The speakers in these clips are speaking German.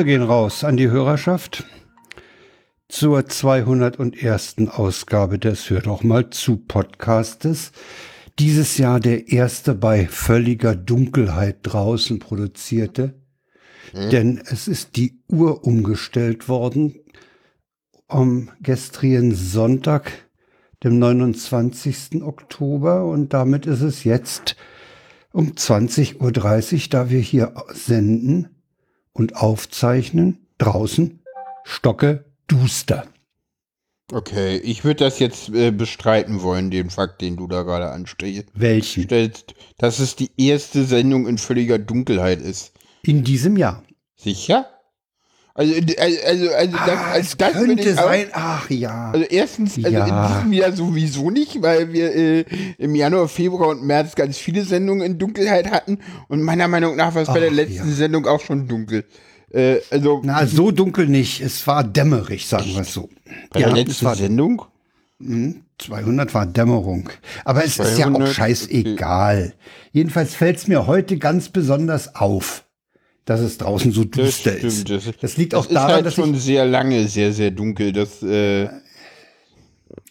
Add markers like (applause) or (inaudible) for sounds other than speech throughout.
Grüße gehen raus an die Hörerschaft zur 201. Ausgabe des Hör doch mal zu Podcastes. Dieses Jahr der erste bei völliger Dunkelheit draußen produzierte. Hm. Denn es ist die Uhr umgestellt worden am gestrigen Sonntag, dem 29. Oktober. Und damit ist es jetzt um 20.30 Uhr, da wir hier senden und aufzeichnen, draußen Stocke duster. Okay, ich würde das jetzt äh, bestreiten wollen, den Fakt, den du da gerade anstellst. Welchen? Stellst, dass es die erste Sendung in völliger Dunkelheit ist. In diesem Jahr. Sicher? Also, also, also, also ah, das, also das könnte sein. Ach ja. Also erstens, also ja. in diesem Jahr sowieso nicht, weil wir äh, im Januar, Februar und März ganz viele Sendungen in Dunkelheit hatten und meiner Meinung nach war es bei der letzten ja. Sendung auch schon dunkel. Äh, also, Na, so dunkel nicht. Es war dämmerig, sagen wir es so. Bei ja, der letzten war, Sendung? 200 hm, war Dämmerung. Aber es 200, ist ja auch scheißegal. Okay. Jedenfalls fällt es mir heute ganz besonders auf, dass es draußen so duster das ist. Das, das liegt das auch daran, halt dass schon sehr lange sehr, sehr dunkel. Das, äh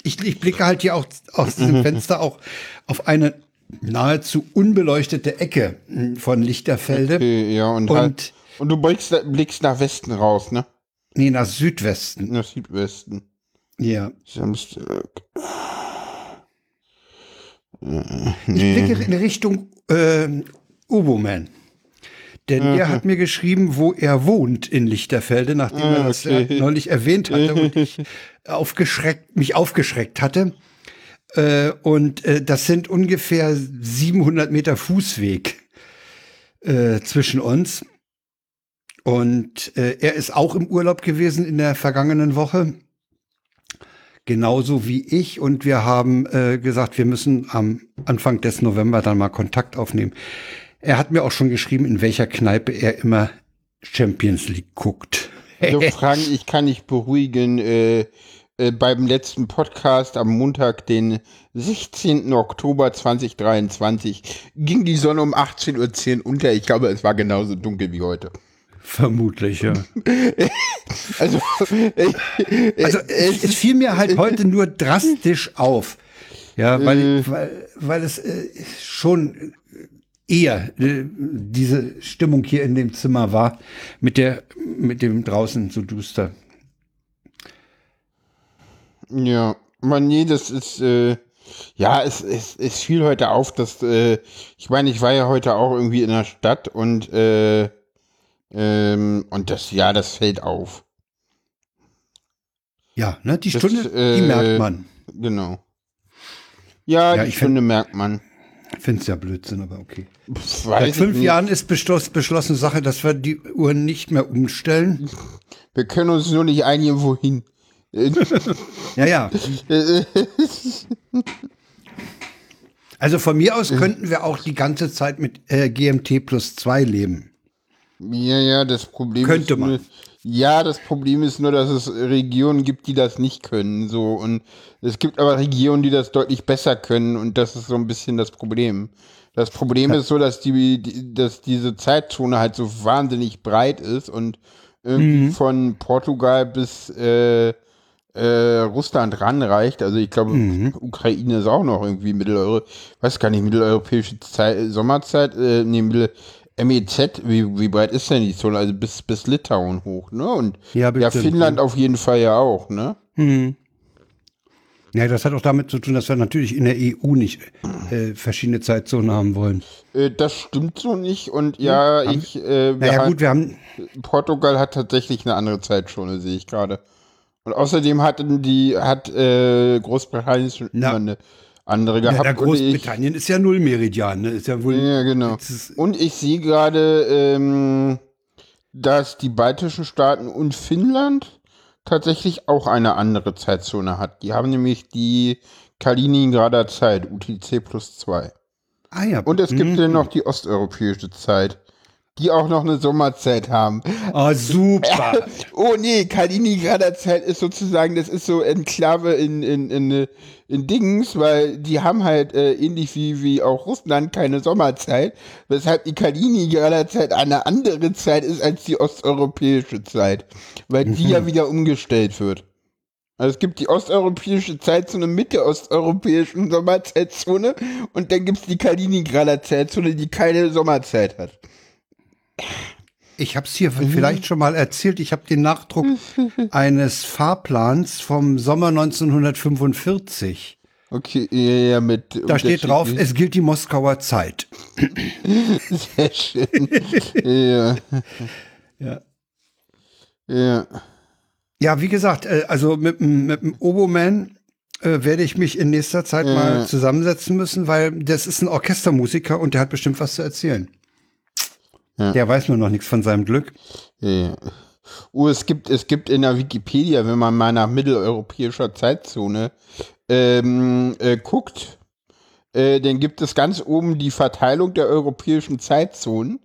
ich, ich blicke halt hier auch aus diesem Fenster auch auf eine nahezu unbeleuchtete Ecke von Lichterfelde. Okay, ja, und, und halt und du blickst, blickst nach Westen raus, ne? Nee, nach Südwesten. Nach Südwesten. Ja. Samstag. Äh, nee. Ich blicke in Richtung äh, Oboman. Denn Aha. er hat mir geschrieben, wo er wohnt in Lichterfelde, nachdem ah, er das okay. äh, neulich erwähnt hatte und ich (laughs) aufgeschreckt, mich aufgeschreckt hatte. Äh, und äh, das sind ungefähr 700 Meter Fußweg äh, zwischen uns. Und er ist auch im Urlaub gewesen in der vergangenen Woche. Genauso wie ich. Und wir haben gesagt, wir müssen am Anfang des November dann mal Kontakt aufnehmen. Er hat mir auch schon geschrieben, in welcher Kneipe er immer Champions League guckt. So, (laughs) Frank, ich kann dich beruhigen. Äh, äh, beim letzten Podcast am Montag, den 16. Oktober 2023, ging die Sonne um 18.10 Uhr unter. Ich glaube, es war genauso dunkel wie heute. Vermutlich, ja. (laughs) also, also es, es, fiel mir halt heute nur drastisch auf. Ja, weil, äh. weil, weil es äh, schon eher äh, diese Stimmung hier in dem Zimmer war, mit der, mit dem draußen so duster. Ja, man, nee, das ist, äh, ja, es, es, es fiel heute auf, dass, äh, ich meine, ich war ja heute auch irgendwie in der Stadt und, äh, ähm, und das, ja, das fällt auf. Ja, ne, die das, Stunde, äh, die merkt man. Genau. Ja, ja die Stunde merkt man. Ich finde es ja Blödsinn, aber okay. Seit fünf nicht. Jahren ist beschloss, beschlossene Sache, dass wir die Uhren nicht mehr umstellen. (laughs) Wir können uns nur nicht einigen, wohin. (laughs) ja, ja. (laughs) Also von mir aus könnten wir auch die ganze Zeit mit äh, GMT plus 2 leben. Ja, ja, das Problem Könnte ist. Man. Ja, das Problem ist nur, dass es Regionen gibt, die das nicht können. So. Und es gibt aber Regionen, die das deutlich besser können. Und das ist so ein bisschen das Problem. Das Problem ja. ist so, dass die, die, dass diese Zeitzone halt so wahnsinnig breit ist und irgendwie mhm. von Portugal bis äh, äh, Russland ranreicht. Also ich glaube, mhm. Ukraine ist auch noch irgendwie Mitteleuropa, weiß gar nicht, mitteleuropäische Zeit, Sommerzeit, äh, nee, Mittel, MEZ, wie, wie breit ist denn die Zone? Also bis, bis Litauen hoch, ne? Und ja, ja Finnland auf jeden Fall ja auch, ne? Hm. Ja, das hat auch damit zu tun, dass wir natürlich in der EU nicht äh, verschiedene Zeitzonen haben wollen. Äh, das stimmt so nicht und ja, ja ich. Äh, naja, gut, wir haben. Portugal hat tatsächlich eine andere Zeitzone, sehe ich gerade. Und außerdem hatten die, hat äh, Großbritannien schon immer eine andere gehabt. Ja, Großbritannien ist ja Nullmeridian, ne? Ist ja wohl. Ja, genau. Und ich sehe gerade, ähm, dass die baltischen Staaten und Finnland tatsächlich auch eine andere Zeitzone hat. Die haben nämlich die Kaliningrader Zeit, UTC plus 2. Ah ja. Und es gibt mhm. ja noch die osteuropäische Zeit, die auch noch eine Sommerzeit haben. Oh, super. (laughs) oh nee, Kaliningrader Zeit ist sozusagen, das ist so Enklave in, in, in, in Dings, weil die haben halt äh, ähnlich wie, wie auch Russland keine Sommerzeit, weshalb die Kaliningrader Zeit eine andere Zeit ist als die osteuropäische Zeit, weil die mhm. ja wieder umgestellt wird. Also es gibt die osteuropäische Zeitzone mit der osteuropäischen Sommerzeitzone und dann gibt es die Kaliningrader Zeitzone, die keine Sommerzeit hat. Ich habe es hier mhm. vielleicht schon mal erzählt. Ich habe den Nachdruck (laughs) eines Fahrplans vom Sommer 1945. Okay, ja, ja mit. Da steht drauf, es gilt die Moskauer Zeit. Sehr schön. ja. (laughs) Ja. Ja. Ja, wie gesagt, äh, also mit, mit dem Oboman äh, werde ich mich in nächster Zeit ja. mal zusammensetzen müssen, weil das ist ein Orchestermusiker und der hat bestimmt was zu erzählen. Ja. Der weiß nur noch nichts von seinem Glück. Ja. Oh, es gibt, es gibt in der Wikipedia, wenn man mal nach mitteleuropäischer Zeitzone ähm, äh, guckt, äh, dann gibt es ganz oben die Verteilung der europäischen Zeitzonen.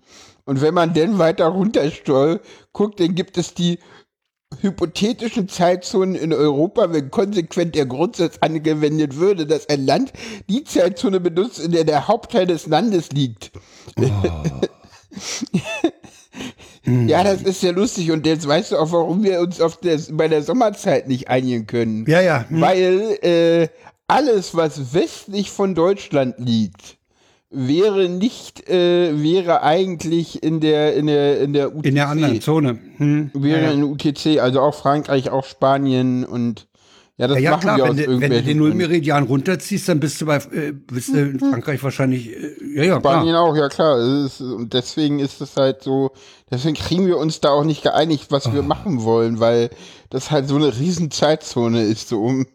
Und wenn man dann weiter runter guckt, dann gibt es die hypothetischen Zeitzonen in Europa, wenn konsequent der Grundsatz angewendet würde, dass ein Land die Zeitzone benutzt, in der der Hauptteil des Landes liegt. Oh. (laughs) ja, das ist ja lustig und jetzt weißt du auch, warum wir uns auf der, bei der Sommerzeit nicht einigen können. Ja, ja. Hm. Weil äh, alles, was westlich von Deutschland liegt, wäre nicht, äh, wäre eigentlich in der, in der, in der UTC. In der anderen Zone. Hm. Wäre ja, ja. in der UTC, also auch Frankreich, auch Spanien und ja, das ja, ja machen klar, wir wenn, aus wenn du den Nullmeridian runterziehst, dann bist du bei äh, bist du in mhm. Frankreich wahrscheinlich äh, ja ja Spanien klar. auch, ja klar. Ist, und deswegen ist es halt so, deswegen kriegen wir uns da auch nicht geeinigt, was oh. wir machen wollen, weil das halt so eine riesen Zeitzone ist, so um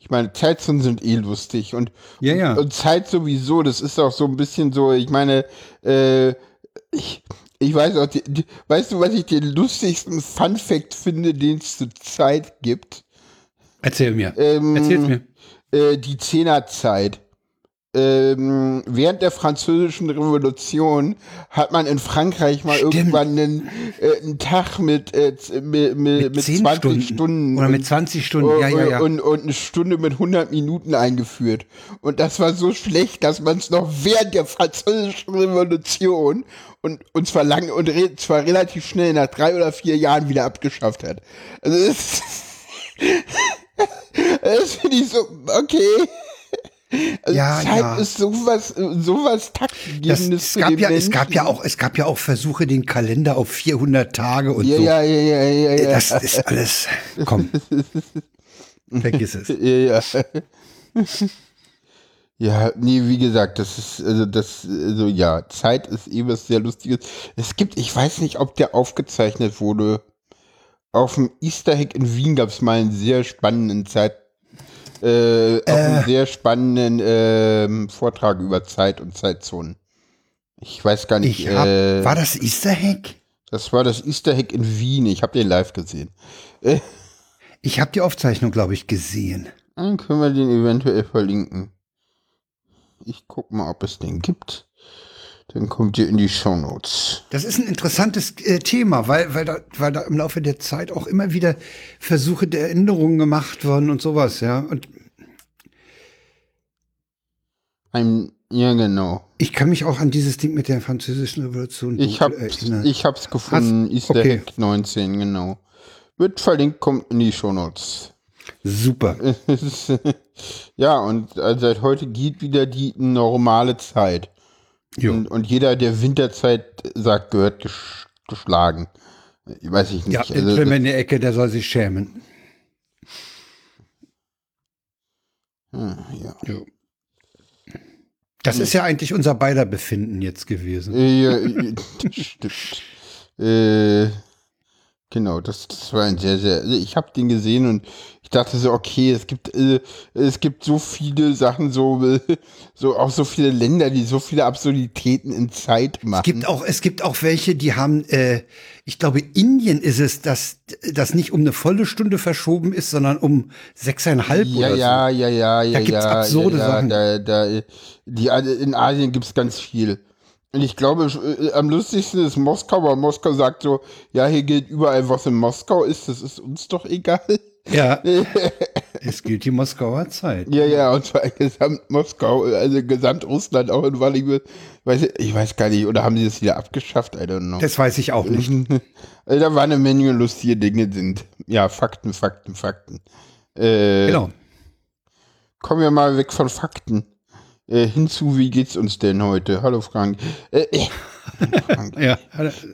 ich meine, Zeitzonen sind eh lustig und, ja, ja. und Zeit sowieso, das ist auch so ein bisschen so, ich meine, äh, ich, ich weiß auch, die, die, weißt du, was ich den lustigsten Fun Fact finde, den es zur Zeit gibt? Erzähl mir. Ähm, Erzähl mir. Äh, die Zehnerzeit ähm, während der französischen Revolution hat man in Frankreich mal Stimmt. irgendwann einen, äh, einen Tag mit, äh, mit, mit, mit 20 Stunden. Stunden. Oder mit 20 Stunden, ja, ja, ja. Und, und eine Stunde mit 100 Minuten eingeführt. Und das war so schlecht, dass man es noch während der französischen Revolution und, und zwar lang und re zwar relativ schnell nach drei oder vier Jahren wieder abgeschafft hat. Also das, (laughs) das finde ich so, okay. Also ja, Zeit ja. ist sowas, sowas taktgegebenes. Es gab ja, es gab ja auch, es gab ja auch Versuche, den Kalender auf 400 Tage und ja, so. Ja, ja, ja, ja, ja. Das ist alles, komm. (laughs) Vergiss es. Ja, ja. Ja, nee, wie gesagt, das ist, also das, also ja, Zeit ist eh was sehr Lustiges. Es gibt, ich weiß nicht, ob der aufgezeichnet wurde. Auf dem Easter Hack in Wien gab es mal einen sehr spannenden Zeit, äh, äh. einen sehr spannenden äh, Vortrag über Zeit und Zeitzonen. Ich weiß gar nicht. Hab, äh, war das Easter Hack? Das war das Easter Hack in Wien. Ich habe den live gesehen. Äh. Ich habe die Aufzeichnung, glaube ich, gesehen. Dann können wir den eventuell verlinken. Ich guck mal, ob es den gibt. Dann kommt ihr in die Show Notes. Das ist ein interessantes äh, Thema, weil, weil, da, weil da im Laufe der Zeit auch immer wieder Versuche der Erinnerung gemacht wurden und sowas, ja. Und ein, ja, genau. Ich kann mich auch an dieses Ding mit der französischen Revolution ich hab, erinnern. Ich hab's gefunden, Hast, Easter okay. Egg 19, genau. Wird verlinkt, kommt in die Show Notes. Super. (laughs) ja, und äh, seit heute geht wieder die normale Zeit. Und, und, jeder, der Winterzeit sagt, gehört ges geschlagen. Weiß ich nicht. Ja, also, wenn in der Ecke, der soll sich schämen. Hm, ja. ja. Das hm. ist ja eigentlich unser beider Befinden jetzt gewesen. Ja, das stimmt. äh, genau, das, das war ein sehr, sehr. Also ich habe den gesehen und ich dachte so, okay, es gibt, äh, es gibt so viele Sachen, so, äh, (laughs) so auch so viele Länder, die so viele Absurditäten in Zeit machen. Es gibt auch, es gibt auch welche, die haben, äh, ich glaube, Indien ist es, dass das nicht um eine volle Stunde verschoben ist, sondern um sechseinhalb ja, oder ja, so. Ja, ja, ja, da gibt's ja, absurde ja, Sachen. Da, da, die, in Asien gibt's ganz viel. Ich glaube, äh, am lustigsten ist Moskau, weil Moskau sagt so, ja, hier gilt überall, was in Moskau ist, das ist uns doch egal. Ja, (laughs) es gilt die Moskauer Zeit. Ja, ja, und zwar gesamt Moskau, also gesamt Russland auch in ich, ich weiß gar nicht, oder haben sie das wieder abgeschafft? I don't know. Das weiß ich auch nicht. (laughs) Also da war eine Menge lustige Dinge sind. Ja, Fakten, Fakten, Fakten. Äh, Genau. Kommen wir mal weg von Fakten. Äh, hinzu, wie geht's uns denn heute? Hallo Frank. Äh, äh. Ja,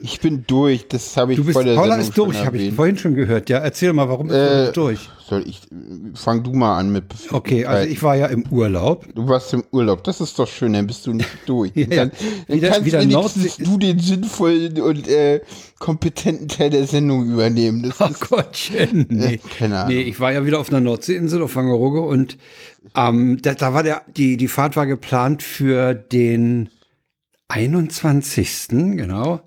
Ich bin durch, das habe ich du bist, vor der Paula Sendung ist durch, habe ich vorhin schon gehört. Ja, erzähl mal, warum bist Äh, du durch? Soll ich, fang du mal an mit Okay, also ich war ja im Urlaub. Du warst im Urlaub, das ist doch schön, dann bist du nicht durch. (laughs) Ja. Dann, dann Wieder- kannst wieder wenigstens du den sinnvollen und äh, kompetenten Teil der Sendung übernehmen. Das Ach ist, Gottchen. (laughs) Nee. keine Ahnung. nee, ich war ja wieder auf einer Nordseeinsel auf Wangerooge und ähm, da, da war der, die, die Fahrt war geplant für den 21. genau.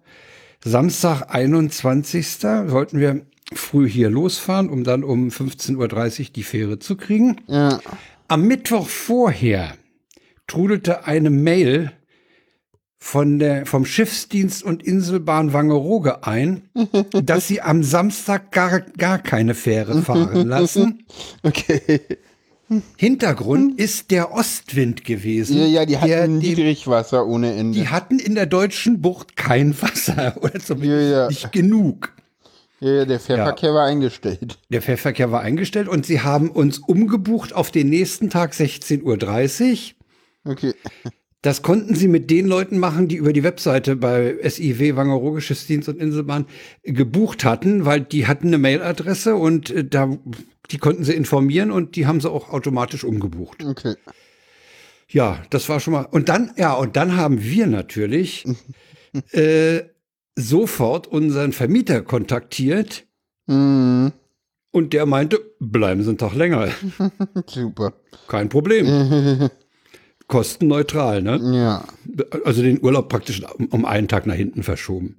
Samstag 21. wollten wir früh hier losfahren, um dann um 15.30 Uhr die Fähre zu kriegen. ja. Am Mittwoch vorher trudelte eine Mail von der, vom Schiffsdienst und Inselbahn Wangerooge ein, (laughs) dass sie am Samstag gar, gar keine Fähre fahren lassen. (laughs) Okay. Hintergrund ist der Ostwind gewesen. Ja, ja, die hatten der, Niedrigwasser ohne Ende. die hatten in der deutschen Bucht kein (laughs) Wasser oder zumindest Ja, ja. nicht genug. ja, ja, der Fährverkehr war eingestellt. Der Fährverkehr war eingestellt und sie haben uns umgebucht auf den nächsten Tag 16.30 Uhr. Okay. Das konnten sie mit den Leuten machen, die über die Webseite bei SIW Wangerooge Schiffsdienst und Inselbahn gebucht hatten, weil die hatten eine Mailadresse und äh, da die konnten sie informieren und die haben sie auch automatisch umgebucht. Okay. Ja, das war schon mal. Und dann, ja, und dann haben wir natürlich äh, sofort unseren Vermieter kontaktiert Mhm. und der meinte, bleiben Sie einen Tag länger. (laughs) Super. Kein Problem. (laughs) Kostenneutral, ne? Ja. Also den Urlaub praktisch um, einen Tag nach hinten verschoben.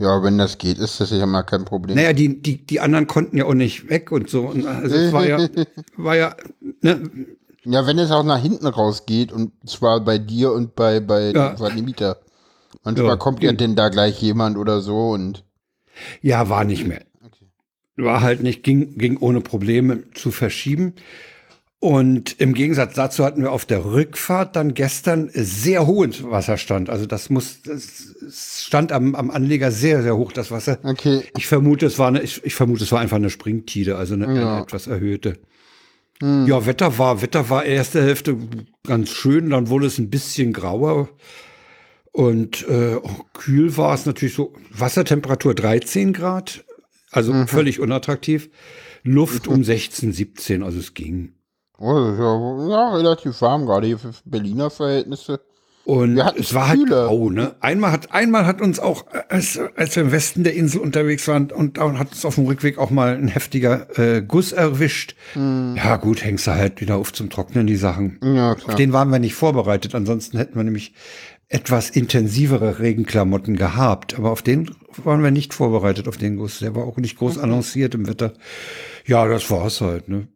Ja, wenn das geht, ist das ja mal kein Problem. Naja, die, die, die anderen konnten ja auch nicht weg und so. Also es war ja, (laughs) war ja, ne, Ja, wenn es auch nach hinten rausgeht und zwar bei dir und bei, bei Ja. dem Mieter. Manchmal Ja, kommt ja denn da gleich jemand oder so und ja, war nicht mehr. War halt nicht, ging, ging ohne Probleme zu verschieben. Und im Gegensatz dazu hatten wir auf der Rückfahrt dann gestern sehr hohen Wasserstand. Also das muss, das stand am, am Anleger sehr, sehr hoch, das Wasser. okay. Ich vermute, es war eine, ich, ich vermute, es war einfach eine Springtide, also eine, Ja. eine etwas erhöhte. Ja, Wetter war, Wetter war erste Hälfte ganz schön, dann wurde es ein bisschen grauer und äh, auch kühl war es natürlich so. Wassertemperatur 13 Grad, also völlig unattraktiv. Luft um 16, 17, also es ging. Oh, ja, ja, relativ warm, gerade hier für Berliner Verhältnisse. Und es war halt grau, ne? Einmal hat, einmal hat uns auch, als, als wir im Westen der Insel unterwegs waren, und dann hat uns auf dem Rückweg auch mal ein heftiger äh, Guss erwischt. Hm. Ja, gut, hängst du halt wieder auf zum Trocknen, die Sachen. Ja, Auf klar. den waren wir nicht vorbereitet, ansonsten hätten wir nämlich etwas intensivere Regenklamotten gehabt. Aber auf den waren wir nicht vorbereitet, auf den Guss. Der war auch nicht groß annonciert im Wetter. Ja, das war's halt, ne?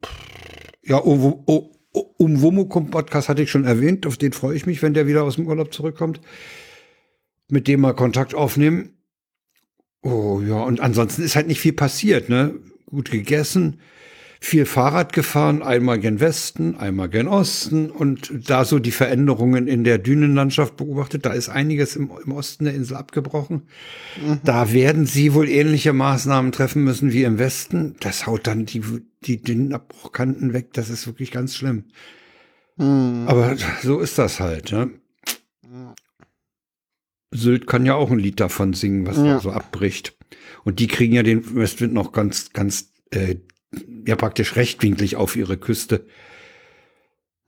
Ja, um, um, um Womukum Podcast hatte ich schon erwähnt, auf den freue ich mich, wenn der wieder aus dem Urlaub zurückkommt. Mit dem mal Kontakt aufnehmen. Oh ja, und ansonsten ist halt nicht viel passiert, ne? Gut gegessen, viel Fahrrad gefahren, einmal gen Westen, einmal gen Osten und da so die Veränderungen in der Dünenlandschaft beobachtet. Da ist einiges im, im Osten der Insel abgebrochen. Da werden sie wohl ähnliche Maßnahmen treffen müssen wie im Westen. Das haut dann die, die dünnen Abbruchkanten weg. Das ist wirklich ganz schlimm. Hm. Aber so ist das halt. Ne? Sylt kann ja auch ein Lied davon singen, was Ja. da so abbricht. Und die kriegen ja den Westwind noch ganz, ganz, äh, ja praktisch rechtwinklig auf ihre Küste.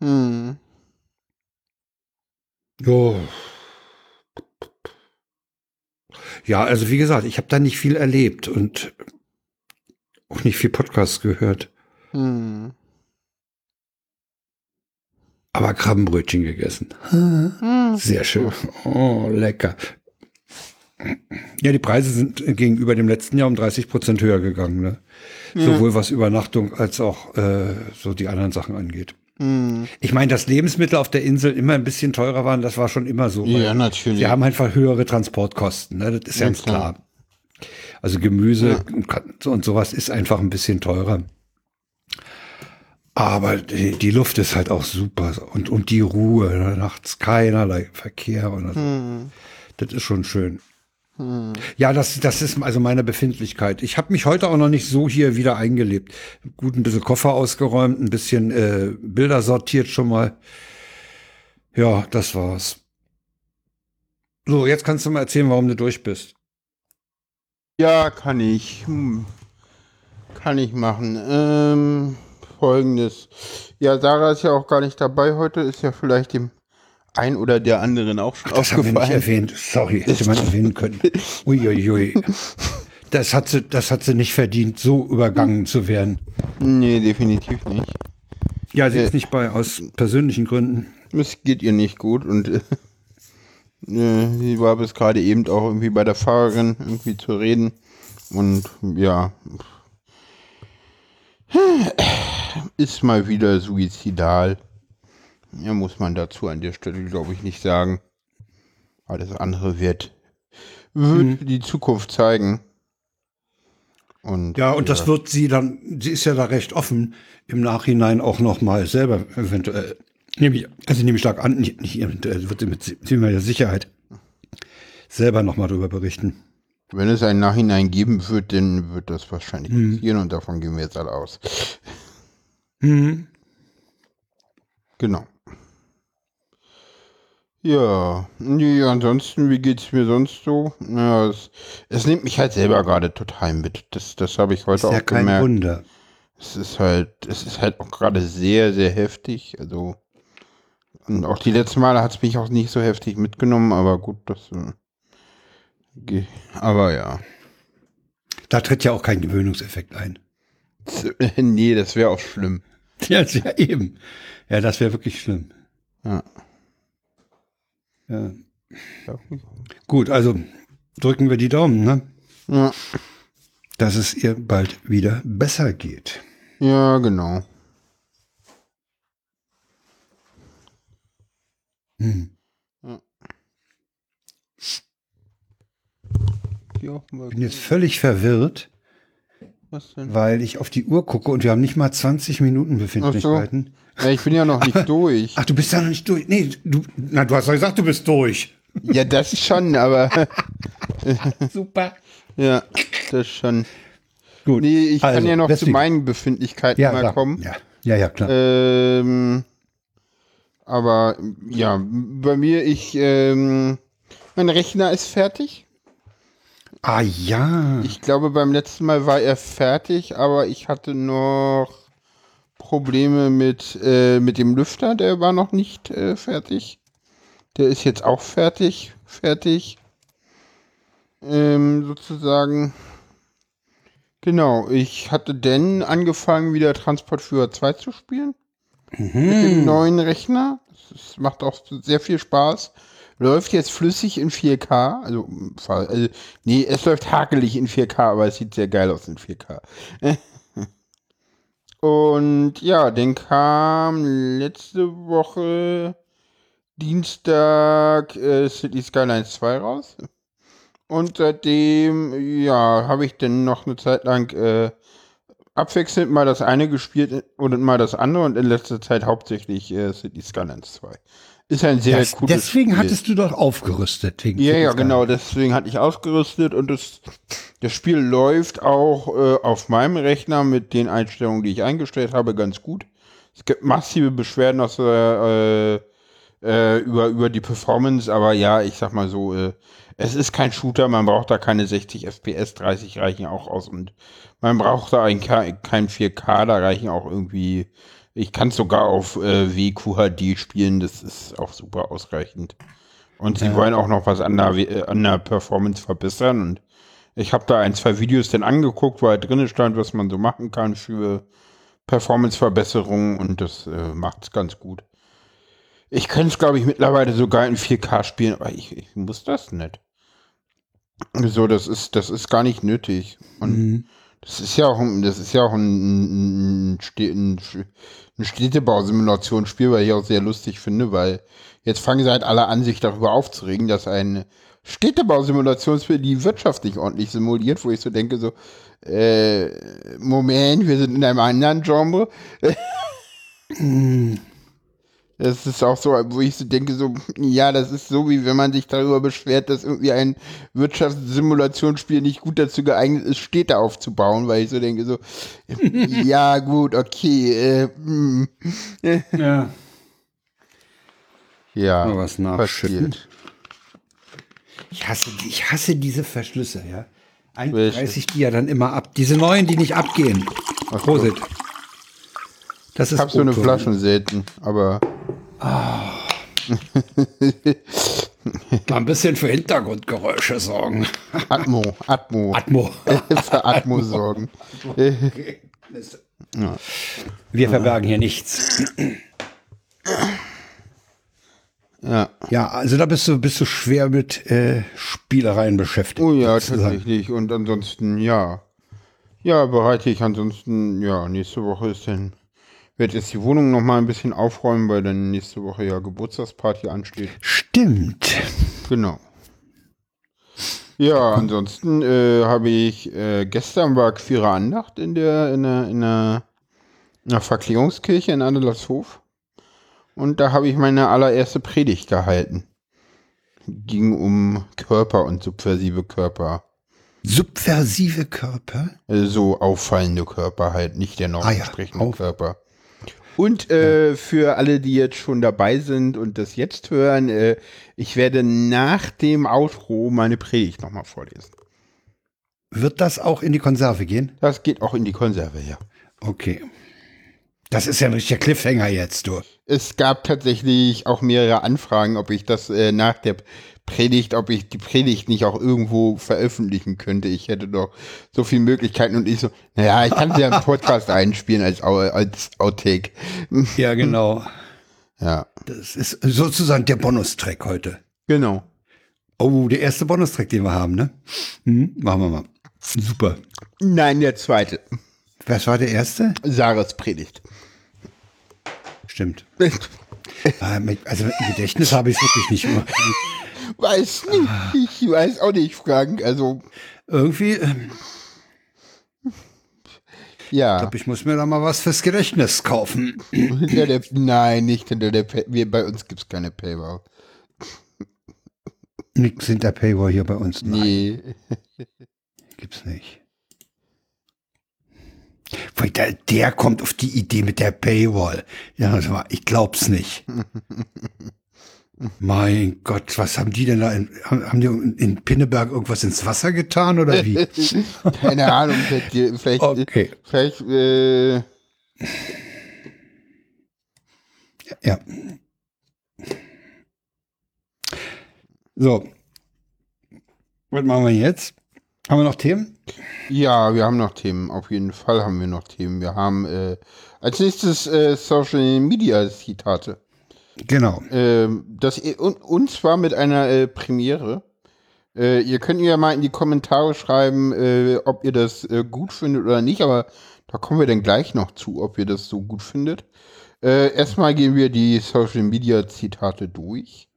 Hm. Jo. Ja, also wie gesagt, ich habe da nicht viel erlebt und auch nicht viel Podcasts gehört. Hm. Aber Krabbenbrötchen gegessen. Sehr schön. Oh, lecker. Ja, die Preise sind gegenüber dem letzten Jahr um 30 Prozent höher gegangen. Ne? Sowohl was Übernachtung als auch äh, so die anderen Sachen angeht. Ich meine, dass Lebensmittel auf der Insel immer ein bisschen teurer waren, das war schon immer so. Ja, natürlich. Sie haben einfach höhere Transportkosten, ne? das ist Ja, ganz klar. klar. Also Gemüse und- und sowas ist einfach ein bisschen teurer. Aber die, die Luft ist halt auch super und, und die Ruhe, ne? nachts keinerlei Verkehr und das, das ist schon schön. Ja, das, das ist also meine Befindlichkeit. Ich habe mich heute auch noch nicht so hier wieder eingelebt. Gut, ein bisschen Koffer ausgeräumt, ein bisschen äh, Bilder sortiert schon mal. Ja, das war's. So, jetzt kannst du mal erzählen, warum du durch bist. Ja, kann ich. Hm. Kann ich machen. Ähm, Folgendes. Ja, Sarah ist ja auch gar nicht dabei heute. Ist ja vielleicht dem ein oder der anderen auch schon Das haben wir nicht aufgefallen. erwähnt. Sorry, hätte man erwähnen können. (laughs) Uiuiui. Das hat sie, das hat sie nicht verdient, so übergangen zu werden. Nee, definitiv nicht. Ja, sie Äh. ist nicht bei, aus persönlichen Gründen. Es geht ihr nicht gut und äh, äh, sie war bis gerade eben auch irgendwie bei der Fahrerin irgendwie zu reden. Und ja. Ist mal wieder suizidal. Ja, muss man dazu an der Stelle, glaube ich, nicht sagen. Alles andere wird, wird die Zukunft zeigen. Und, Ja, und das wird sie dann, sie ist ja da recht offen, im Nachhinein auch noch mal selber eventuell, nehme ich, also nehme ich stark an, nicht, nicht eventuell, wird sie mit ziemlicher Sicherheit selber noch mal drüber berichten. Wenn es einen Nachhinein geben wird, dann wird das wahrscheinlich passieren und davon gehen wir jetzt alle aus. Mhm. Genau. Ja, nee, ansonsten, wie geht's mir sonst so? Ja, es, es nimmt mich halt selber gerade total mit. Das, das habe ich heute Ist ja auch kein gemerkt. Wunder. Es ist halt, es ist halt auch gerade sehr, sehr heftig. Also, und auch die letzten Male hat es mich auch nicht so heftig mitgenommen, aber gut, das, äh, aber ja. Da tritt ja auch kein Gewöhnungseffekt ein. (laughs) nee, das wäre auch schlimm. Ja, (laughs) ja eben. Ja, das wäre wirklich schlimm. Ja. Ja. Gut, also drücken wir die Daumen, ne? Ja, dass es ihr bald wieder besser geht. ja genau. Hm. Ja, Ich bin jetzt völlig verwirrt, was denn? weil ich auf die Uhr gucke und wir haben nicht mal 20 Minuten Befindlichkeiten. Ja, ich bin ja noch nicht durch. Ach, du bist ja noch nicht durch. Nee, du, na, du hast doch gesagt, du bist durch. Ja, das schon, aber (laughs) Super. ja, das schon. Gut. Nee, ich kann Also, ja noch zu deswegen. meinen Befindlichkeiten ja, mal klar. kommen. Ja, ja, ja, klar. Ähm, aber ja, bei mir, ich, ähm, mein Rechner ist fertig. ah, ja. Ich glaube, beim letzten Mal war er fertig, aber ich hatte noch Probleme mit, äh, mit dem Lüfter, der war noch nicht äh, fertig. Der ist jetzt auch fertig, fertig. Ähm, sozusagen. Genau, ich hatte denn angefangen, wieder Transportführer 2 zu spielen. Mit dem neuen Rechner. Das macht auch sehr viel Spaß. Läuft jetzt flüssig in 4K. Also, also, nee, es läuft hakelig in 4K, aber es sieht sehr geil aus in 4K. (laughs) Und ja, dann kam letzte Woche Dienstag äh, City Skylines 2 raus. Und seitdem, ja, habe ich dann noch eine Zeit lang äh, abwechselnd mal das eine gespielt und mal das andere und in letzter Zeit hauptsächlich äh, City Skylines 2. Ist ein sehr Das, cooles deswegen Spiel. hattest du doch aufgerüstet. Wegen Ja, ja, genau, deswegen hatte ich ausgerüstet und das, das Spiel läuft auch äh, auf meinem Rechner mit den Einstellungen, die ich eingestellt habe, ganz gut. Es gibt massive Beschwerden aus äh, äh, über, über die Performance, aber ja, ich sag mal so, äh, es ist kein Shooter, man braucht da keine 60 FPS, 30 reichen auch aus und man braucht da ein, kein 4K, da reichen auch irgendwie, ich kann es sogar auf äh, WQHD spielen, das ist auch super ausreichend. Und sie wollen auch noch was an der, äh, an der Performance verbessern. Und ich habe da ein, zwei Videos dann angeguckt, wo halt drin stand, was man so machen kann für Performance-Verbesserungen und das äh, macht's ganz gut. Ich könnte es, glaube ich, mittlerweile sogar in 4K spielen, aber ich, ich muss das nicht. So, das ist, das ist gar nicht nötig. Und Mhm. Das ist ja auch, ein- das ist ja auch ein, ein, ein, ein Städtebausimulationsspiel, weil ich auch sehr lustig finde, weil jetzt fangen sie halt alle an, sich darüber aufzuregen, dass ein Städtebausimulationsspiel die Wirtschaft nicht ordentlich simuliert, wo ich so denke, so, äh, Moment, wir sind in einem anderen Genre. (laughs) Das ist auch so, wo ich so denke, so, ja, das ist so, wie wenn man sich darüber beschwert, dass irgendwie ein Wirtschaftssimulationsspiel nicht gut dazu geeignet ist, Städte aufzubauen, weil ich so denke, so, (laughs) ja, gut, okay, äh, hm, Ja. ja, was nachschütten. passiert. Ich hasse, ich hasse diese Verschlüsse, ja. Eigentlich reiße ich die ja dann immer ab. Diese neuen, die nicht abgehen. Ach. Prosit. Das ist Ich hab so eine. Flaschen selten, aber Mal ein bisschen für Hintergrundgeräusche sorgen. Atmo, Atmo, Atmo. (laughs) für Atmo sorgen. (laughs) Wir verbergen hier nichts. Ja. Ja, also da bist du, bist du schwer mit äh, Spielereien beschäftigt. Oh ja, tatsächlich. Und ansonsten, ja. Ja, bereite ich ansonsten, ja, nächste Woche ist dann, werde jetzt die Wohnung noch mal ein bisschen aufräumen, weil dann nächste Woche ja Geburtstagsparty ansteht. Stimmt. Genau. Ja, ansonsten äh, habe ich, äh, gestern war Queere Andacht in der, in der, in der, in der Verklärungskirche in Adelershof. Und da habe ich meine allererste Predigt gehalten. Ging um Körper und subversive Körper. Subversive Körper. Also so auffallende Körper halt, nicht der noch Ah ja, Körper. Und äh, für alle, die jetzt schon dabei sind und das jetzt hören, äh, ich werde nach dem Outro meine Predigt nochmal vorlesen. Wird das auch in die Konserve gehen? Das geht auch in die Konserve, ja. Okay. Das ist ja ein richtiger Cliffhanger jetzt, du. Es gab tatsächlich auch mehrere Anfragen, ob ich das äh, nach der Predigt, ob ich die Predigt nicht auch irgendwo veröffentlichen könnte. Ich hätte doch so viele Möglichkeiten und ich so, naja, ich kann sie ja im Podcast (laughs) einspielen als, als Outtake. (laughs) Ja, genau. Ja, Das ist sozusagen der Bonustrack heute. genau. Oh, der erste Bonustrack, den wir haben, ne? Hm, machen wir mal. Super. Nein, der zweite. Was war der erste? Sarahs Predigt. Stimmt. (laughs) Also Gedächtnis habe ich es wirklich nicht immer. Weiß nicht. Ich weiß auch nicht, Frank. Also, Irgendwie, äh, ja. glaub, ich muss mir da mal was fürs Gedächtnis kaufen. Hinter der, nein, nicht hinter der Pay wir, Bei uns gibt es keine Paywall. Nix hinter Paywall hier bei uns. Nein, Nee. gibt's nicht. Der, der kommt auf die Idee mit der Paywall. Ja, ich glaub's nicht. (laughs) mein Gott, was haben die denn da? In, haben die in Pinneberg irgendwas ins Wasser getan oder wie? (laughs) Keine Ahnung. Vielleicht, vielleicht, Okay. vielleicht äh, Ja. So. Was machen wir jetzt? Haben wir noch Themen? ja, wir haben noch Themen. Auf jeden Fall haben wir noch Themen. Wir haben äh, als nächstes äh, Social Media Zitate. Genau. Ähm, das, und, und zwar mit einer äh, Premiere. Äh, ihr könnt mir ja mal in die Kommentare schreiben, äh, ob ihr das äh, gut findet oder nicht, aber da kommen wir dann gleich noch zu, ob ihr das so gut findet. Äh, erstmal gehen wir die Social Media Zitate durch.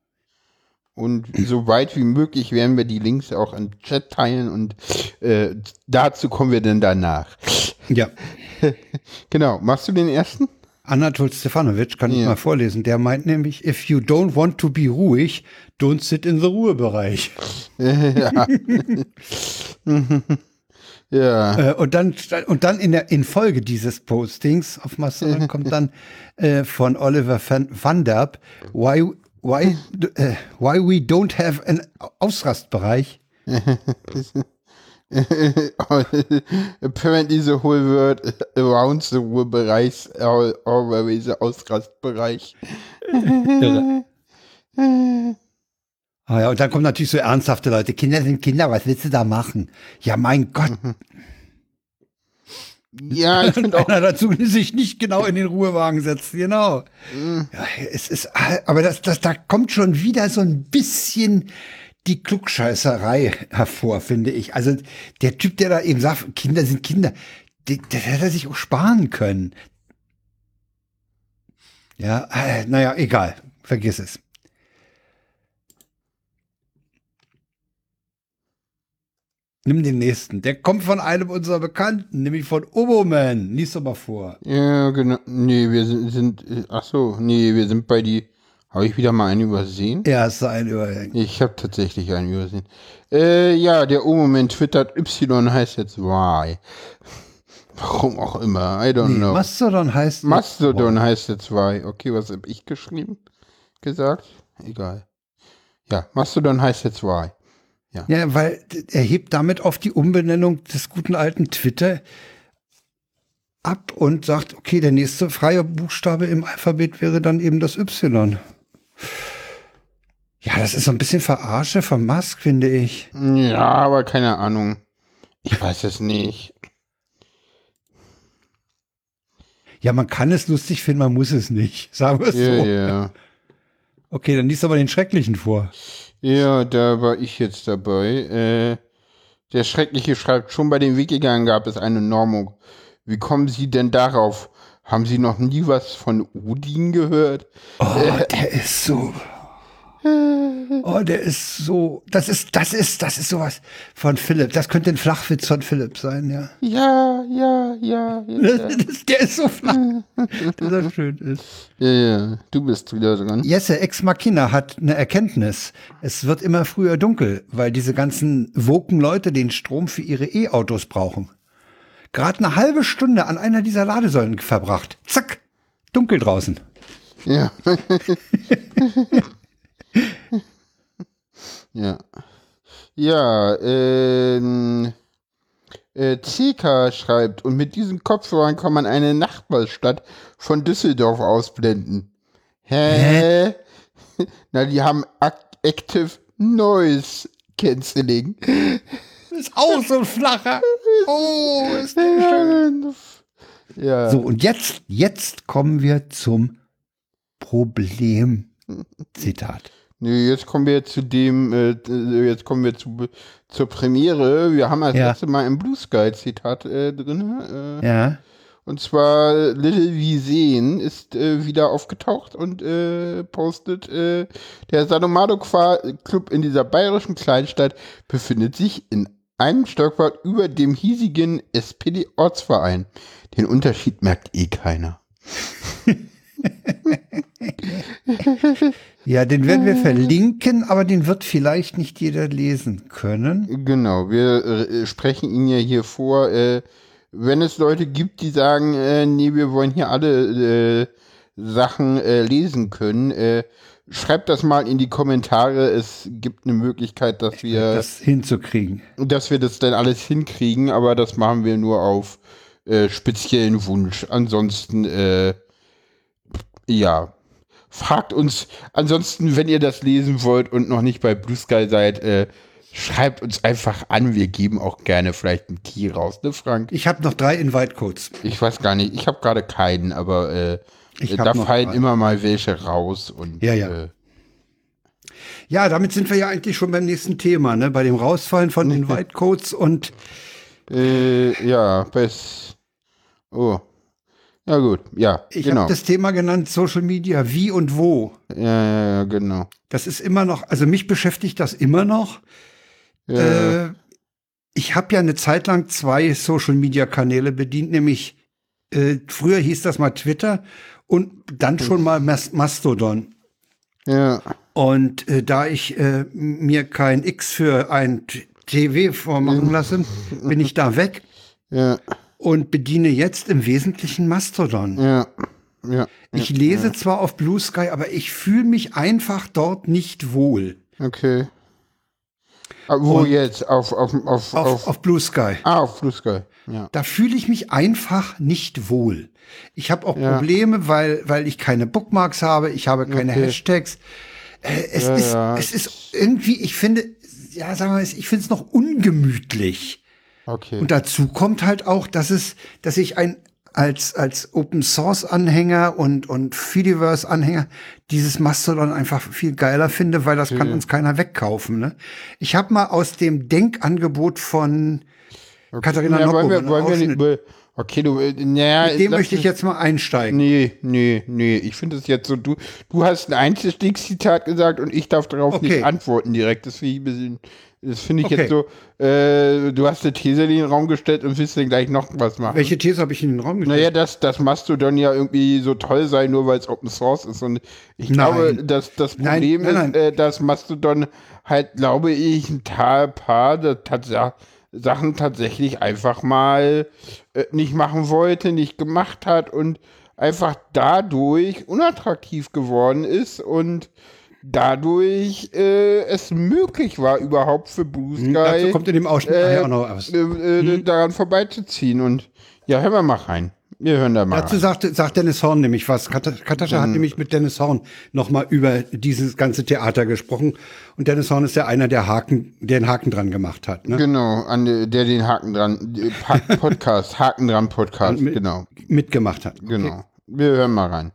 Und so weit wie möglich werden wir die Links auch im Chat teilen und äh, dazu kommen wir dann danach. Ja. (laughs) Genau, machst du den ersten? Anatol Stefanovic kann ich Ja. mal vorlesen. Der meint nämlich, if you don't want to be ruhig, don't sit in the Ruhebereich. (laughs) ja. ja. (laughs) Äh, und dann, und dann in der in Folge dieses Postings auf Mastodon kommt dann äh, von Oliver van, van Derb, why, why, äh, why we don't have an Ausrastbereich. (laughs) Apparently the whole world around the Ruhebereich are always the Ausrastbereich. (laughs) Ah ja, und dann kommen natürlich so ernsthafte Leute. Kinder sind Kinder, was willst du da machen? Ja, mein Gott. (laughs) Ja, ich (laughs) finde auch, Einer dazu sich nicht genau in den Ruhewagen setzt, genau. Ja, es ist, aber das, das, da kommt schon wieder so ein bisschen die Klugscheißerei hervor, finde ich. Also der Typ, der da eben sagt, Kinder sind Kinder, das hätte er sich auch sparen können. Ja, äh, naja, egal. Vergiss es. Nimm den nächsten. Der kommt von einem unserer Bekannten, nämlich von Oboman. Lies doch mal vor. Ja, genau. Nee, wir sind, sind ach so, nee, wir sind bei die, habe ich wieder mal einen übersehen? Ja, hast du einen übersehen. Ich habe tatsächlich einen übersehen. Äh, ja, der Oboman twittert, Y heißt jetzt Y. (laughs) Warum auch immer, I don't nee, know. Mastodon heißt Mastodon jetzt heißt jetzt Y. Okay, was habe ich geschrieben? Gesagt? Egal. Ja, Mastodon heißt jetzt Y. Ja. ja, weil er hebt damit auf die Umbenennung des guten alten Twitter ab und sagt, okay, der nächste freie Buchstabe im Alphabet wäre dann eben das Y. Ja, das ist so ein bisschen Verarsche von Musk, finde ich. Ja, aber keine Ahnung. Ich weiß es nicht. Ja, man kann es lustig finden, man muss es nicht. (laughs) Sagen wir es yeah, so. Yeah. Okay, dann liest aber den Schrecklichen vor. Ja, da war ich jetzt dabei. Äh, der Schreckliche schreibt, schon bei den Wikingern gab es eine Normung. Wie kommen Sie denn darauf? Haben Sie noch nie was von Udin gehört? Oh, äh, der ist so. (laughs) Oh, der ist so. Das ist, das ist, das ist sowas von Philipp. Das könnte ein Flachwitz von Philipp sein, ja. Ja, ja, ja. ja. (laughs) der ist so flach, (laughs) dass er schön ist. Ja, ja. Du bist wieder dran. Jesse Ex Machina hat eine Erkenntnis. Es wird immer früher dunkel, weil diese ganzen woken Leute den Strom für ihre E-Autos brauchen. Gerade eine halbe Stunde an einer dieser Ladesäulen verbracht. Zack, dunkel draußen. Ja. Ja. Ja, ähm, äh, CK schreibt, und mit diesen Kopfhörern kann man eine Nachbarstadt von Düsseldorf ausblenden. Hä? Hä? (laughs) Na, die haben Active Noise Canceling. Ist auch so ein flacher. (laughs) Oh, ist der schön. Ja. So, und jetzt, jetzt kommen wir zum Problem. (laughs) Zitat. Nee, jetzt kommen wir zu dem, äh, jetzt kommen wir zu, zur Premiere. Wir haben das ja. letzte Mal ein Blue Sky Zitat äh, drin. Äh, ja. Und zwar Little Wie Sehen ist äh, wieder aufgetaucht und äh, postet, äh, der Sadomado Club in dieser bayerischen Kleinstadt befindet sich in einem Stockwerk über dem hiesigen SPD-Ortsverein. Den Unterschied merkt eh keiner. (laughs) ja, den werden wir verlinken, aber den wird vielleicht nicht jeder lesen können. Genau, wir äh, sprechen ihn ja hier vor. Äh, wenn es Leute gibt, die sagen, äh, nee, wir wollen hier alle äh, Sachen äh, lesen können, äh, schreibt das mal in die Kommentare. Es gibt eine Möglichkeit, dass wir das hinzukriegen. Dass wir das dann alles hinkriegen, aber das machen wir nur auf speziellen Wunsch. Ansonsten ja. Fragt uns, ansonsten, wenn ihr das lesen wollt und noch nicht bei Blue Sky seid, äh, schreibt uns einfach an. Wir geben auch gerne vielleicht einen Key raus, ne, Frank? Ich habe noch drei Invite-Codes. Ich weiß gar nicht, ich habe gerade keinen, aber äh, da fallen drei. immer mal welche raus. Und, ja, ja. Äh, ja, damit sind wir ja eigentlich schon beim nächsten Thema, ne? Bei dem Rausfallen von Invite-Codes und äh, ja, bis. Oh, ja, gut, ja. Ich genau. habe das Thema genannt, Social Media, wie und wo. Ja, ja, ja, genau. Das ist immer noch, also mich beschäftigt das immer noch. Ja. Äh, ich habe ja eine Zeit lang zwei Social Media Kanäle bedient, nämlich äh, früher hieß das mal Twitter und dann schon mal Mas Mastodon. Ja. Und äh, da ich äh, mir kein X für ein TV vormachen lasse, bin ich da weg. Ja und bediene jetzt im Wesentlichen Mastodon. Ja. Ja, ich lese ja. zwar auf Blue Sky, aber ich fühle mich einfach dort nicht wohl. Okay. Aber wo und jetzt? Auf, auf, auf, auf, auf, Blue Sky. Ah, auf Blue Sky. Ja. Da fühle ich mich einfach nicht wohl. Ich habe auch ja. Probleme, weil, weil ich keine Bookmarks habe, ich habe keine okay. Hashtags. Äh, es, ist, es ist irgendwie, ich finde, ja, sagen wir mal, ich finde es noch ungemütlich. Okay. Und dazu kommt halt auch, dass es, dass ich ein als, als Open Source Anhänger und, und Fediverse Anhänger dieses Mastodon einfach viel geiler finde, weil das kann uns keiner wegkaufen. Ne? Ich habe mal aus dem Denkangebot von okay. Katharina ja, wollen wir, wollen wir nicht, Okay, du, äh, naja. Mit dem möchte ich jetzt mal einsteigen. Nee, nee, nee. Ich finde es jetzt so, du, du hast ein Einstiegszitat gesagt und ich darf darauf okay. nicht antworten direkt. Das finde ich ein bisschen, das finde ich okay. jetzt so, äh, du hast eine These in den Raum gestellt und willst dann gleich noch was machen. Welche These habe ich in den Raum gestellt? Naja, dass das Mastodon ja irgendwie so toll sei, nur weil es Open Source ist. Und ich nein. glaube, dass das Problem nein, nein, ist, äh, dass Mastodon halt, glaube ich, ein paar, tatsächlich Sachen tatsächlich einfach mal äh, nicht machen wollte, nicht gemacht hat und einfach dadurch unattraktiv geworden ist und dadurch äh, es möglich war, überhaupt für Blue hm, Sky Dazu kommt in dem Ausschnitt äh, auch noch was. Äh, äh, hm. daran vorbeizuziehen. Und ja, hören wir mal rein. Wir hören da mal. Dazu sagt, sagt Dennis Horn nämlich was. Katascha mhm. hat nämlich mit Dennis Horn nochmal über dieses ganze Theater gesprochen. Und Dennis Horn ist ja einer, der Haken, der den Haken dran gemacht hat. Ne? Genau, an, der den Haken dran, Podcast, (laughs) Haken dran Podcast, mit, genau. Mitgemacht hat. Genau. Okay. Wir hören mal rein.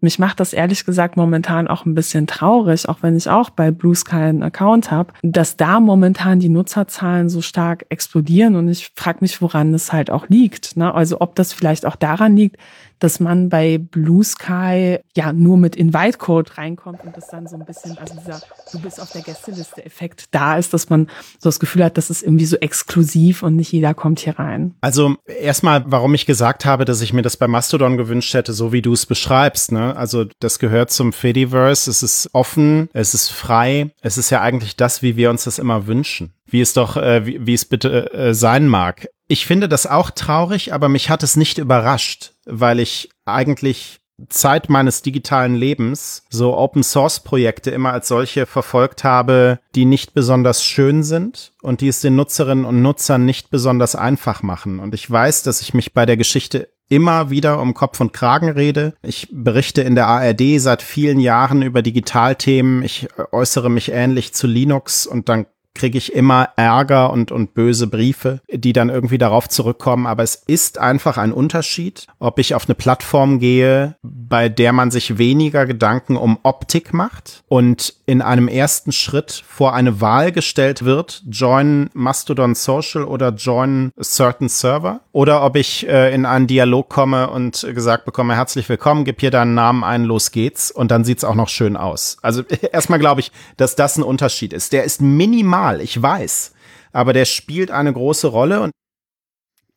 Mich macht das ehrlich gesagt momentan auch ein bisschen traurig, auch wenn ich auch bei Blue Sky einen Account habe, dass da momentan die Nutzerzahlen so stark explodieren und ich frage mich, woran das halt auch liegt. Ne? Also ob das vielleicht auch daran liegt, dass man bei Blue Sky ja nur mit Invite-Code reinkommt und das dann so ein bisschen, also dieser Du bist auf der Gästeliste-Effekt da ist, dass man so das Gefühl hat, das ist irgendwie so exklusiv und nicht jeder kommt hier rein. Also erstmal, warum ich gesagt habe, dass ich mir das bei Mastodon gewünscht hätte, so wie du es beschreibst. Ne? Also das gehört zum Fediverse, es ist offen, es ist frei, es ist ja eigentlich das, wie wir uns das immer wünschen wie es doch, äh, wie, wie es bitte äh, sein mag. Ich finde das auch traurig, aber mich hat es nicht überrascht, weil ich eigentlich Zeit meines digitalen Lebens so Open Source Projekte immer als solche verfolgt habe, die nicht besonders schön sind und die es den Nutzerinnen und Nutzern nicht besonders einfach machen. Und ich weiß, dass ich mich bei der Geschichte immer wieder um Kopf und Kragen rede. Ich berichte in der ARD seit vielen Jahren über Digitalthemen. Ich äußere mich ähnlich zu Linux und dann kriege ich immer Ärger und, und böse Briefe, die dann irgendwie darauf zurückkommen. Aber es ist einfach ein Unterschied, ob ich auf eine Plattform gehe, bei der man sich weniger Gedanken um Optik macht und in einem ersten Schritt vor eine Wahl gestellt wird, join Mastodon Social oder join certain server, oder ob ich äh, in einen Dialog komme und gesagt bekomme, herzlich willkommen, gib hier deinen Namen ein, los geht's, und dann sieht's auch noch schön aus. Also (laughs) erstmal glaube ich, dass das ein Unterschied ist. Der ist minimal ich weiß. Aber der spielt eine große Rolle und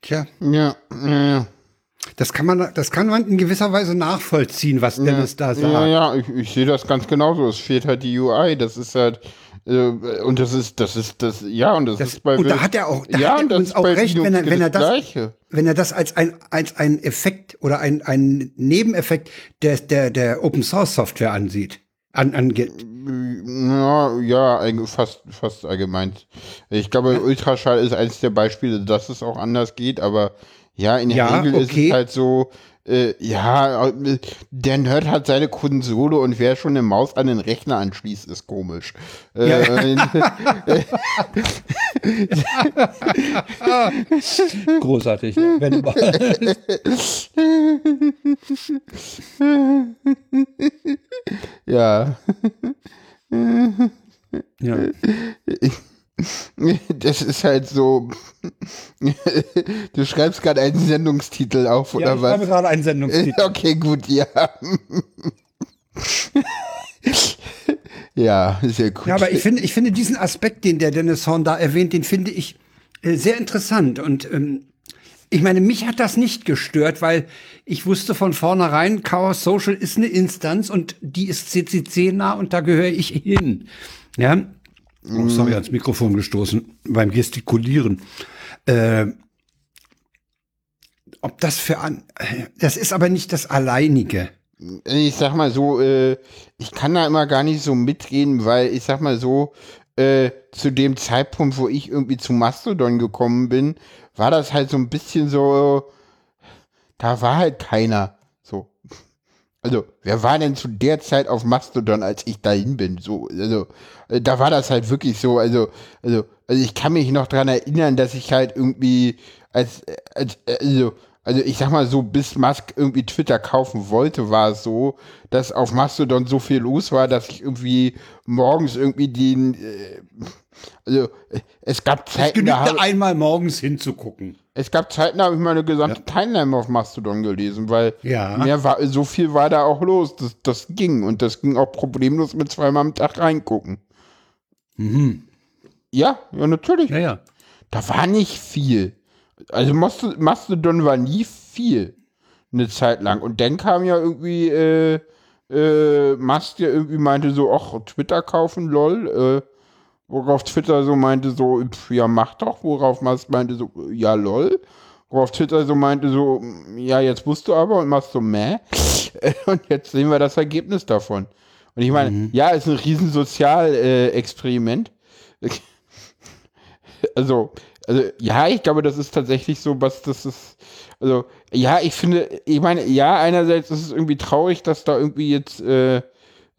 Tja, ja, ja. Das kann man, das kann man in gewisser Weise nachvollziehen, was Dennis ja, da sagt. Ja, ja, ich, ich sehe das ganz genauso. Es fehlt halt die UI. Das ist halt, äh, und das ist, das ist, das, ja, und das, das ist bei. Und da hat er auch, da ja, hat er uns auch recht, wenn er, wenn er das, Gleiche. wenn er das als ein, als ein Effekt oder ein, ein Nebeneffekt der, der, der Open Source Software ansieht an, angeht. Ja, ja, fast, fast allgemein. Ich glaube, Ultraschall ist eines der Beispiele, dass es auch anders geht, aber ja, in der ja, Regel okay. ist es halt so, äh, ja, der Nerd hat seine Konsole und wer schon eine Maus an den Rechner anschließt, ist komisch. Äh, ja. (laughs) Großartig, ne? wenn ja. ja. (laughs) (laughs) Das ist halt so. (laughs) Du schreibst gerade einen Sendungstitel auf, oder ich was? Ich schreibe gerade einen Sendungstitel. (laughs) Okay, gut, ja. ja, sehr gut. Ja, aber ich finde, ich finde diesen Aspekt, den der Dennis Horn da erwähnt, den finde ich äh, sehr interessant. Und ähm, ich meine, mich hat das nicht gestört, weil ich wusste von vornherein, Chaos Social ist eine Instanz und die ist CCC nah und da gehöre ich hin. Ja, Oh, sorry, ans Mikrofon gestoßen beim Gestikulieren. Äh, ob das für an, das ist aber nicht das alleinige. Ich sag mal so, äh, ich kann da immer gar nicht so mitreden, weil ich sag mal so, äh, zu dem Zeitpunkt, wo ich irgendwie zu Mastodon gekommen bin, war das halt so ein bisschen so, da war halt keiner. Also, wer war denn zu der Zeit auf Mastodon, als ich dahin bin? So, also, äh, da war das halt wirklich so. Also, also, also ich kann mich noch dran erinnern, dass ich halt irgendwie als, als also, also ich sag mal so, bis Musk irgendwie Twitter kaufen wollte, war es so, dass auf Mastodon so viel los war, dass ich irgendwie morgens irgendwie den, äh, also äh, es gab Es Zeiten, da genügte hab, einmal morgens hinzugucken. Es gab Zeiten, da habe ich meine gesamte Timeline auf Mastodon gelesen, weil Ja. mehr war, so viel war da auch los. Das, das ging und das ging auch problemlos mit zweimal am Tag reingucken. Mhm. Ja, ja, natürlich. Ja, ja. Da war nicht viel. Also Mast- Mastodon war nie viel. Eine Zeit lang. Und dann kam ja irgendwie, äh, äh, Mast ja irgendwie meinte so, ach, Twitter kaufen, lol. Äh, worauf Twitter so meinte so, pf, ja, mach doch. Worauf Mast meinte so, ja, lol. Worauf Twitter so meinte so, ja, jetzt musst du aber und machst so, meh. (laughs) Und jetzt sehen wir das Ergebnis davon. Und ich meine, ja, ist ein riesen Sozialexperiment. (laughs) also, also, ja, ich glaube, das ist tatsächlich so, was das ist. Also, ja, ich finde, ich meine, ja, einerseits ist es irgendwie traurig, dass da irgendwie jetzt äh,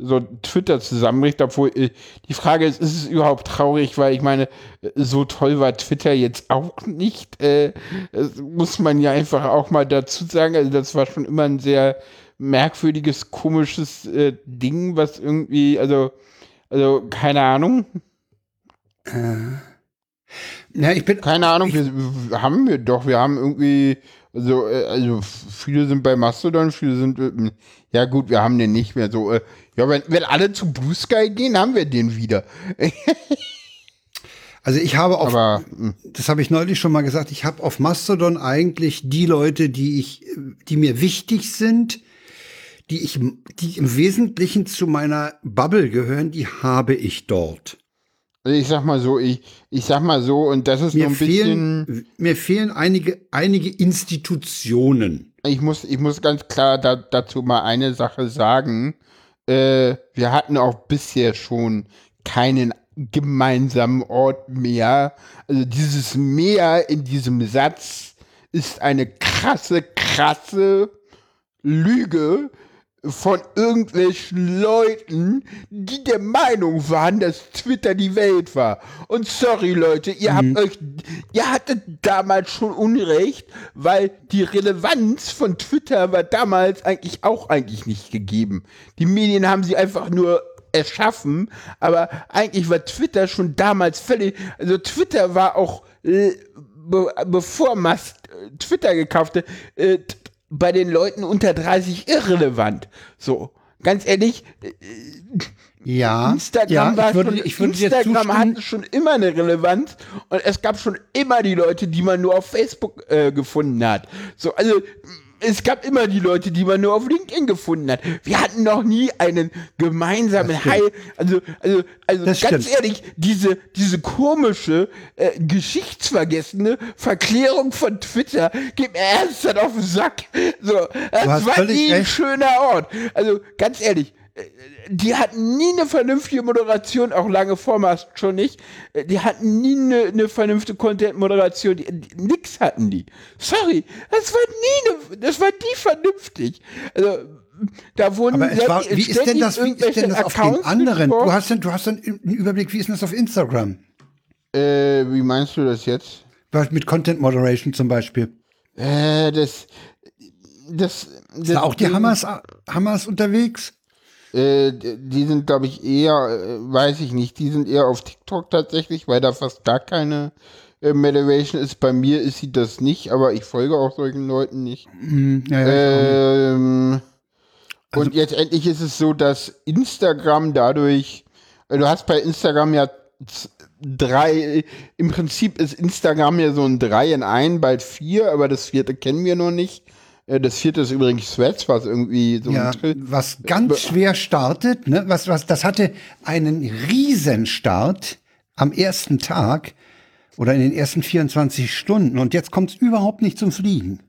so Twitter zusammenbricht, obwohl äh, die Frage ist, ist es überhaupt traurig, weil ich meine, äh, so toll war Twitter jetzt auch nicht. Äh, das muss man ja einfach auch mal dazu sagen. Also, das war schon immer ein sehr merkwürdiges, komisches äh, Ding, was irgendwie, also, also, keine Ahnung. Ja, ich bin, Keine Ahnung, wir, wir haben wir doch, wir haben irgendwie, also, äh, also viele sind bei Mastodon, viele sind, äh, ja gut, wir haben den nicht mehr so, äh, ja, wenn, wenn alle zu Blue Sky gehen, haben wir den wieder. (laughs) also ich habe auf, Aber, mh, das habe ich neulich schon mal gesagt, ich habe auf Mastodon eigentlich die Leute, die ich, die mir wichtig sind, die ich, die im Wesentlichen zu meiner Bubble gehören, die habe ich dort. also ich sag mal so, ich, ich sag mal so, und das ist Mir so ein bisschen, fehlen, mir fehlen einige, einige Institutionen. ich muss, ich muss ganz klar da, dazu mal eine Sache sagen. Äh, wir hatten auch bisher schon keinen gemeinsamen Ort mehr. Also dieses Mehr in diesem Satz ist eine krasse, krasse Lüge von irgendwelchen Leuten, die der Meinung waren, dass Twitter die Welt war. Und sorry Leute, ihr habt euch, ihr hattet damals schon Unrecht, weil die Relevanz von Twitter war damals eigentlich auch eigentlich nicht gegeben. Die Medien haben sie einfach nur erschaffen, aber eigentlich war Twitter schon damals völlig, also Twitter war auch, äh, be bevor Musk äh, Twitter gekaufte, äh, t- bei den Leuten unter 30 irrelevant. So, ganz ehrlich, Ja, Instagram ja, war ich würde, schon, ich würde Instagram hatte schon immer eine Relevanz und es gab schon immer die Leute, die man nur auf Facebook äh, gefunden hat. So, also es gab immer die Leute, die man nur auf LinkedIn gefunden hat. Wir hatten noch nie einen gemeinsamen Heil. Also, also, also Das ganz stimmt. ehrlich, diese, diese komische, äh, geschichtsvergessene Verklärung von Twitter geht mir ernsthaft auf den Sack. So, das war nie ein schöner Ort. Also, ganz ehrlich, die hatten nie eine vernünftige Moderation, auch lange vor Mast schon nicht. Die hatten nie eine, eine vernünftige Content-Moderation. Nix hatten die. Sorry, das war nie eine, das war nie vernünftig. Also, da wurden Aber es war, wie ist denn das, wie ist denn das auf den Accounts anderen? geformt. Du hast, denn, du hast dann einen Überblick, wie ist denn das auf Instagram? Äh, wie meinst du das jetzt? Was Mit Content Moderation zum Beispiel. Äh, das, das, das Ist da auch die Hammers, Hammers unterwegs? Äh, die sind, glaube ich, eher, äh, weiß ich nicht, die sind eher auf TikTok tatsächlich, weil da fast gar keine äh, Moderation ist. Bei mir ist sie das nicht, aber ich folge auch solchen Leuten nicht. Hm, ja, ja, Ähm, und jetzt endlich ist es so, dass Instagram dadurch, äh, du hast bei Instagram ja drei, im Prinzip ist Instagram ja so ein drei in ein, bald vier, aber das vierte kennen wir noch nicht. Äh, Das vierte ist übrigens Threads, was irgendwie so ja, was ganz schwer startet, ne? was, was, das hatte einen Riesenstart am ersten Tag oder in den ersten 24 Stunden und jetzt kommt es überhaupt nicht zum Fliegen.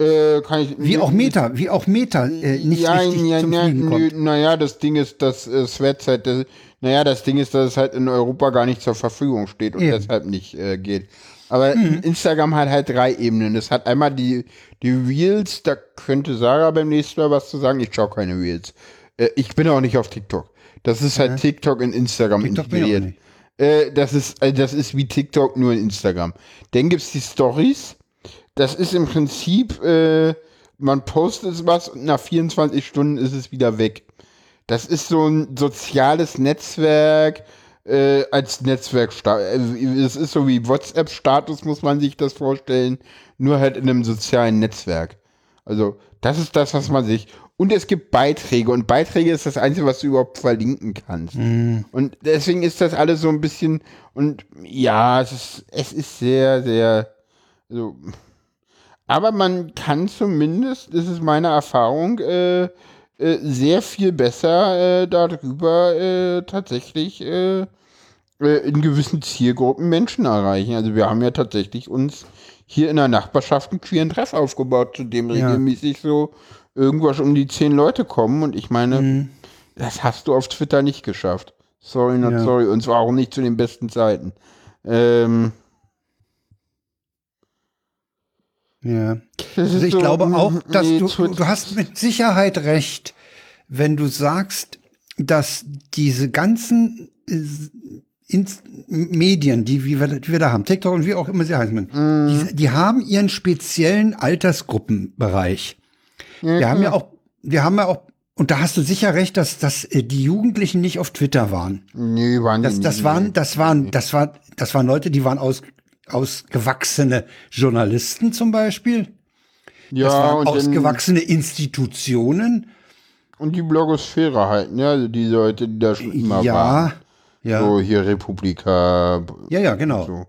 Äh, kann ich, Wie auch Meta, wie auch Meta äh, nicht ja, richtig ja, zum ja, Fliegen kommt. Naja, das Ding ist, dass äh, Threads halt, das, naja, das Ding ist, dass es halt in Europa gar nicht zur Verfügung steht und Eben. deshalb nicht äh, geht. Aber Instagram hat halt drei Ebenen. Es hat einmal die, die Reels, da könnte Sarah beim nächsten Mal was zu sagen. Ich schaue keine Reels. Äh, ich bin auch nicht auf TikTok. Das ist halt TikTok in Instagram TikTok integriert. nicht. Äh, das ist, äh, das ist wie TikTok nur in Instagram. Dann gibt's die Stories. das ist im Prinzip, äh, man postet was und nach 24 Stunden ist es wieder weg. Das ist so ein soziales Netzwerk äh, als Netzwerk. Äh, es ist so wie WhatsApp-Status, muss man sich das vorstellen, nur halt in einem sozialen Netzwerk. Also, das ist das, was man sich. Und es gibt Beiträge und Beiträge ist das Einzige, was du überhaupt verlinken kannst. Mhm. Und deswegen ist das alles so ein bisschen, und ja, es ist, es ist sehr, sehr, so. Aber man kann zumindest, das ist meine Erfahrung, äh, äh, sehr viel besser äh, darüber äh, tatsächlich äh, äh, in gewissen Zielgruppen Menschen erreichen. Also wir haben ja tatsächlich uns hier in der Nachbarschaft einen queeren Treff aufgebaut, zu dem Ja. regelmäßig so irgendwas um die zehn Leute kommen. Und ich meine, Mhm. das hast du auf Twitter nicht geschafft. Sorry, not Ja. sorry. Und zwar auch nicht zu den besten Zeiten. Ähm, Ja. (laughs) Also ich so, glaube auch, dass nee, du, du hast mit Sicherheit recht, wenn du sagst, dass diese ganzen äh, Ins Medien, die wie wir, die wir da haben, TikTok und wie auch immer sie heißen, Mhm. die, die haben ihren speziellen Altersgruppenbereich. wir haben ja auch, wir haben ja auch, und da hast du sicher recht, dass, dass äh, die Jugendlichen nicht auf Twitter waren. Nee, waren Das, das waren, das waren, das war, das waren Leute, die waren aus, ausgewachsene Journalisten zum Beispiel. ja, Das waren ausgewachsene Institutionen. und die Blogosphäre halt, ne? Also die Leute, die da schon immer ja, waren. ja, So hier Republika. ja, ja, genau. So.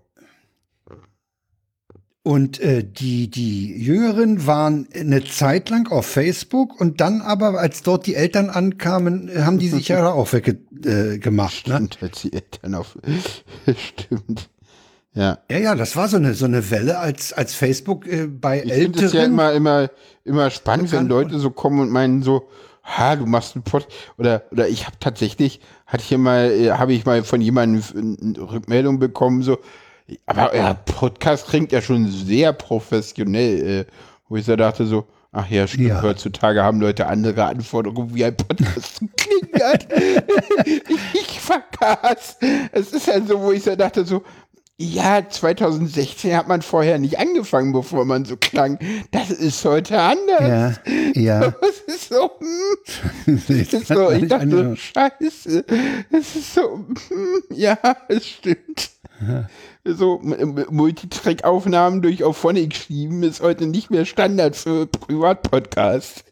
Und äh, die, die Jüngeren waren eine Zeit lang auf Facebook und dann aber, als dort die Eltern ankamen, haben die sich ja (laughs) auch weggemacht. Äh, gemacht, ne? Und als die Eltern auf. (laughs) Stimmt. Ja. Ja, ja, das war so eine, so eine Welle, als, als Facebook äh, bei Ich finde es Älteren. ja immer, immer, immer spannend, wenn Leute so kommen und meinen so, ha, du machst einen Pod oder oder ich habe tatsächlich, hatte ich hier mal, äh, habe ich mal von jemandem eine Rückmeldung bekommen, so, aber euer Podcast klingt ja schon sehr professionell, äh, wo ich so dachte so, ach ja, stimmt, Ja. heutzutage haben Leute andere Anforderungen, wie ein Podcast zu klingen hat. (laughs) ich vergaß. Es ist ja so, wo ich so dachte so, ja, 2016 hat man vorher nicht angefangen, bevor man so klang. Das ist heute anders. ja, ja. (laughs) Das ist so, hm, (laughs) das ist so, ich dachte, scheiße. Es ist so, hm, ja, es stimmt. So, M- M- Multitrack-Aufnahmen durch auf Phonic schieben ist heute nicht mehr Standard für Privatpodcasts.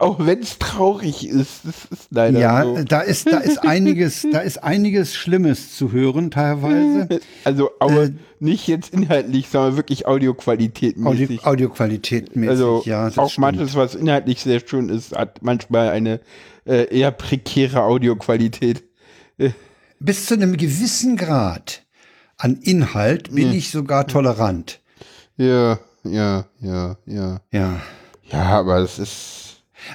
Auch wenn es traurig ist. Das ist leider Ja, so. da ist, da ist einiges, da ist einiges Schlimmes zu hören teilweise. (laughs) Also, aber Äh, nicht jetzt inhaltlich, sondern wirklich Audioqualität Audio, mäßig. Audioqualität mäßig, also ja. auch stimmt. manches, was inhaltlich sehr schön ist, hat manchmal eine äh, eher prekäre Audioqualität. (laughs) Bis zu einem gewissen Grad an Inhalt bin ich sogar tolerant. Ja, ja, ja, ja. Ja. Ja, aber es ist.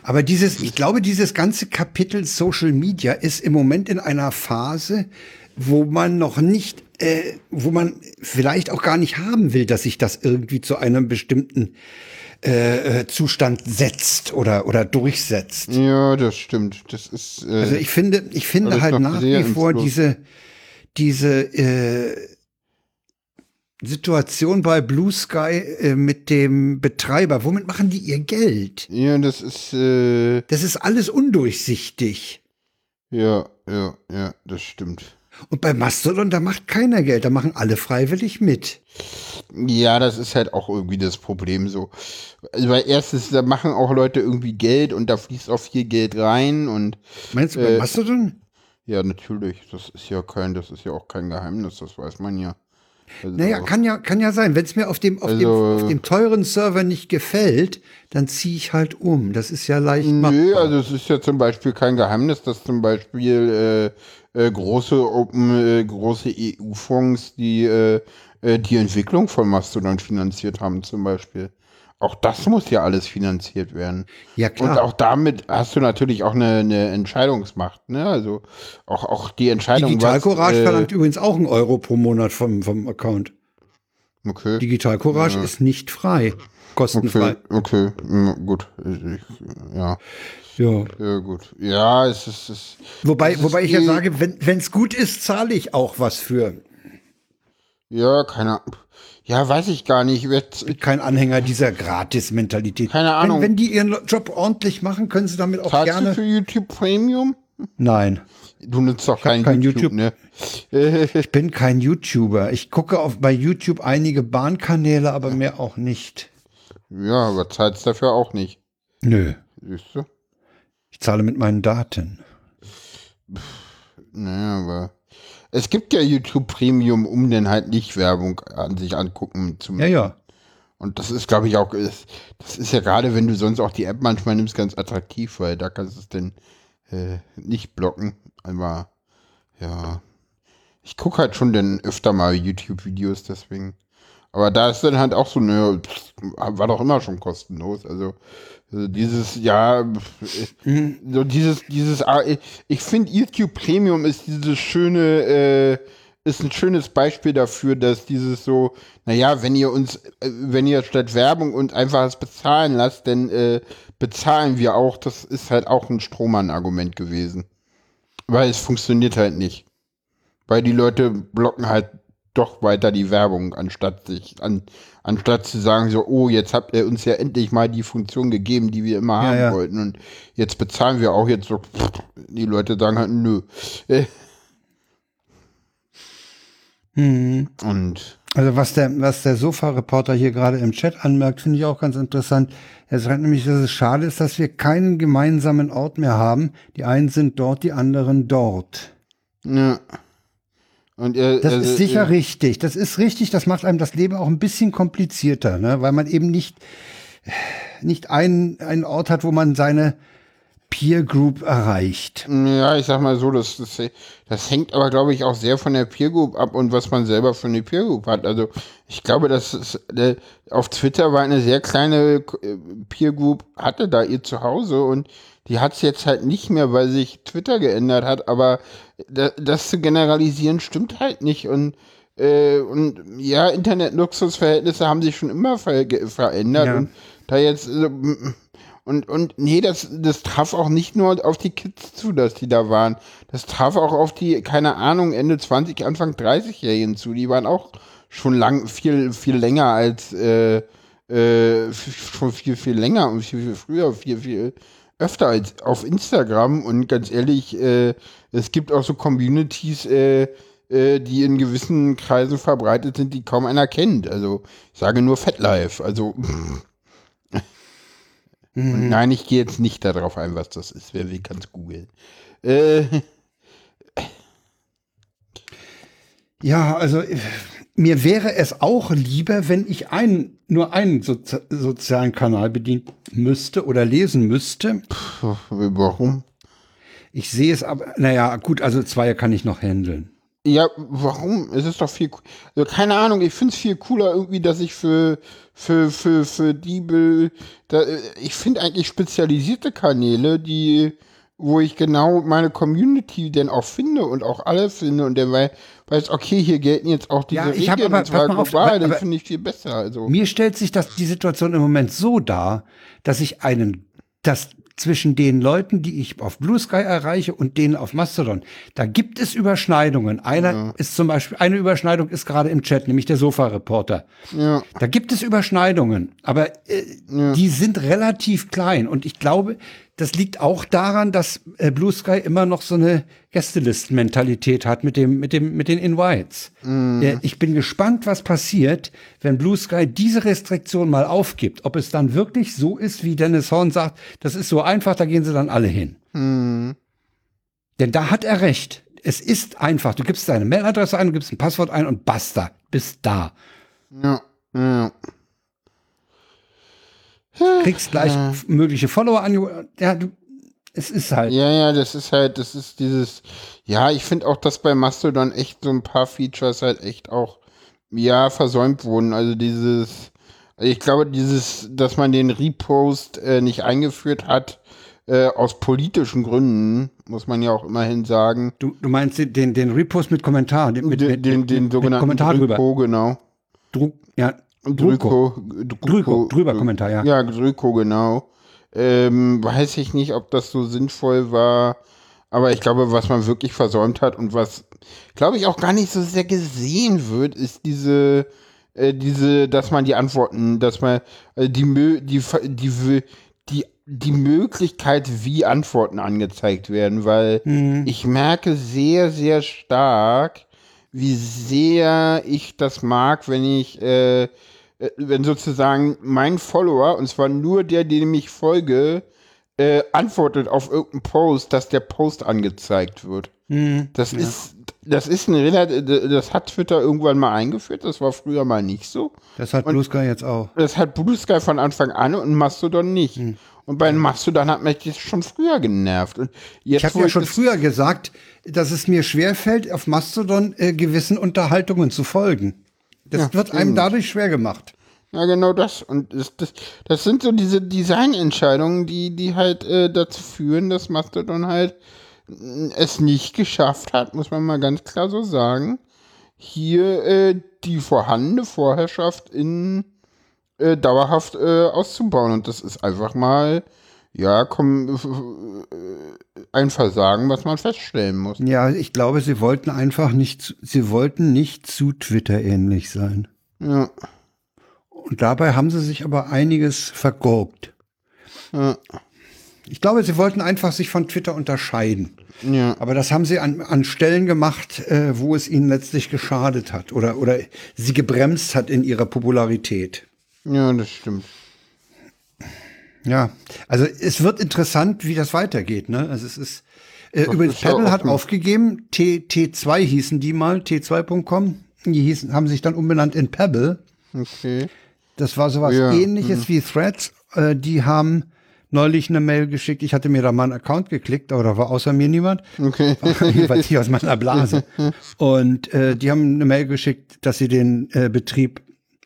Aber dieses, ich glaube, dieses ganze Kapitel Social Media ist im Moment in einer Phase, wo man noch nicht, äh, wo man vielleicht auch gar nicht haben will, dass sich das irgendwie zu einem bestimmten äh, äh, Zustand setzt oder oder durchsetzt. Ja, das stimmt. Das ist. Äh, Also ich finde, ich finde halt nach wie vor diese, diese äh, Situation bei Blue Sky äh, mit dem Betreiber. Womit machen die ihr Geld? ja, das ist. Äh, Das ist alles undurchsichtig. ja, ja, ja, das stimmt. Und bei Mastodon, da macht keiner Geld, da machen alle freiwillig mit. Ja, das ist halt auch irgendwie das Problem so. Also, weil erstens, da machen auch Leute irgendwie Geld und da fließt auch viel Geld rein und Meinst du bei Äh, Mastodon? ja, natürlich, das ist ja kein, das ist ja auch kein Geheimnis, das weiß man ja. Also, Naja, kann ja, kann ja sein. Wenn es mir auf dem, auf, dem, Also- auf dem teuren Server nicht gefällt, dann ziehe ich halt um. Das ist ja leicht machbar. Nö, also es ist ja zum Beispiel kein Geheimnis, dass zum Beispiel äh, äh, große Open, äh, große EU-Fonds, die äh, äh, die Entwicklung von Mastodon finanziert haben, zum Beispiel. Auch das muss ja alles finanziert werden. Ja, Und klar. auch damit hast du natürlich auch eine, eine Entscheidungsmacht, ne? Also auch, auch die Entscheidung. Digital Courage äh, verlangt übrigens auch einen Euro pro Monat vom, vom Account. Okay. Digital Courage ist nicht frei. Kostenfrei. Okay, okay, mm, gut. Ja, Ja. ja, gut. Ja, es ist. Es, Wobei, es ist wobei ich ja sage, wenn es gut ist, zahle ich auch was für. Ja, keine Ahnung. Ja, weiß ich gar nicht. Ich bin kein Anhänger dieser Gratis-Mentalität. Keine Ahnung. Wenn, wenn die ihren Job ordentlich machen, können sie damit auch zahlst du gerne. für YouTube Premium? Nein, Du nutzt doch kein, kein YouTube, YouTube. ne? (laughs) Ich bin kein YouTuber. Ich gucke auf, bei YouTube einige Bahnkanäle, aber mehr auch nicht. ja, aber zahlst dafür auch nicht. Nö, Siehst du? ich zahle mit meinen Daten. Naja, aber es gibt ja YouTube Premium, um dann halt nicht Werbung an sich angucken zu Ja, ja. Und das ist, glaube ich, auch, ist, das ist ja gerade, wenn du sonst auch die App manchmal nimmst, ganz attraktiv, weil da kannst du es dann äh, nicht blocken. Aber ja, ich gucke halt schon dann öfter mal YouTube-Videos, deswegen. Aber da ist dann halt auch so eine, war doch immer schon kostenlos. Also, also dieses, ja, äh, so dieses, dieses, ah, ich, ich finde YouTube Premium ist dieses schöne, äh, ist ein schönes Beispiel dafür, dass dieses so, naja, wenn ihr uns, äh, wenn ihr statt Werbung und einfach es bezahlen lasst, dann äh, bezahlen wir auch. Das ist halt auch ein Strohmann-Argument gewesen. Weil es funktioniert halt nicht. Weil die Leute blocken halt doch weiter die Werbung, anstatt sich, an, anstatt zu sagen so, oh, jetzt habt ihr uns ja endlich mal die Funktion gegeben, die wir immer Ja, haben ja. wollten. Und jetzt bezahlen wir auch jetzt so, die Leute sagen halt, nö. (laughs) Mhm. Und Also was der, was der Sofa-Reporter hier gerade im Chat anmerkt, finde ich auch ganz interessant. Er sagt nämlich, dass es schade ist, dass wir keinen gemeinsamen Ort mehr haben. Die einen sind dort, die anderen dort. Ja. Und er, Das er- ist sicher er, richtig. Das ist richtig. Das macht einem das Leben auch ein bisschen komplizierter, ne? weil man eben nicht, nicht einen, einen Ort hat, wo man seine Peer Group erreicht. Ja, ich sag mal so, das, das, das hängt aber, glaube ich, auch sehr von der Peer Group ab und was man selber für eine Peer Group hat. Also ich glaube, dass es, äh, auf Twitter war eine sehr kleine äh, Peer Group, hatte da ihr Zuhause und die hat es jetzt halt nicht mehr, weil sich Twitter geändert hat, aber da, das zu generalisieren stimmt halt nicht und äh, und ja, Internet-Luxusverhältnisse haben sich schon immer ver verändert Ja. und da jetzt äh, und, und nee, das, das traf auch nicht nur auf die Kids zu, dass die da waren. Das traf auch auf die, keine Ahnung, Ende 20, Anfang 30-Jährigen zu. Die waren auch schon lang, viel, viel länger als, äh, äh, schon viel, viel länger und viel, viel früher, viel, viel öfter als auf Instagram. Und ganz ehrlich, äh, es gibt auch so Communities, äh, äh, die in gewissen Kreisen verbreitet sind, die kaum einer kennt. Also, ich sage nur FetLife. Also, und (laughs) nein, ich gehe jetzt nicht darauf ein, was das ist. Wer will, kann es googeln. Äh, Ja, also mir wäre es auch lieber, wenn ich einen, nur einen Sozi sozialen Kanal bedienen müsste oder lesen müsste. warum? Ich sehe es aber, naja, gut, also zwei kann ich noch handeln. Ja, warum? Es ist doch viel, also keine Ahnung, ich finde es viel cooler irgendwie, dass ich für, für, für, für die, Be- da, äh, ich finde eigentlich spezialisierte Kanäle, die, wo ich genau meine Community denn auch finde und auch alle finde und der wei- weiß, okay, hier gelten jetzt auch diese Ja, ich Regeln aber- und zwar global, das finde ich viel besser, also. Mir stellt sich das, die Situation im Moment so dar, dass ich einen, dass zwischen den Leuten, die ich auf Blue Sky erreiche und denen auf Mastodon, da gibt es Überschneidungen. Einer ist zum Beispiel, eine Überschneidung ist gerade im Chat, nämlich der Sofa-Reporter. Ja. Da gibt es Überschneidungen, aber äh, die sind relativ klein. Und ich glaube, das liegt auch daran, dass äh, Blue Sky immer noch so eine Gästelisten-Mentalität hat mit dem, mit dem, mit den Invites. Äh, ich bin gespannt, was passiert, wenn Blue Sky diese Restriktion mal aufgibt. Ob es dann wirklich so ist, wie Dennis Horn sagt, das ist so einfach, da gehen sie dann alle hin. Denn da hat er recht. Es ist einfach. Du gibst deine Mailadresse ein, du gibst ein Passwort ein und basta. Bist da. Ja, ja. Kriegst gleich f- mögliche Follower an. Ja, du, es ist halt. Ja, ja, das ist halt, das ist dieses, ja, ich finde auch, dass bei Mastodon echt so ein paar Features halt echt auch, ja, versäumt wurden. Also dieses, also ich glaube, dieses, dass man den Repost äh, nicht eingeführt hat, äh, aus politischen Gründen, muss man ja auch immerhin sagen. Du, du meinst den, den, Repost mit Kommentar, den, mit, den, mit, den, mit, den mit sogenannten Kommentar drüber. Druko, genau. Dru, ja, Druko. Druko, drüber Kommentar, ja. Ja, Druko, genau. Ähm, weiß ich nicht, ob das so sinnvoll war. Aber ich glaube, was man wirklich versäumt hat und was, glaube ich, auch gar nicht so sehr gesehen wird, ist diese, äh, diese, dass man die Antworten, dass man äh, die, Mö die, die, die, die Möglichkeit, wie Antworten angezeigt werden, weil Mhm. ich merke sehr, sehr stark, wie sehr ich das mag, wenn ich, äh, äh, wenn sozusagen mein Follower, und zwar nur der, dem ich folge, äh, antwortet auf irgendeinen Post, dass der Post angezeigt wird. Mhm. Das ist, das ist ein relativ, das hat Twitter irgendwann mal eingeführt, das war früher mal nicht so. Das hat Blue Sky jetzt auch. Das hat Blue Sky von Anfang an und Mastodon nicht. Hm. Und bei Mastodon hat mich das schon früher genervt. Und jetzt, Ich habe ja schon früher gesagt, dass es mir schwerfällt, auf Mastodon äh, gewissen Unterhaltungen zu folgen. Das Ja, wird einem eben. dadurch schwer gemacht. Ja, genau das. Und das, das, das sind so diese Designentscheidungen, die, die halt äh, dazu führen, dass Mastodon halt mh, es nicht geschafft hat, muss man mal ganz klar so sagen, hier äh, die vorhandene Vorherrschaft in äh, dauerhaft äh, auszubauen. Und das ist einfach mal, ja, komm, äh, ein Versagen, was man feststellen muss. Ja, ich glaube, sie wollten einfach nicht, zu- sie wollten nicht zu Twitter ähnlich sein. Ja, Und dabei haben sie sich aber einiges vergurkt. ja, Ich glaube, sie wollten einfach sich von Twitter unterscheiden. ja. Aber das haben sie an, an Stellen gemacht, äh, wo es ihnen letztlich geschadet hat oder, oder sie gebremst hat in ihrer Popularität. Ja, das stimmt. Ja, also es wird interessant, wie das weitergeht. Ne? Also es ist äh, Das übrigens ist Pebble hat aufgegeben. T, T2 hießen die mal, T2.com. Die hießen, haben sich dann umbenannt in Pebble. Okay. Das war sowas Ja, ähnliches wie Threads. Äh, die haben neulich eine Mail geschickt. Ich hatte mir da mal einen Account geklickt, aber da war außer mir niemand. Okay. (laughs) Jedenfalls hier aus meiner Blase. (laughs) Und äh, die haben eine Mail geschickt, dass sie den äh, Betrieb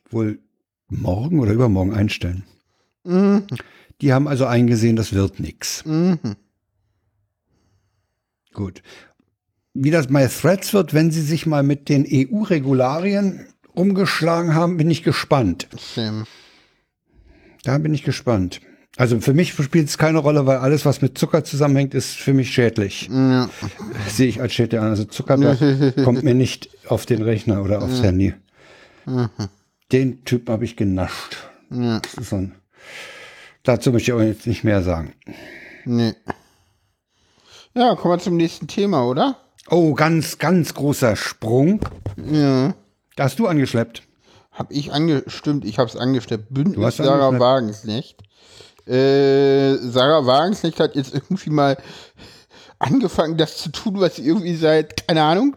wohl morgen oder übermorgen einstellen. Mhm. Die haben also eingesehen, das wird nix. Mhm. Gut. Wie das bei Threads wird, wenn sie sich mal mit den EU-Regularien umgeschlagen haben, bin ich gespannt. Same. Da bin ich gespannt. Also für mich spielt es keine Rolle, weil alles, was mit Zucker zusammenhängt, ist für mich schädlich. Ja. Sehe ich als schädlich an. Also Zuckerberg (laughs) kommt mir nicht auf den Rechner oder aufs Handy. Den Typ habe ich genascht. Ja. Das ist so ein, dazu möchte ich aber jetzt nicht mehr sagen. Nee. Ja, kommen wir zum nächsten Thema, oder? Oh, ganz, ganz großer Sprung. Ja. Da hast du angeschleppt. Hab ich angestimmt, ich hab's angestellt. Bündnis Sarah angeschleppt. Wagenknecht. Äh, Sarah Wagenknecht hat jetzt irgendwie mal angefangen, das zu tun, was sie irgendwie seit, keine Ahnung,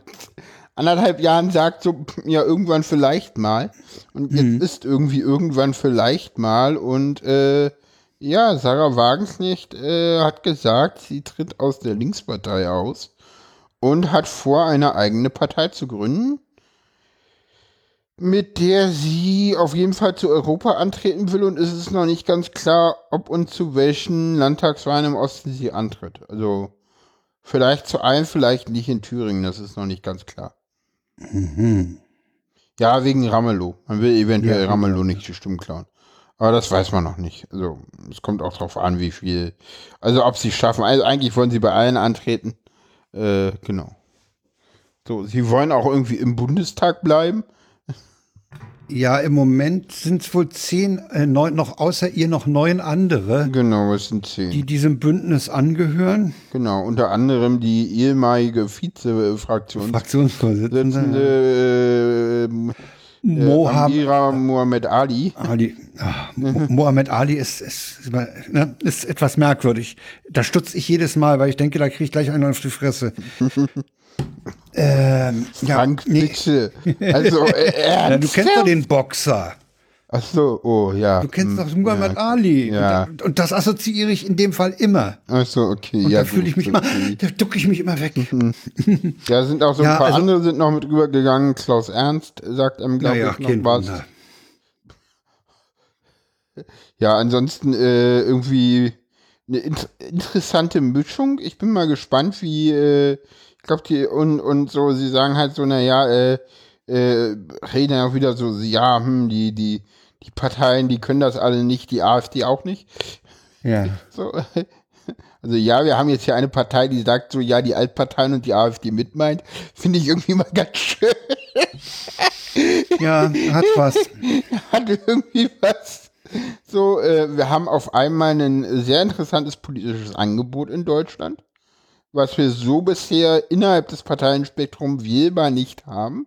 anderthalb Jahren sagt, so, ja, irgendwann vielleicht mal. Und jetzt ist irgendwie irgendwann vielleicht mal. Und äh, ja, Sarah Wagenknecht äh, hat gesagt, sie tritt aus der Linkspartei aus und hat vor, eine eigene Partei zu gründen mit der sie auf jeden Fall zu Europa antreten will und es ist noch nicht ganz klar, ob und zu welchen Landtagswahlen im Osten sie antritt. Also vielleicht zu allen, vielleicht nicht in Thüringen, das ist noch nicht ganz klar. Ja, wegen Ramelow. Man will eventuell Ja, Ramelow nicht die Stimmen klauen. Aber das weiß man noch nicht. Also es kommt auch darauf an, wie viel. Also ob sie es schaffen. Also eigentlich wollen sie bei allen antreten. Äh, genau. So, sie wollen auch irgendwie im Bundestag bleiben. Ja, im Moment sind es wohl zehn, äh, neun, noch außer ihr noch neun andere, Genau, es sind zehn. die diesem Bündnis angehören. genau, unter anderem die ehemalige Vize-Fraktionsvorsitzende Fraktionsvorsitzende. ähm, Mohammed Amira Mohammed Ali. Ali, ah, Mo- Mohammed Ali ist, ist, ist, ne, ist etwas merkwürdig. Da stutze ich jedes Mal, weil ich denke, da kriege ich gleich einen auf die Fresse. (laughs) ähm, ja, Frank, nee, bitte. Also, (laughs) äh, ja, du kennst doch den Boxer. Ach so, oh, ja. Du kennst doch Hm, Muhammad ja. Ali. Ja. Und, und das assoziiere ich in dem Fall immer. Ach so, okay. Und ja, da fühle ich mich immer, okay. da ducke ich mich immer weg. Da sind auch so ein Ja, paar also- andere sind noch mit rübergegangen. Klaus Ernst sagt einem, glaube Naja, ich, noch was. Wunder. Ja, ansonsten äh, irgendwie eine int interessante Mischung. Ich bin mal gespannt, wie, äh, ich glaube, die und, und so, sie sagen halt so, naja, äh, äh, reden ja auch wieder so, ja, hm, die, die, die Parteien, die können das alle nicht, die AfD auch nicht. Ja. (laughs) So, Also ja, wir haben jetzt hier eine Partei, die sagt so, ja, die Altparteien und die AfD mitmeint. Finde ich irgendwie mal ganz schön. (laughs) Ja, hat was. (laughs) Hat irgendwie was. So, äh, wir haben auf einmal ein sehr interessantes politisches Angebot in Deutschland, was wir so bisher innerhalb des Parteienspektrums wählbar nicht haben.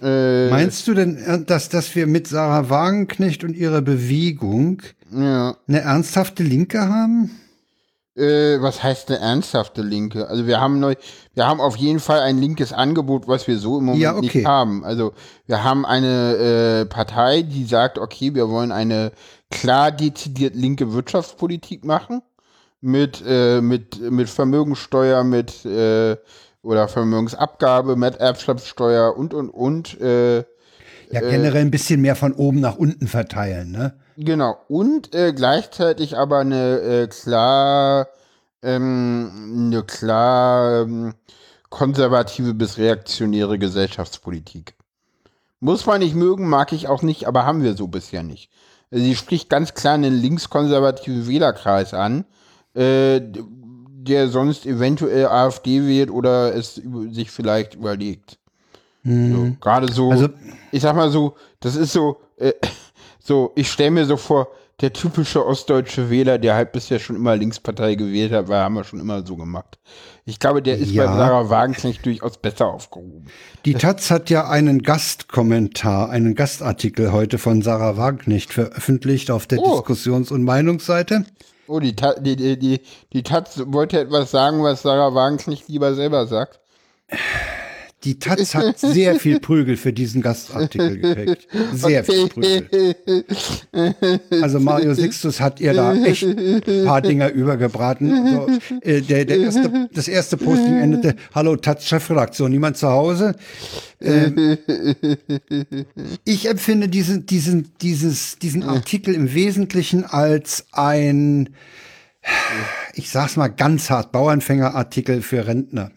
Äh, Meinst du denn, äh, dass, dass wir mit Sarah Wagenknecht und ihrer Bewegung ja. eine ernsthafte Linke haben? Äh, was heißt eine ernsthafte Linke? Also wir haben neu, wir haben auf jeden Fall ein linkes Angebot, was wir so im Moment ja, okay. nicht haben. Also wir haben eine äh, Partei, die sagt, okay, wir wollen eine klar dezidiert linke Wirtschaftspolitik machen mit äh, mit mit Vermögensteuer, mit äh, oder Vermögensabgabe, mit Erbschaftssteuer und und und. Äh, ja, generell ein bisschen mehr von oben nach unten verteilen, ne? Genau. Und äh, gleichzeitig aber eine äh, klar, ähm, eine klar ähm, konservative bis reaktionäre Gesellschaftspolitik. Muss man nicht mögen, mag ich auch nicht, aber haben wir so bisher nicht. Sie spricht ganz klar einen linkskonservativen Wählerkreis an, äh, der sonst eventuell AfD wählt oder es sich vielleicht überlegt. Mhm. So, Gerade so, also, ich sag mal so, das ist so, äh, (laughs) so, ich stelle mir so vor, der typische ostdeutsche Wähler, der halt bisher schon immer Linkspartei gewählt hat, weil haben wir schon immer so gemacht. Ich glaube, der ist ja. bei Sarah Wagenknecht durchaus besser aufgehoben. Die Taz hat ja einen Gastkommentar, einen Gastartikel heute von Sarah Wagenknecht veröffentlicht auf der oh. Diskussions- und Meinungsseite. Oh, die, die, die, die, die Taz wollte etwas sagen, was Sarah Wagenknecht lieber selber sagt. Die Taz hat sehr viel Prügel für diesen Gastartikel gekriegt. Sehr viel Prügel. Also Mario Sixtus hat ihr da echt ein paar Dinger übergebraten. Also, äh, der, der erste, das erste Posting endete, Hallo Taz Chefredaktion, niemand zu Hause? Ähm, ich empfinde diesen, diesen, dieses, diesen Artikel im Wesentlichen als ein, ich sag's mal ganz hart, Bauernfängerartikel für Rentner.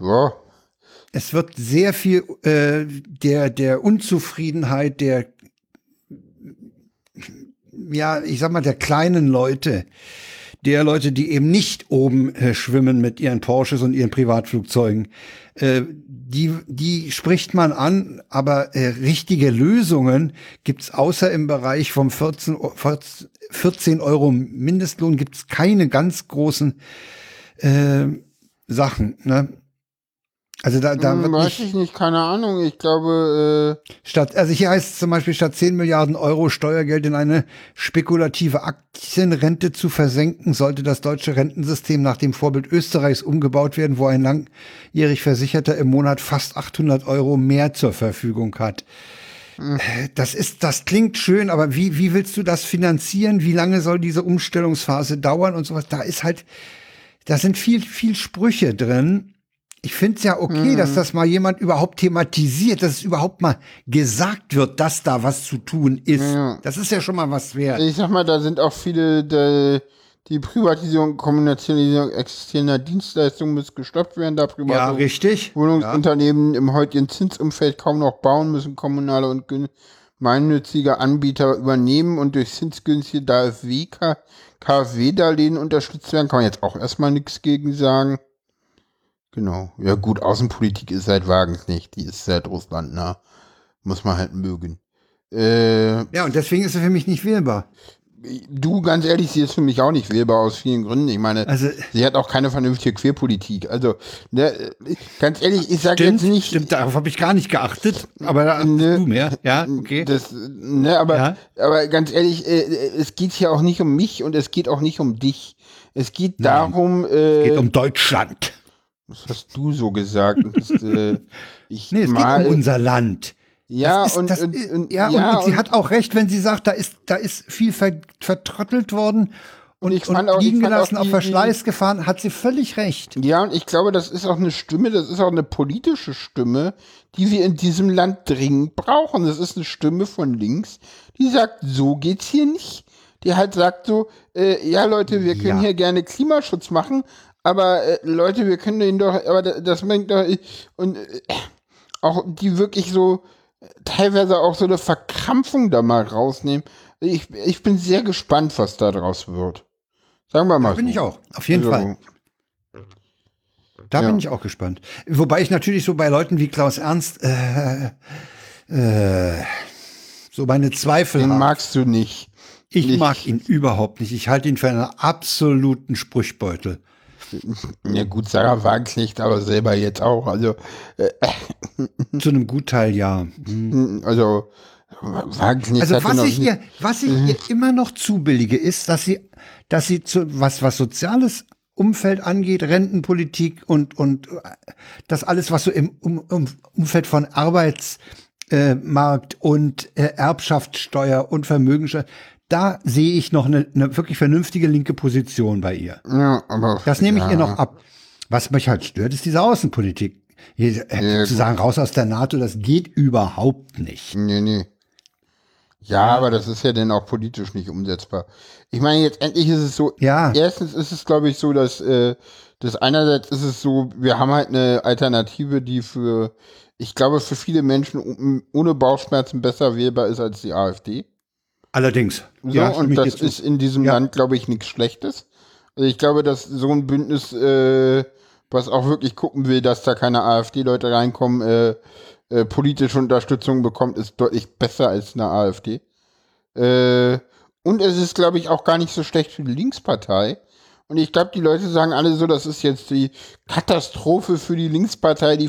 Ja. Es wird sehr viel äh, der, der Unzufriedenheit der, ja, ich sag mal, der kleinen Leute, der Leute, die eben nicht oben äh, schwimmen mit ihren Porsches und ihren Privatflugzeugen, äh, die, die spricht man an, aber äh, richtige Lösungen gibt's außer im Bereich vom 14, 14 Euro Mindestlohn gibt's keine ganz großen äh, Sachen. Ne? Also da, da hm, weiß nicht, ich nicht, keine Ahnung. Ich glaube, äh statt, also hier heißt es zum Beispiel, statt 10 Milliarden Euro Steuergeld in eine spekulative Aktienrente zu versenken, sollte das deutsche Rentensystem nach dem Vorbild Österreichs umgebaut werden, wo ein langjährig Versicherter im Monat fast 800 Euro mehr zur Verfügung hat. Hm. Das ist, das klingt schön, aber wie, wie willst du das finanzieren? Wie lange soll diese Umstellungsphase dauern und sowas? Da ist halt, da sind viel, viel Sprüche drin ich finde es ja okay, mhm. dass das mal jemand überhaupt thematisiert, dass es überhaupt mal gesagt wird, dass da was zu tun ist. Ja. Das ist ja schon mal was wert. Ich sag mal, da sind auch viele, die, die Privatisierung, Kommunikationsierung existierender Dienstleistungen muss gestoppt werden, da private ja, richtig. Wohnungsunternehmen ja. im heutigen Zinsumfeld kaum noch bauen müssen, kommunale und gemeinnützige Anbieter übernehmen und durch zinsgünstige KfW, KfW-Darlehen unterstützt werden. Kann man jetzt auch erstmal nichts gegen sagen. Genau. Ja gut, Außenpolitik ist seit Wagens nicht. Die ist seit Russland nah. Muss man halt mögen. Äh, ja, und deswegen ist er für mich nicht wählbar. Du, ganz ehrlich, sie ist für mich auch nicht wählbar aus vielen Gründen. Ich meine, also, sie hat auch keine vernünftige Queerpolitik. Also, ne, ganz ehrlich, ich sage jetzt nicht. Stimmt, darauf habe ich gar nicht geachtet. Aber ne, du mehr. Ja, okay. Das, ne, aber, ja. aber ganz ehrlich, äh, es geht hier auch nicht um mich und es geht auch nicht um dich. Es geht Nein, darum. Äh, es geht um Deutschland. Das hast du so gesagt. Das, äh, (laughs) ich nee, es mal, geht um unser Land. Ja, ist, und, und, und, ja, ja, und, sie hat auch recht, wenn sie sagt, da ist, da ist viel ver, vertrottelt worden und, ich fand auch, liegen gelassen, auf Verschleiß gefahren, hat sie völlig recht. Ja, und ich glaube, das ist auch eine Stimme, das ist auch eine politische Stimme, die wir in diesem Land dringend brauchen. Das ist eine Stimme von links, die sagt, so geht's hier nicht. Die halt sagt so, äh, ja Leute, wir können ja. hier gerne Klimaschutz machen, aber äh, Leute, wir können den doch, aber das, das merkt doch, und äh, auch die wirklich so, teilweise auch so eine Verkrampfung da mal rausnehmen. Ich, ich bin sehr gespannt, was da draus wird. Sagen wir mal. Da bin so. ich auch, auf jeden Also, Fall. Da Ja. bin ich auch gespannt. Wobei ich natürlich so bei Leuten wie Klaus Ernst äh, äh, so meine Zweifel Den habe. magst du nicht. Ich nicht. mag ihn überhaupt nicht. Ich halte ihn für einen absoluten Sprüchbeutel. (laughs) Ja gut, Sarah Wagenknecht aber selber jetzt auch. Also, Zu einem Gutteil ja. (laughs) also Wagenknecht Also was ich ihr, was ich ihr (laughs) immer noch zubillige, ist, dass sie, dass sie zu was was soziales Umfeld angeht, Rentenpolitik und und äh, das alles, was so im um, um, Umfeld von Arbeitsmarkt äh, Markt und äh, Erbschaftssteuer und Vermögensteuer, da sehe ich noch eine, eine wirklich vernünftige linke Position bei ihr. Ja, aber Das nehme ich ja. ihr noch ab. Was mich halt stört, ist diese Außenpolitik. Hier, äh, Ja, zu sagen, raus aus der NATO, das geht überhaupt nicht. Nee, nee. Ja, aber das ist ja dann auch politisch nicht umsetzbar. Ich meine, jetzt endlich ist es so, Ja. erstens ist es, glaube ich, so, dass, äh, dass einerseits ist es so, wir haben halt eine Alternative, die für, ich glaube, für viele Menschen ohne Bauchschmerzen besser wählbar ist als die AfD. Allerdings. So, Ja, und das zu. ist in diesem Ja. Land, glaube ich, nichts Schlechtes. Also ich glaube, dass so ein Bündnis, äh, was auch wirklich gucken will, dass da keine AfD-Leute reinkommen, äh, äh, politische Unterstützung bekommt, ist deutlich besser als eine AfD. Äh, und es ist, glaube ich, auch gar nicht so schlecht für die Linkspartei. Und ich glaube, die Leute sagen alle so, das ist jetzt die Katastrophe für die Linkspartei. Die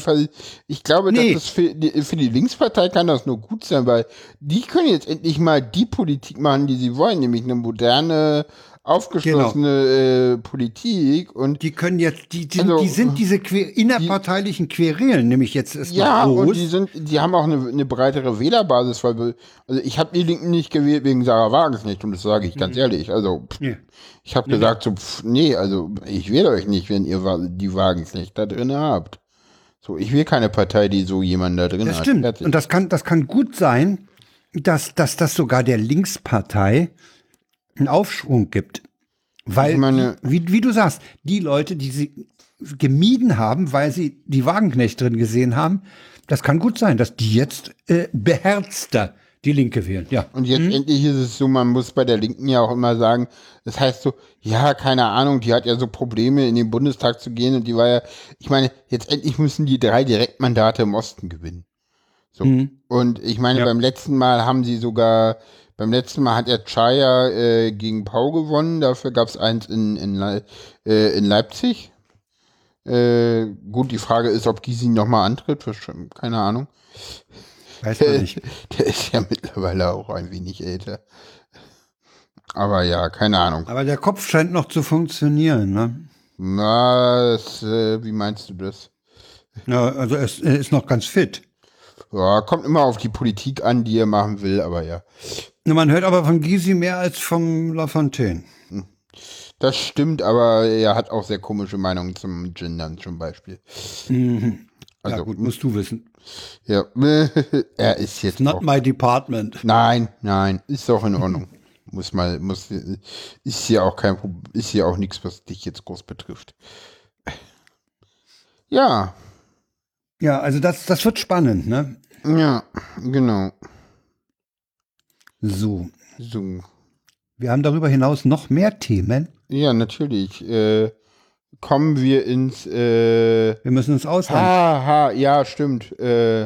ich glaube, Nee. das für für die Linkspartei kann das nur gut sein, weil die können jetzt endlich mal die Politik machen, die sie wollen, nämlich eine moderne, aufgeschlossene äh, Politik. Und Die können jetzt, die, die, Also, die sind diese quer, innerparteilichen Querelen, nämlich jetzt ist ja, noch und groß. die sind, die haben auch eine, eine breitere Wählerbasis, weil also ich habe die Linken nicht gewählt wegen Sarah Wagenknecht und das sage ich ganz ehrlich. Also pff, Ja. ich habe gesagt so, pff, nee, also ich wähle euch nicht, wenn ihr die Wagenknecht da drin habt. So, ich will keine Partei, die so jemanden da drin Das hat. stimmt. Fertig. Und das kann, das kann gut sein, dass, dass das sogar der Linkspartei einen Aufschwung gibt. Weil, meine- wie, wie du sagst, die Leute, die sie gemieden haben, weil sie die Wagenknecht drin gesehen haben, das kann gut sein, dass die jetzt äh, beherzter die Linke wählen. Ja. Und jetzt endlich ist es so, man muss bei der Linken ja auch immer sagen, das heißt so, ja, keine Ahnung, die hat ja so Probleme, in den Bundestag zu gehen und die war ja, ich meine, jetzt endlich müssen die drei Direktmandate im Osten gewinnen. So. Und ich meine, Ja. beim letzten Mal haben sie sogar, beim letzten Mal hat der Chaya äh, gegen Pau gewonnen, dafür gab es eins in, in, Lei- äh, in Leipzig. Äh, gut, die Frage ist, ob Gysi nochmal antritt, keine Ahnung. Weiß man nicht. (laughs) Der ist ja mittlerweile auch ein wenig älter. Aber ja, keine Ahnung. Aber der Kopf scheint noch zu funktionieren. Ne? Na, das, äh, wie meinst du das? Ja, also er ist, er ist noch ganz fit. Ja, kommt immer auf die Politik an, die er machen will, aber ja. Man hört aber von Gysi mehr als vom Lafontaine. Das stimmt, aber er hat auch sehr komische Meinungen zum Gendern zum Beispiel. Also, ja gut, musst du wissen. ja, (laughs) er ist jetzt Not auch, my department. Nein, nein, ist doch in Ordnung. (laughs) muss mal, muss, ist hier auch kein Problem, ist hier auch nichts, was dich jetzt groß betrifft. Ja, Ja, also das, das wird spannend, ne? ja, genau. So. So. Wir haben darüber hinaus noch mehr Themen. Ja, natürlich. Äh, kommen wir ins äh, Wir müssen uns aushalten. Aha, ja, stimmt. Äh,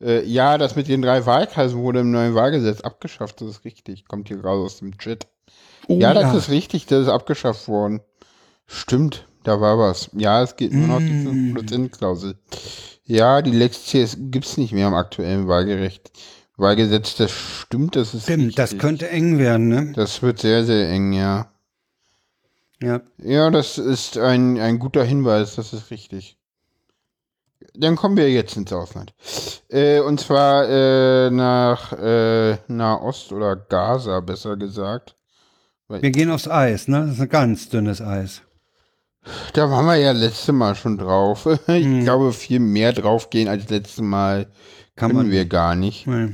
äh, ja, das mit den drei Wahlkreisen wurde im neuen Wahlgesetz abgeschafft, das ist richtig. Kommt hier gerade aus dem Chat. Oh, ja, das ist richtig, das ist abgeschafft worden. Stimmt, da war was. Ja, es geht nur noch die Mm. 5%-Klausel. Ja, die Lex CS gibt's nicht mehr im aktuellen Wahlgerecht. Wahlgesetz, das stimmt, das ist Stimmt, das könnte eng werden, ne? Das wird sehr, sehr eng, ja. Ja. Ja, das ist ein, ein guter Hinweis, das ist richtig. Dann kommen wir jetzt ins Ausland. Äh, und zwar äh, nach äh, Nahost oder Gaza, besser gesagt. Wir gehen aufs Eis, ne? Das ist ein ganz dünnes Eis. Da waren wir ja letzte Mal schon drauf. (laughs) Ich Hm. glaube, viel mehr draufgehen als letzte Mal Kann können man- wir gar nicht. Nee.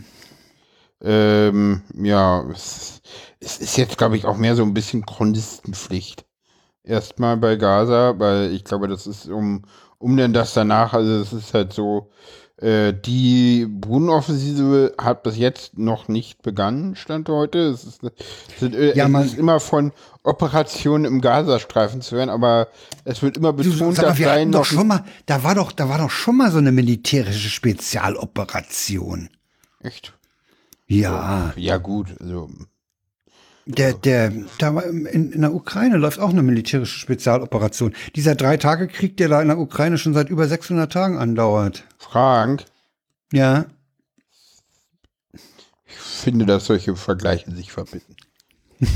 Ähm, ja, es, es ist jetzt, glaube ich, auch mehr so ein bisschen Chronistenpflicht. Erstmal bei Gaza, weil ich glaube, das ist um, um denn das danach, also es ist halt so, die Bodenoffensive hat bis jetzt noch nicht begann, stand heute. Es ist, es sind, äh, Ja, es ist immer von Operationen im Gazastreifen zu hören, aber es wird immer Du, betont, sag mal, dass wir doch noch schon mal, da war doch, da war doch schon mal so eine militärische Spezialoperation. echt. Ja, Ja gut, also der, der, da in, in der Ukraine läuft auch eine militärische Spezialoperation. Dieser Drei-Tage-Krieg, der da in der Ukraine schon seit über 600 Tagen andauert. Frank, Ja, ich finde, dass solche Vergleiche sich verbitten. (laughs)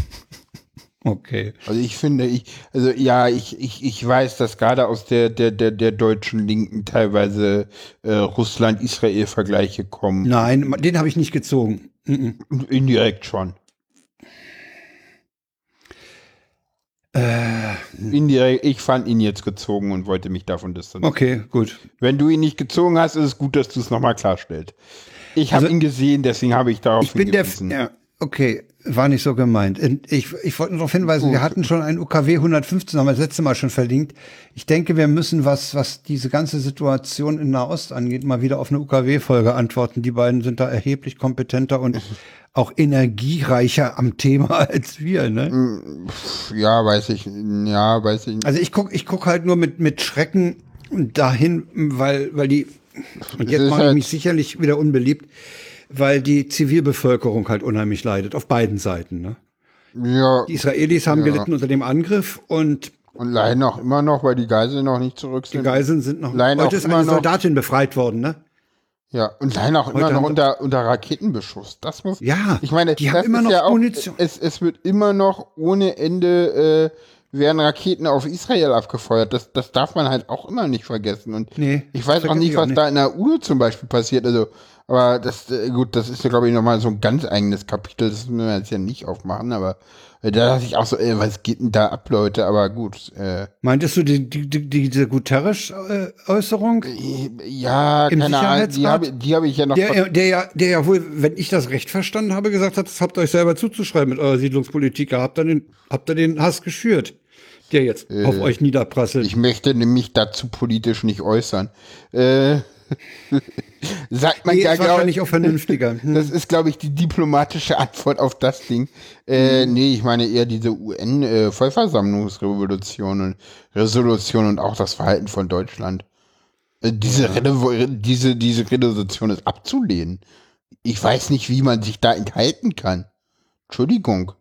okay. Also ich finde, ich, also ja, ich, ich, ich weiß, dass gerade aus der, der, der, der deutschen Linken teilweise äh, Russland-Israel-Vergleiche kommen. Nein, den habe ich nicht gezogen. Mhm. Indirekt schon. Äh, Indirekt, ich fand ihn jetzt gezogen und wollte mich davon distanzieren. okay, gut. Wenn du ihn nicht gezogen hast, ist es gut, dass du es nochmal klarstellst. Ich habe Also- ihn gesehen, deswegen habe ich darauf Ich bin der, ja, okay, war nicht so gemeint. Und Ich, ich wollte nur darauf hinweisen, wir hatten schon ein UKW 115, haben wir das letzte Mal schon verlinkt. Ich denke, wir müssen, was, was diese ganze Situation in Nahost angeht, mal wieder auf eine UKW-Folge antworten. Die beiden sind da erheblich kompetenter und auch energiereicher am Thema (laughs) als wir, ne? Ja, weiß ich, ja, weiß ich. Also ich guck, ich guck halt nur mit, mit Schrecken dahin, weil, weil die, und jetzt mache ich halt- mich sicherlich wieder unbeliebt, weil die Zivilbevölkerung halt unheimlich leidet, auf beiden Seiten, ne? ja, Die Israelis haben Ja. gelitten unter dem Angriff und und leiden auch immer noch, weil die Geiseln noch nicht zurück die sind. Geiseln sind noch. Leiden heute auch ist immer eine noch- Soldatin befreit worden, ne? Ja, und leiden auch immer Heute noch haben- unter, unter Raketenbeschuss. Das muss. Ja, ich meine, die haben immer noch ja auch, Munition. Es, es wird immer noch ohne Ende äh, werden Raketen auf Israel abgefeuert. Das, das darf man halt auch immer nicht vergessen. Und Nee, ich weiß auch nicht, auch was nicht. da in der UNO zum Beispiel passiert. Also, aber das, äh, gut, das ist ja, glaube ich, nochmal so ein ganz eigenes Kapitel. Das müssen wir jetzt ja nicht aufmachen, aber äh, da dachte ich auch so, ey, was geht denn da ab, Leute? Aber gut, äh, Meintest du die, die, die, diese Guterres-Äußerung? ja, Im keine Ahnung, die habe hab ich ja noch Der, der, ja, der ja wohl, wenn ich das recht verstanden habe, gesagt hat, das habt ihr euch selber zuzuschreiben mit eurer Siedlungspolitik. Ihr Habt ihr den, habt ihr den Hass geschürt, der jetzt auf euch niederprasselt. Äh, Ich möchte nämlich dazu politisch nicht äußern. Äh, (laughs) sagt man Nee, ja, ist glaub, wahrscheinlich auch vernünftiger. (laughs) Hm. das ist, glaube ich, die diplomatische Antwort auf das Ding. Äh, nee, ich meine eher diese UN-Vollversammlungsrevolution und Resolution und auch das Verhalten von Deutschland. Äh, diese, Revo- diese, diese Resolution ist abzulehnen. Ich weiß nicht, wie man sich da enthalten kann. Entschuldigung.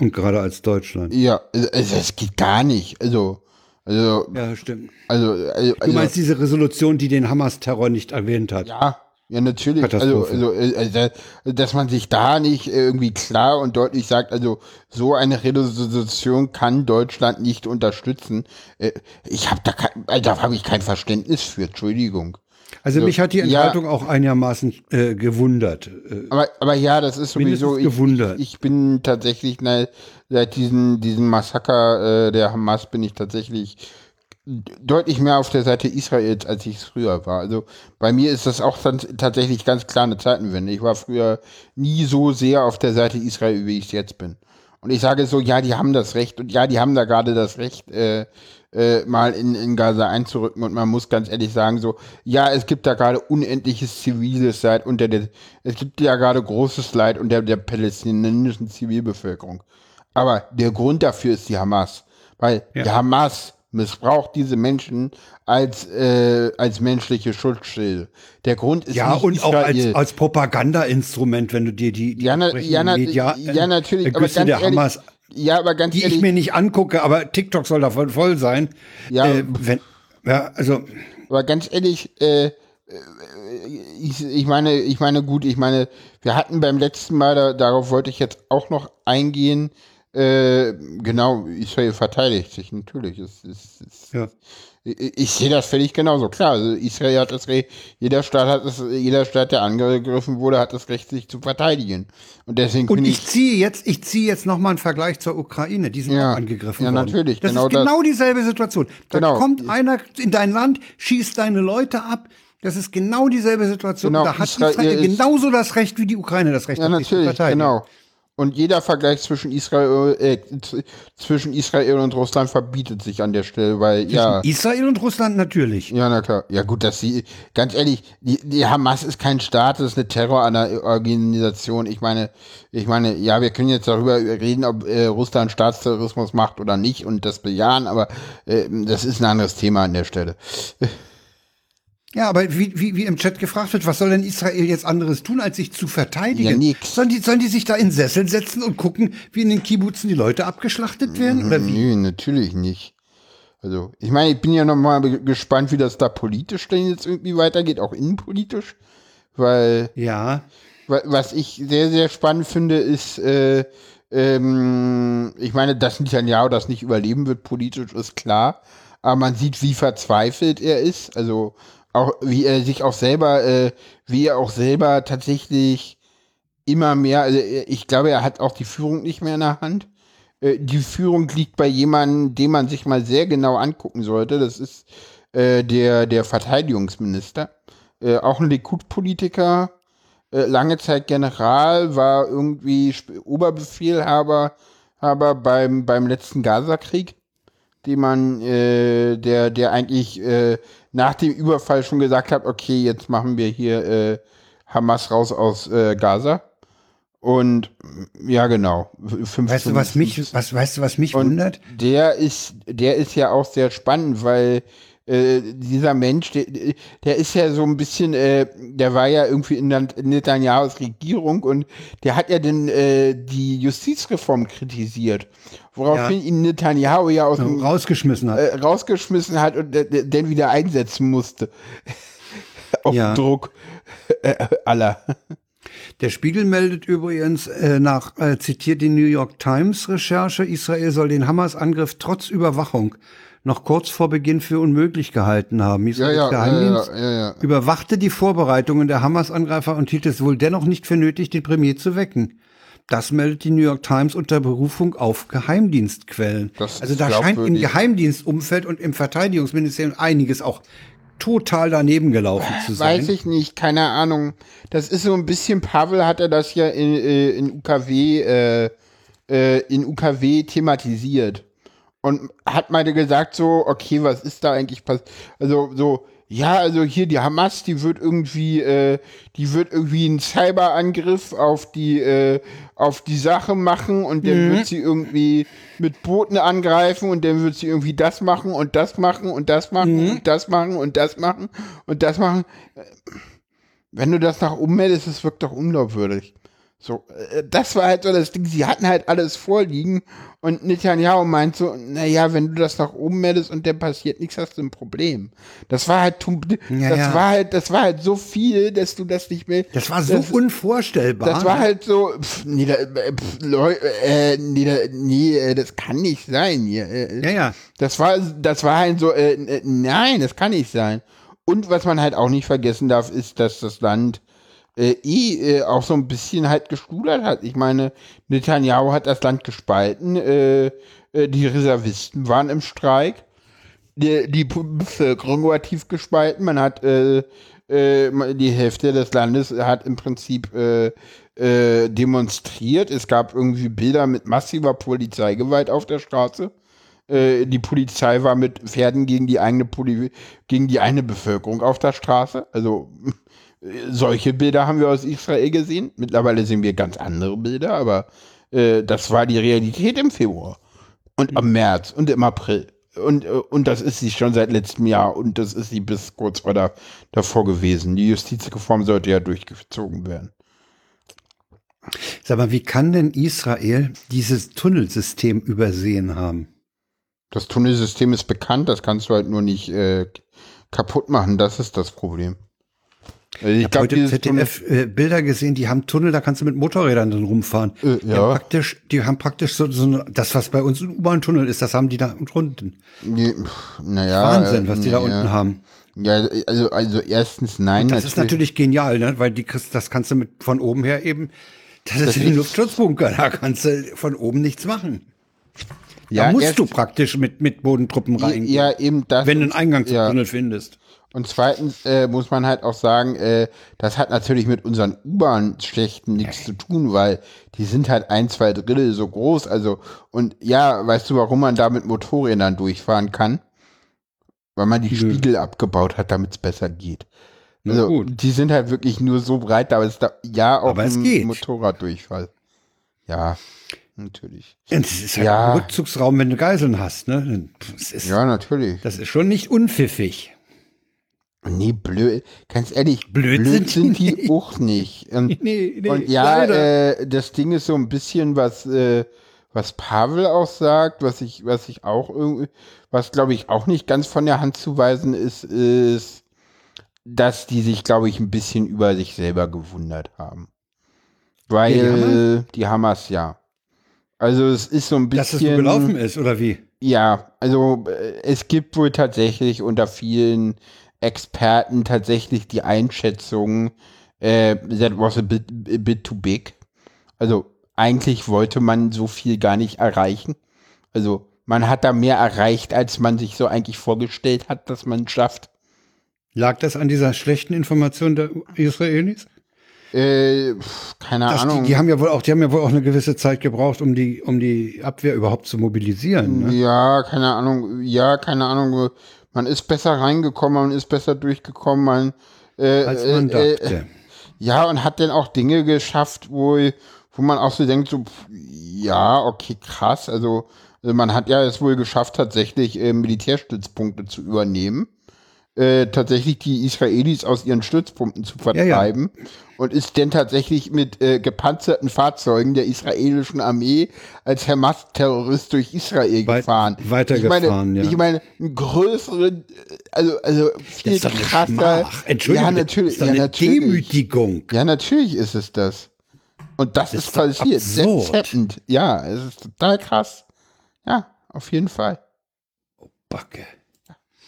Und gerade als Deutschland. Ja, also, es geht gar nicht. Also, also, Ja, stimmt. also, also, Du meinst diese Resolution, die den Hamas-Terror nicht erwähnt hat? Ja, ja, natürlich. Also, also, äh, also, dass man sich da nicht irgendwie klar und deutlich sagt, also so eine Resolution kann Deutschland nicht unterstützen. Äh, Ich habe da kein, äh, da habe ich kein Verständnis für. Entschuldigung. Also mich hat die ja. Enthaltung auch einigermaßen äh, gewundert. Äh, Aber, aber ja, das ist sowieso. Mindestens gewundert. Ich, ich bin tatsächlich na, seit diesem diesem Massaker äh, der Hamas bin ich tatsächlich deutlich mehr auf der Seite Israels, als ich es früher war. Also bei mir ist das auch tatsächlich ganz klar eine Zeitenwende. Ich war früher nie so sehr auf der Seite Israel, wie ich es jetzt bin. Und ich sage so, ja, die haben das Recht und ja, die haben da gerade das Recht, äh, äh, mal in, in Gaza einzurücken. Und man muss ganz ehrlich sagen, so, ja, es gibt da gerade unendliches ziviles Leid unter der, es gibt ja gerade großes Leid unter der palästinensischen Zivilbevölkerung. Aber der Grund dafür ist die Hamas. Weil Ja. die Hamas missbraucht diese Menschen als, äh, als menschliche Schutzschilde. Der Grund ist ja, nicht und auch als, Israel. als Propagandainstrument, wenn du dir die, die Ja, na- ja, na- Media, ja, natürlich, aber Ergüsse ganz der ehrlich, Hamas, ja, aber ganz die ehrlich, ich mir nicht angucke, aber TikTok soll davon voll sein. Ja. Äh, wenn, ja, also Aber ganz ehrlich, äh, äh, ich, ich meine, ich meine, gut, ich meine, wir hatten beim letzten Mal, da, darauf wollte ich jetzt auch noch eingehen, äh, genau, Israel verteidigt sich, natürlich. Es, es, es, Ja. Ich, ich sehe das völlig genauso. Klar, also Israel hat das Recht, jeder Staat hat es, jeder Staat, der angegriffen wurde, hat das Recht, sich zu verteidigen. Und deswegen Und finde ich ziehe jetzt, ich ziehe jetzt noch mal einen Vergleich zur Ukraine. Die sind Ja. auch angegriffen Ja, worden. natürlich, Das genau ist das. genau dieselbe Situation. Da Genau. kommt einer in dein Land, schießt deine Leute ab. Das ist genau dieselbe Situation. Genau, da hat Israel Israel genauso das Recht wie die Ukraine das Recht, Ja, hat, sich zu natürlich, verteidigen. genau. Und jeder Vergleich zwischen Israel, äh, zwischen Israel und Russland verbietet sich an der Stelle, weil zwischen ja. Israel und Russland natürlich. Ja, na klar. Ja gut, dass sie, ganz ehrlich, die, die Hamas ist kein Staat, das ist eine Terrororganisation. Ich meine, ich meine, ja, wir können jetzt darüber reden, ob äh, Russland Staatsterrorismus macht oder nicht und das bejahen, aber äh, das ist ein anderes Thema an der Stelle. Ja, aber wie, wie, wie im Chat gefragt wird, was soll denn Israel jetzt anderes tun, als sich zu verteidigen? Ja, nix. Sollen die, sollen die sich da in Sessel setzen und gucken, wie in den Kibbutzen die Leute abgeschlachtet werden? Oder wie? Nö, natürlich nicht. Also, ich meine, ich bin ja noch mal gespannt, wie das da politisch denn jetzt irgendwie weitergeht, auch innenpolitisch. Weil, ja. was ich sehr, sehr spannend finde, ist, äh, ähm, ich meine, dass Netanyahu das nicht überleben wird, politisch ist klar. Aber man sieht, wie verzweifelt er ist. Also, auch wie er sich auch selber, äh, wie er auch selber tatsächlich immer mehr, also äh, ich glaube, er hat auch die Führung nicht mehr in der Hand. Äh, die Führung liegt bei jemandem, den man sich mal sehr genau angucken sollte. Das ist äh, der, der Verteidigungsminister. Äh, auch ein Likud-Politiker, äh, lange Zeit General, war irgendwie Oberbefehlhaber aber beim, beim letzten Gaza-Krieg, den man, äh, der, der eigentlich äh, nach dem Überfall schon gesagt hat, okay, jetzt machen wir hier äh, Hamas raus aus äh, Gaza. Und ja, genau. weißt du, was mich, was, weißt du, was mich wundert? Der ist, der ist ja auch sehr spannend, weil äh, dieser Mensch, der, der ist ja so ein bisschen, äh, der war ja irgendwie in Netanyahus Regierung und der hat ja den, äh, die Justizreform kritisiert, woraufhin ja. ihn Netanyahu ja aus dem, rausgeschmissen hat, äh, rausgeschmissen hat und dann wieder einsetzen musste. (laughs) Auf ja. Druck äh, aller. Der Spiegel meldet übrigens äh, nach, äh, zitiert die New York Times Recherche, Israel soll den Hamas-Angriff trotz Überwachung noch kurz vor Beginn für unmöglich gehalten haben. Israels ja, ja, Geheimdienst ja, ja, überwachte die Vorbereitungen der Hamas-Angreifer und hielt es wohl dennoch nicht für nötig, den Premier zu wecken. Das meldet die New York Times unter Berufung auf Geheimdienstquellen. Das also da scheint im Geheimdienstumfeld und im Verteidigungsministerium einiges auch total daneben gelaufen zu sein. Weiß ich nicht, keine Ahnung. Das ist so ein bisschen, Pavel hatte das ja in, äh, in UKW, äh, äh, in UKW thematisiert und hat mal gesagt so, okay, was ist da eigentlich passiert? Also so, ja, also hier die Hamas, die wird irgendwie, äh, die wird irgendwie einen Cyberangriff auf die, äh, auf die Sache machen und dann mhm. wird sie irgendwie mit Booten angreifen und dann wird sie irgendwie das machen und das machen und das machen mhm. und das machen und das machen und das machen. Wenn du das nach oben meldest, das wirkt doch unglaubwürdig. So, äh, das war halt so das Ding. Sie hatten halt alles vorliegen und Netanyahu meint so, naja, wenn du das nach oben meldest und dann passiert nichts, hast du ein Problem. Das war halt, ja, das ja. war halt, das war halt so viel, dass du das nicht mehr. Das war so das, unvorstellbar. Das war halt so, pff, nee, pff, Leute, äh, nee, nee, äh, das kann nicht sein hier. Äh, ja, ja. Das war, das war halt so, äh, äh, nein, das kann nicht sein. Und was man halt auch nicht vergessen darf, ist, dass das Land äh, eh äh, auch so ein bisschen halt gestudert hat. Ich meine, Netanyahu hat das Land gespalten, äh, äh, die Reservisten waren im Streik, die, die Bevölkerung war tief gespalten, man hat äh, äh, die Hälfte des Landes hat im Prinzip demonstriert. Es gab irgendwie Bilder mit massiver Polizeigewalt auf der Straße. Die Polizei war mit Pferden gegen die eigene Poli gegen die eine Bevölkerung auf der Straße. Also solche Bilder haben wir aus Israel gesehen. Mittlerweile sehen wir ganz andere Bilder, aber äh, das war die Realität im Februar und am März und im April. Und, äh, und das ist sie schon seit letztem Jahr und das ist sie bis kurz vor der, davor gewesen. Die Justizreform sollte ja durchgezogen werden. Sag mal, wie kann denn Israel dieses Tunnelsystem übersehen haben? Das Tunnelsystem ist bekannt, das kannst du halt nur nicht äh, kaputt machen, das ist das Problem. Ich, ich habe heute ZDF äh, Bilder gesehen, die haben Tunnel, da kannst du mit Motorrädern drin rumfahren. Äh, ja. Die haben praktisch, die haben praktisch so, so das, was bei uns ein U-Bahn-Tunnel ist, das haben die da unten. Nee, naja. Wahnsinn, was die äh, da unten haben. Ja, also, also erstens nein. Und das ist natürlich genial, ne? Weil die das kannst du mit von oben her eben, das, das ist wie ein Luftschutzbunker, da kannst du von oben nichts machen. Ja, da musst du praktisch mit, mit Bodentruppen reingehen. Ja, eben das. Wenn du einen Eingang zum ja. Tunnel findest. Und zweitens äh, muss man halt auch sagen, äh, das hat natürlich mit unseren U-Bahn-Schächten nichts zu tun, weil die sind halt ein, zwei Drittel so groß. Also, und ja, weißt du, warum man da mit Motorrädern durchfahren kann? Weil man die Nö. Spiegel abgebaut hat, damit es besser geht. Also, gut. die sind halt wirklich nur so breit, aber es ist da, ja auch ein. Motorraddurchfall. Ja, natürlich. Es ist halt Ja. ein Rückzugsraum, wenn du Geiseln hast. Ne? Ist, Ja, natürlich. das ist schon nicht unpfiffig. Nee, blöd. Ganz ehrlich, Blöd sind die (laughs) die nicht. auch nicht. Und, (laughs) Nee, nee, und ja, äh, das Ding ist so ein bisschen, was, äh, was Pavel auch sagt, was ich, was ich auch irgendwie, was glaube ich auch nicht ganz von der Hand zu weisen ist, ist, dass die sich, glaube ich, ein bisschen über sich selber gewundert haben. Weil Ja, die Hamas? die Hamas, ja. Also es ist so ein bisschen. Dass es so gelaufen ist, oder wie? Ja, also äh, es gibt wohl tatsächlich unter vielen Experten tatsächlich die Einschätzung, äh, that was a bit, a bit too big. Also eigentlich wollte man so viel gar nicht erreichen. Also man hat da mehr erreicht, als man sich so eigentlich vorgestellt hat, dass man es schafft. Lag das an dieser schlechten Information der Israelis? Äh, keine Dass Ahnung. Die, die haben ja wohl auch, die haben ja wohl auch eine gewisse Zeit gebraucht, um die, um die Abwehr überhaupt zu mobilisieren. Ne? Ja, keine Ahnung. Ja, keine Ahnung. Man ist besser reingekommen, man ist besser durchgekommen, man äh, Als man äh, dachte. Äh, ja, und hat dann auch Dinge geschafft, wo, wo man auch so denkt, so, ja, okay, krass. Also, also man hat ja es wohl geschafft, tatsächlich äh, Militärstützpunkte zu übernehmen. Äh, tatsächlich die Israelis aus ihren Stützpunkten zu Ja, ja. vertreiben und ist denn tatsächlich mit äh, gepanzerten Fahrzeugen der israelischen Armee als Hamas-Terrorist durch Israel Weit- gefahren. weitergefahren, ich meine, ja. Ich meine, einen größeren, äh, also, also viel ist doch eine krasser. Entschuldigung, ja, natürlich, das ist ja, eine natürlich. Demütigung. Ja, natürlich ist es das. Und das, Das ist ist passiert. Selbsthäppend. Ja, es ist total krass. Ja, auf jeden Fall. Backe.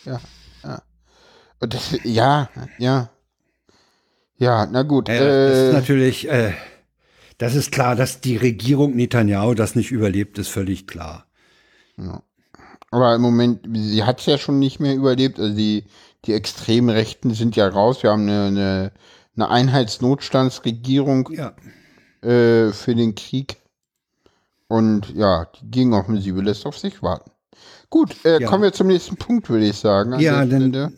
Und das, ja, ja. Ja, na gut. Ja, das ist äh, natürlich, äh, das ist klar, dass die Regierung Netanyahu das nicht überlebt, ist völlig klar. aber im Moment, sie hat es ja schon nicht mehr überlebt. Also die, die extremen Rechten sind ja raus. Wir haben eine, eine, eine Einheitsnotstandsregierung Ja. äh, für den Krieg. Und ja, die Gegenoffensive lässt auf sich warten. Gut, äh, Ja. kommen wir zum nächsten Punkt, würde ich sagen. Ja, denn Stelle.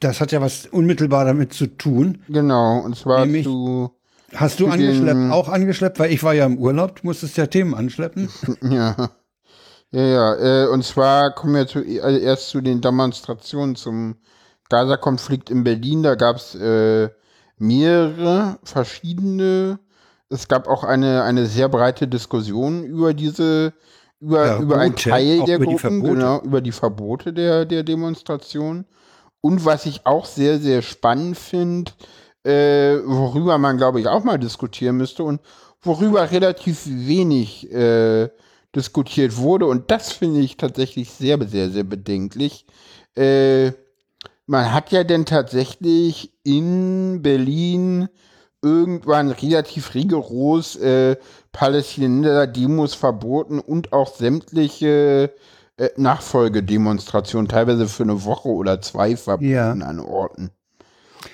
das hat ja was unmittelbar damit zu tun. Genau, und zwar Nämlich- zu, Hast du angeschleppt, auch angeschleppt, weil ich war ja im Urlaub, du musstest ja Themen anschleppen. (laughs) ja, ja, ja, äh, und zwar kommen wir zu, also erst zu den Demonstrationen zum Gaza-Konflikt in Berlin. Da gab es äh, mehrere verschiedene. Es gab auch eine, eine sehr breite Diskussion über diese, über, Ja, über einen Verbote, Teil der Gruppen, Verbote. genau, über die Verbote der, der Demonstration. Und was ich auch sehr, sehr spannend finde, äh, worüber man, glaube ich, auch mal diskutieren müsste und worüber relativ wenig äh, diskutiert wurde. Und das finde ich tatsächlich sehr, sehr, sehr bedenklich. Äh, man hat ja denn tatsächlich in Berlin irgendwann relativ rigoros äh, Palästinenser-Demos verboten und auch sämtliche äh, Nachfolgedemonstrationen, teilweise für eine Woche oder zwei verboten Ja. an Orten.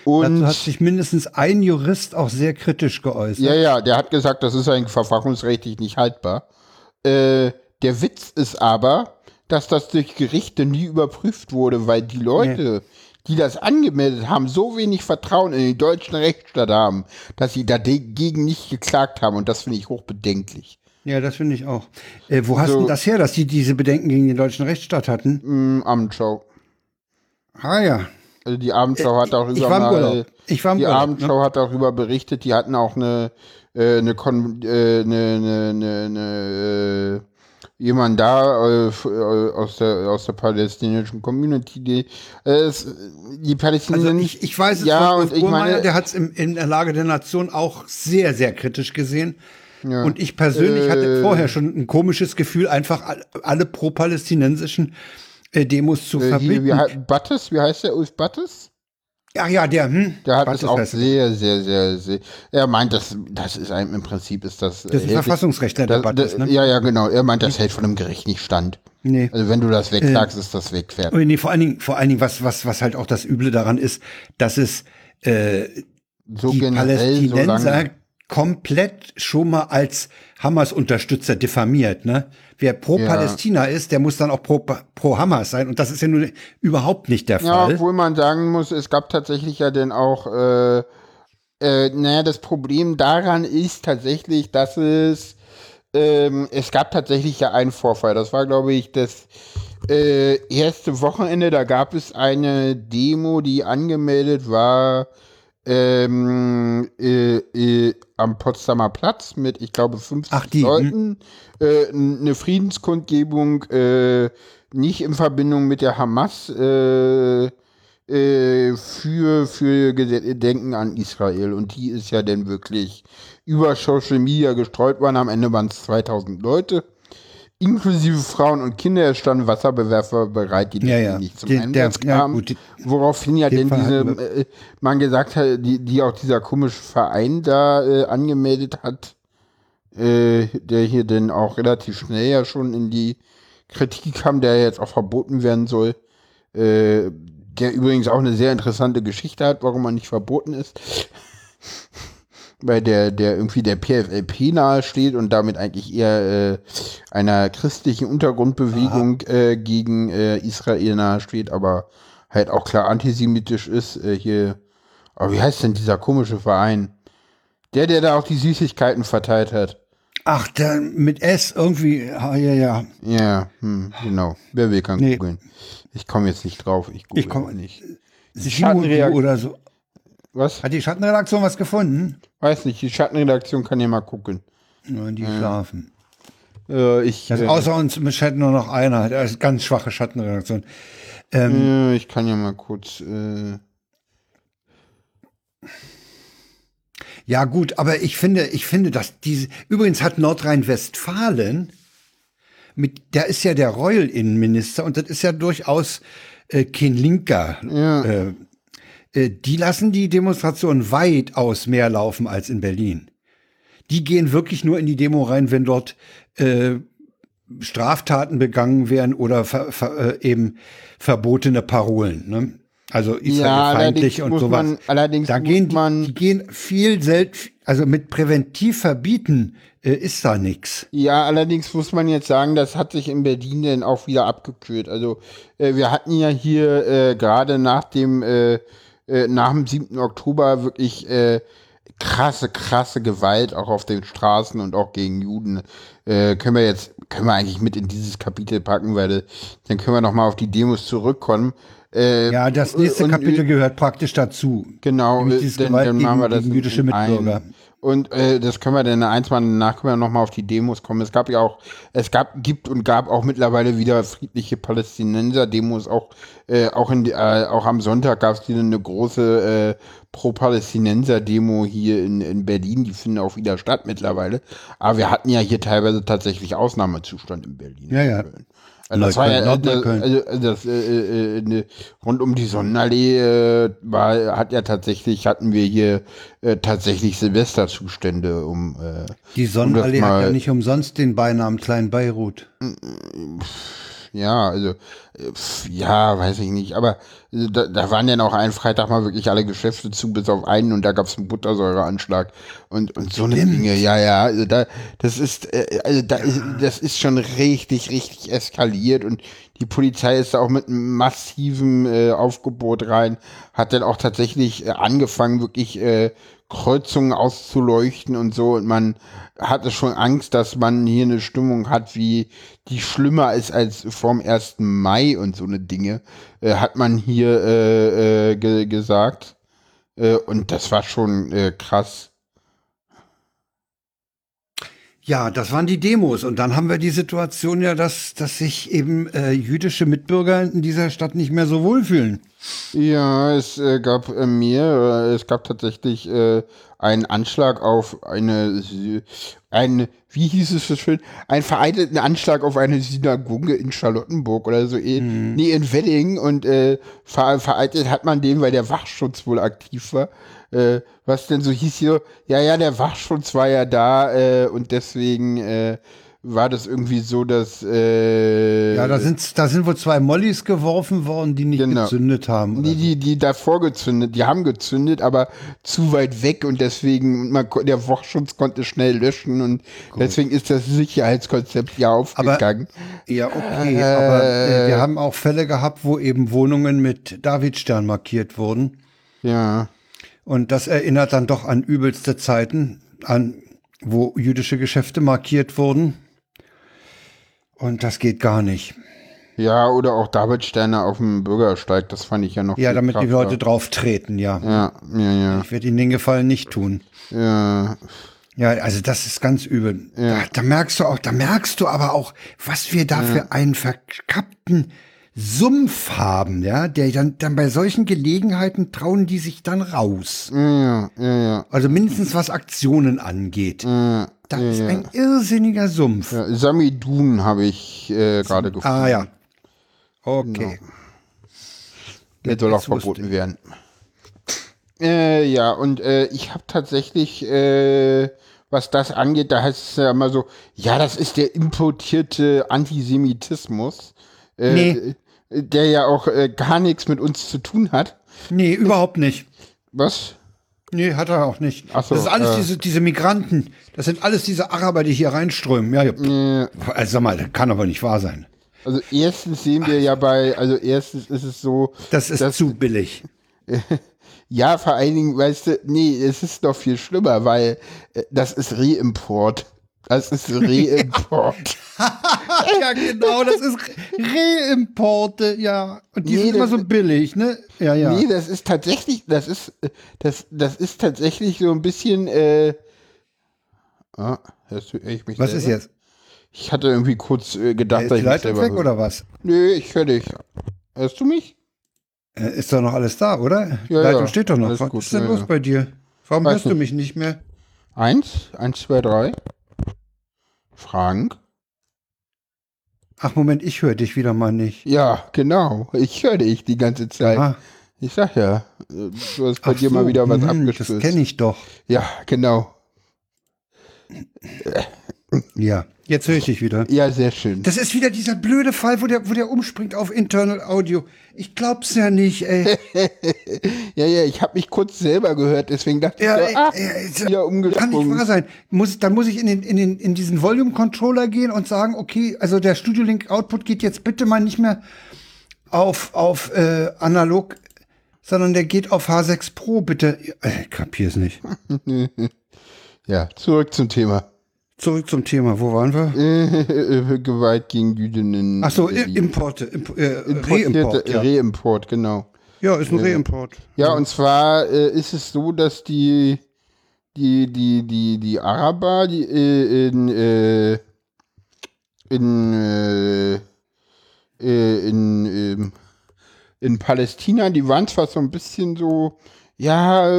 Dazu Und hat sich mindestens ein Jurist auch sehr kritisch geäußert. ja, ja, der hat gesagt, das ist eigentlich verfassungsrechtlich nicht haltbar. Äh, der Witz ist aber, dass das durch Gerichte nie überprüft wurde, weil die Leute, die das angemeldet haben, so wenig Vertrauen in den deutschen Rechtsstaat haben, dass sie dagegen nicht geklagt haben. Und das finde ich hochbedenklich. Ja, das finde ich auch. Äh, wo hast So. du das her, dass die diese Bedenken gegen den deutschen Rechtsstaat hatten? Mm, Abendschau. Ah ja, Also die Abendschau hat darüber ich war im Urlaub. Ich war im die Urlaub. Ne? Abendschau hat darüber berichtet, die hatten auch eine, äh, eine, äh, eine, eine, eine, eine äh, jemand da äh, äh, aus der aus der palästinensischen Community, die äh, die Palästinenser Also ich, ich weiß es ja von und ich meine der hat es in der Lage der Nation auch sehr, sehr kritisch gesehen. ja. Und ich persönlich Äh. hatte vorher schon ein komisches Gefühl, einfach all- alle pro-palästinensischen äh, Demos zu äh, verbieten. wie, hei- Battes, wie heißt der Ulf Battes? Ach ja, der, hm? Der hat es auch das? sehr, sehr, sehr, sehr. Er meint, das, das ist ein, im Prinzip ist das. Das ist ein Verfassungsrechtler, der Battes, ne? Ja, ja, genau. Er meint, das hält von dem Gericht nicht stand. Nee. Also wenn du das wegklagst, ist das weg. Fertig. Oh, Nee, vor allen Dingen, vor allen Dingen, was, was, was halt auch das Üble daran ist, dass es äh, So die generell, so Palästinenser lange. komplett schon mal als Hamas-Unterstützer diffamiert. Ne? Wer pro Ja. Palästina ist, der muss dann auch pro, pro Hamas sein. Und das ist ja nun überhaupt nicht der Ja, Fall. obwohl man sagen muss, es gab tatsächlich ja dann auch, äh, äh, naja, das Problem daran ist tatsächlich, dass es, ähm, es gab tatsächlich ja einen Vorfall. Das war, glaube ich, das äh, erste Wochenende. Da gab es eine Demo, die angemeldet war ähm, äh, äh, am Potsdamer Platz mit, ich glaube, 50 Ach, die, hm. Leuten. Äh, eine Friedenskundgebung, äh, nicht in Verbindung mit der Hamas, äh, äh, für, für Gedenken an Israel. Und die ist ja dann wirklich über Social Media gestreut worden. Am Ende waren es 2000 Leute. Inklusive Frauen und Kinder, es standen Wasserbewerfer bereit, die Ja, ja. nicht zum der- Einsatz ja, kamen. die- woraufhin ja den denn diese, äh, man gesagt hat, die, die auch dieser komische Verein da äh, angemeldet hat, äh, der hier denn auch relativ schnell ja schon in die Kritik kam, der jetzt auch verboten werden soll, äh, der übrigens auch eine sehr interessante Geschichte hat, warum er nicht verboten ist. Weil der, der irgendwie der PFLP nahe steht und damit eigentlich eher äh, einer christlichen Untergrundbewegung äh, gegen äh, Israel nahe steht, aber halt auch klar antisemitisch ist. Äh, hier, aber wie heißt denn dieser komische Verein? Der, der da auch die Süßigkeiten verteilt hat. Ach, der mit S irgendwie, ah, ja, ja. Ja, hm, genau. Wer will, kann Nee. googeln. Ich komme jetzt nicht drauf. Ich google Ich komm- nicht. Simu oder so. Was? Hat die Schattenredaktion was gefunden? Weiß nicht. Die Schattenredaktion kann ja mal gucken. Nein, die schlafen. Äh, ich, Also äh, außer uns Chat nur noch einer. Das ist ganz schwache Schattenredaktion. Ähm, äh, ich kann ja mal kurz. Äh, Ja, gut, aber ich finde, ich finde, dass diese, übrigens hat Nordrhein-Westfalen mit, da ist ja der Reul-Innenminister und das ist ja durchaus äh, kein Linker. ja. Äh, die lassen die Demonstration weitaus mehr laufen als in Berlin. Die gehen wirklich nur in die Demo rein, wenn dort äh, Straftaten begangen werden oder ver, ver, äh, eben verbotene Parolen. Ne? Also israelfeindlich allerdings und sowas. man- allerdings da gehen die, man- die gehen viel selten, also mit präventiv verbieten äh, ist da nix. Ja, allerdings muss man jetzt sagen, das hat sich in Berlin dann auch wieder abgekühlt. Also äh, wir hatten ja hier äh, gerade nach dem äh, äh, nach dem 7. Oktober wirklich äh, krasse, krasse Gewalt auch auf den Straßen und auch gegen Juden. Äh, können wir jetzt, können wir eigentlich mit in dieses Kapitel packen, weil äh, dann können wir noch mal auf die Demos zurückkommen. Äh, Ja, das nächste und- Kapitel gehört praktisch dazu. Genau, äh, dann, dann machen wir das jüdische Mitbürger. Und äh, das können wir dann eins mal danach können wir noch mal auf die Demos kommen. Es gab ja auch, es gab, gibt und gab auch mittlerweile wieder friedliche Palästinenser-Demos. Auch äh, auch in, äh, auch am Sonntag gab es wieder eine große äh, Pro-Palästinenser-Demo hier in, in Berlin. Die finden auch wieder statt mittlerweile. Aber wir hatten ja hier teilweise tatsächlich Ausnahmezustand in Berlin. Ja, ja. Also das war ja, Neukölln, das, Nordneukölln. also also äh, äh, rund um die Sonnenallee äh, war, hat ja tatsächlich, hatten wir hier äh, tatsächlich Silvesterzustände, um äh, Die Sonnenallee Um hat ja nicht umsonst den Beinamen Klein Beirut. Ja, also äh, ja, weiß ich nicht, aber äh, da, da waren dann auch einen Freitag mal wirklich alle Geschäfte zu, bis auf einen und da gab es einen Buttersäureanschlag und, und so eine Dinge, ja, ja, also da, das ist, äh, also da ist, das ist schon richtig, richtig eskaliert und die Polizei ist da auch mit einem massiven äh, Aufgebot rein, hat dann auch tatsächlich äh, angefangen, wirklich äh, Kreuzungen auszuleuchten und so und man hatte schon Angst, dass man hier eine Stimmung hat, wie die schlimmer ist als vorm 1. Mai und so eine Dinge, äh, hat man hier äh, äh, ge gesagt. Äh, und das war schon äh, krass. Ja, das waren die Demos. Und dann haben wir die Situation ja, dass, dass sich eben äh, jüdische Mitbürger in dieser Stadt nicht mehr so wohlfühlen. Ja, es gab mehrere. Es gab tatsächlich einen Anschlag auf eine, eine, wie hieß es so schön, einen vereinzelten Anschlag auf eine Synagoge in Charlottenburg oder so, mhm. nee, in Wedding und äh, ver vereitelt hat man den, weil der Wachschutz wohl aktiv war. Äh, was denn so hieß hier, ja, ja, der Wachschutz war ja da äh, und deswegen äh, war das irgendwie so, dass äh, ja, da sind da sind wohl zwei Mollys geworfen worden, die nicht genau. gezündet haben. Die, die, die davor gezündet, die haben gezündet, aber zu weit weg und deswegen man, der Wachschutz konnte schnell löschen und Gut. deswegen ist das Sicherheitskonzept ja aufgegangen. Aber, ja, okay, äh, aber äh, wir haben auch Fälle gehabt, wo eben Wohnungen mit Davidstern markiert wurden. Ja. Und das erinnert dann doch an übelste Zeiten, an wo jüdische Geschäfte markiert wurden. Und das geht gar nicht. Ja, oder auch Davidsterne auf dem Bürgersteig, das fand ich ja noch. Ja, damit krasser. die Leute drauf treten, ja. Ja, ja, ja. Ich werde ihnen den Gefallen nicht tun. Ja. Ja, also das ist ganz übel. Ja. Da, da merkst du auch, da merkst du aber auch, was wir da ja. für einen verkappten Sumpf haben, ja, der dann, dann bei solchen Gelegenheiten trauen die sich dann raus. Ja, ja, ja. Also mindestens was Aktionen angeht. Ja, das ja, ist ein irrsinniger Sumpf. Ja, Samidun habe ich äh, gerade gefunden. Ah ja. Okay. Genau. Der soll auch verboten werden. Äh, ja, und äh, ich habe tatsächlich, äh, was das angeht, da heißt es ja immer so, ja, das ist der importierte Antisemitismus. Äh, nee der ja auch äh, gar nichts mit uns zu tun hat. Nee, überhaupt nicht. Was? Nee, hat er auch nicht. Ach so, das ist alles äh, diese, diese Migranten. Das sind alles diese Araber, die hier reinströmen. Ja, ja. Also sag mal, das kann aber nicht wahr sein. Also erstens sehen wir ja bei, also erstens ist es so. Das ist dass, zu billig. (laughs) ja, vor allen Dingen, weißt du, nee, es ist noch viel schlimmer, weil äh, das ist Reimport. Das ist Reimport. (laughs) ja, genau, das ist Reimporte, ja. Und die nee, sind immer so billig, ne? Ja, ja. Nee, das ist tatsächlich, das ist, das, das ist tatsächlich so ein bisschen, äh, ah, hörst du, ich mich Was selber? ist jetzt? Ich hatte irgendwie kurz äh, gedacht, dass ich mich selber weg, oder was? Nee, ich höre dich. Hörst du mich? Äh, ist doch noch alles da, oder? Ja, Leitung ja. steht doch noch. Was gut, ist denn ja, los bei dir? Warum Weiß hörst nicht. du mich nicht mehr? Eins, eins, zwei, drei. Frank? Ach Moment, ich höre dich wieder mal nicht. Ja, genau. Ich höre dich die ganze Zeit. Ah. Ich sag ja, du hast bei Ach dir so, mal wieder was mh, abgestürzt. Das kenne ich doch. Ja, genau. Ja, jetzt höre ich dich wieder. Ja, sehr schön. Das ist wieder dieser blöde Fall, wo der, wo der umspringt auf Internal Audio. Ich glaub's ja nicht, ey. (laughs) ja, ja, ich habe mich kurz selber gehört, deswegen dachte ja, ich, so, ach, ja, ja, umgesprungen. Kann nicht wahr sein. Muss, dann muss ich in, den, in, den, in diesen Volume Controller gehen und sagen, okay, also der Studio Link Output geht jetzt bitte mal nicht mehr auf, auf äh, analog, sondern der geht auf H6 Pro, bitte. Ich äh, kapier's nicht. (laughs) ja, zurück zum Thema. Zurück zum Thema. Wo waren wir? (laughs) Gewalt gegen Jüdinnen. Ach so, Importe. Imp äh, Reimport. Ja. Reimport, genau. Ja, ist ein äh, Reimport. Ja, und zwar äh, ist es so, dass die, die, die, die, die Araber, die äh, in, äh, in, äh, äh in, ähm, in Palästina, die waren zwar so ein bisschen so, ja,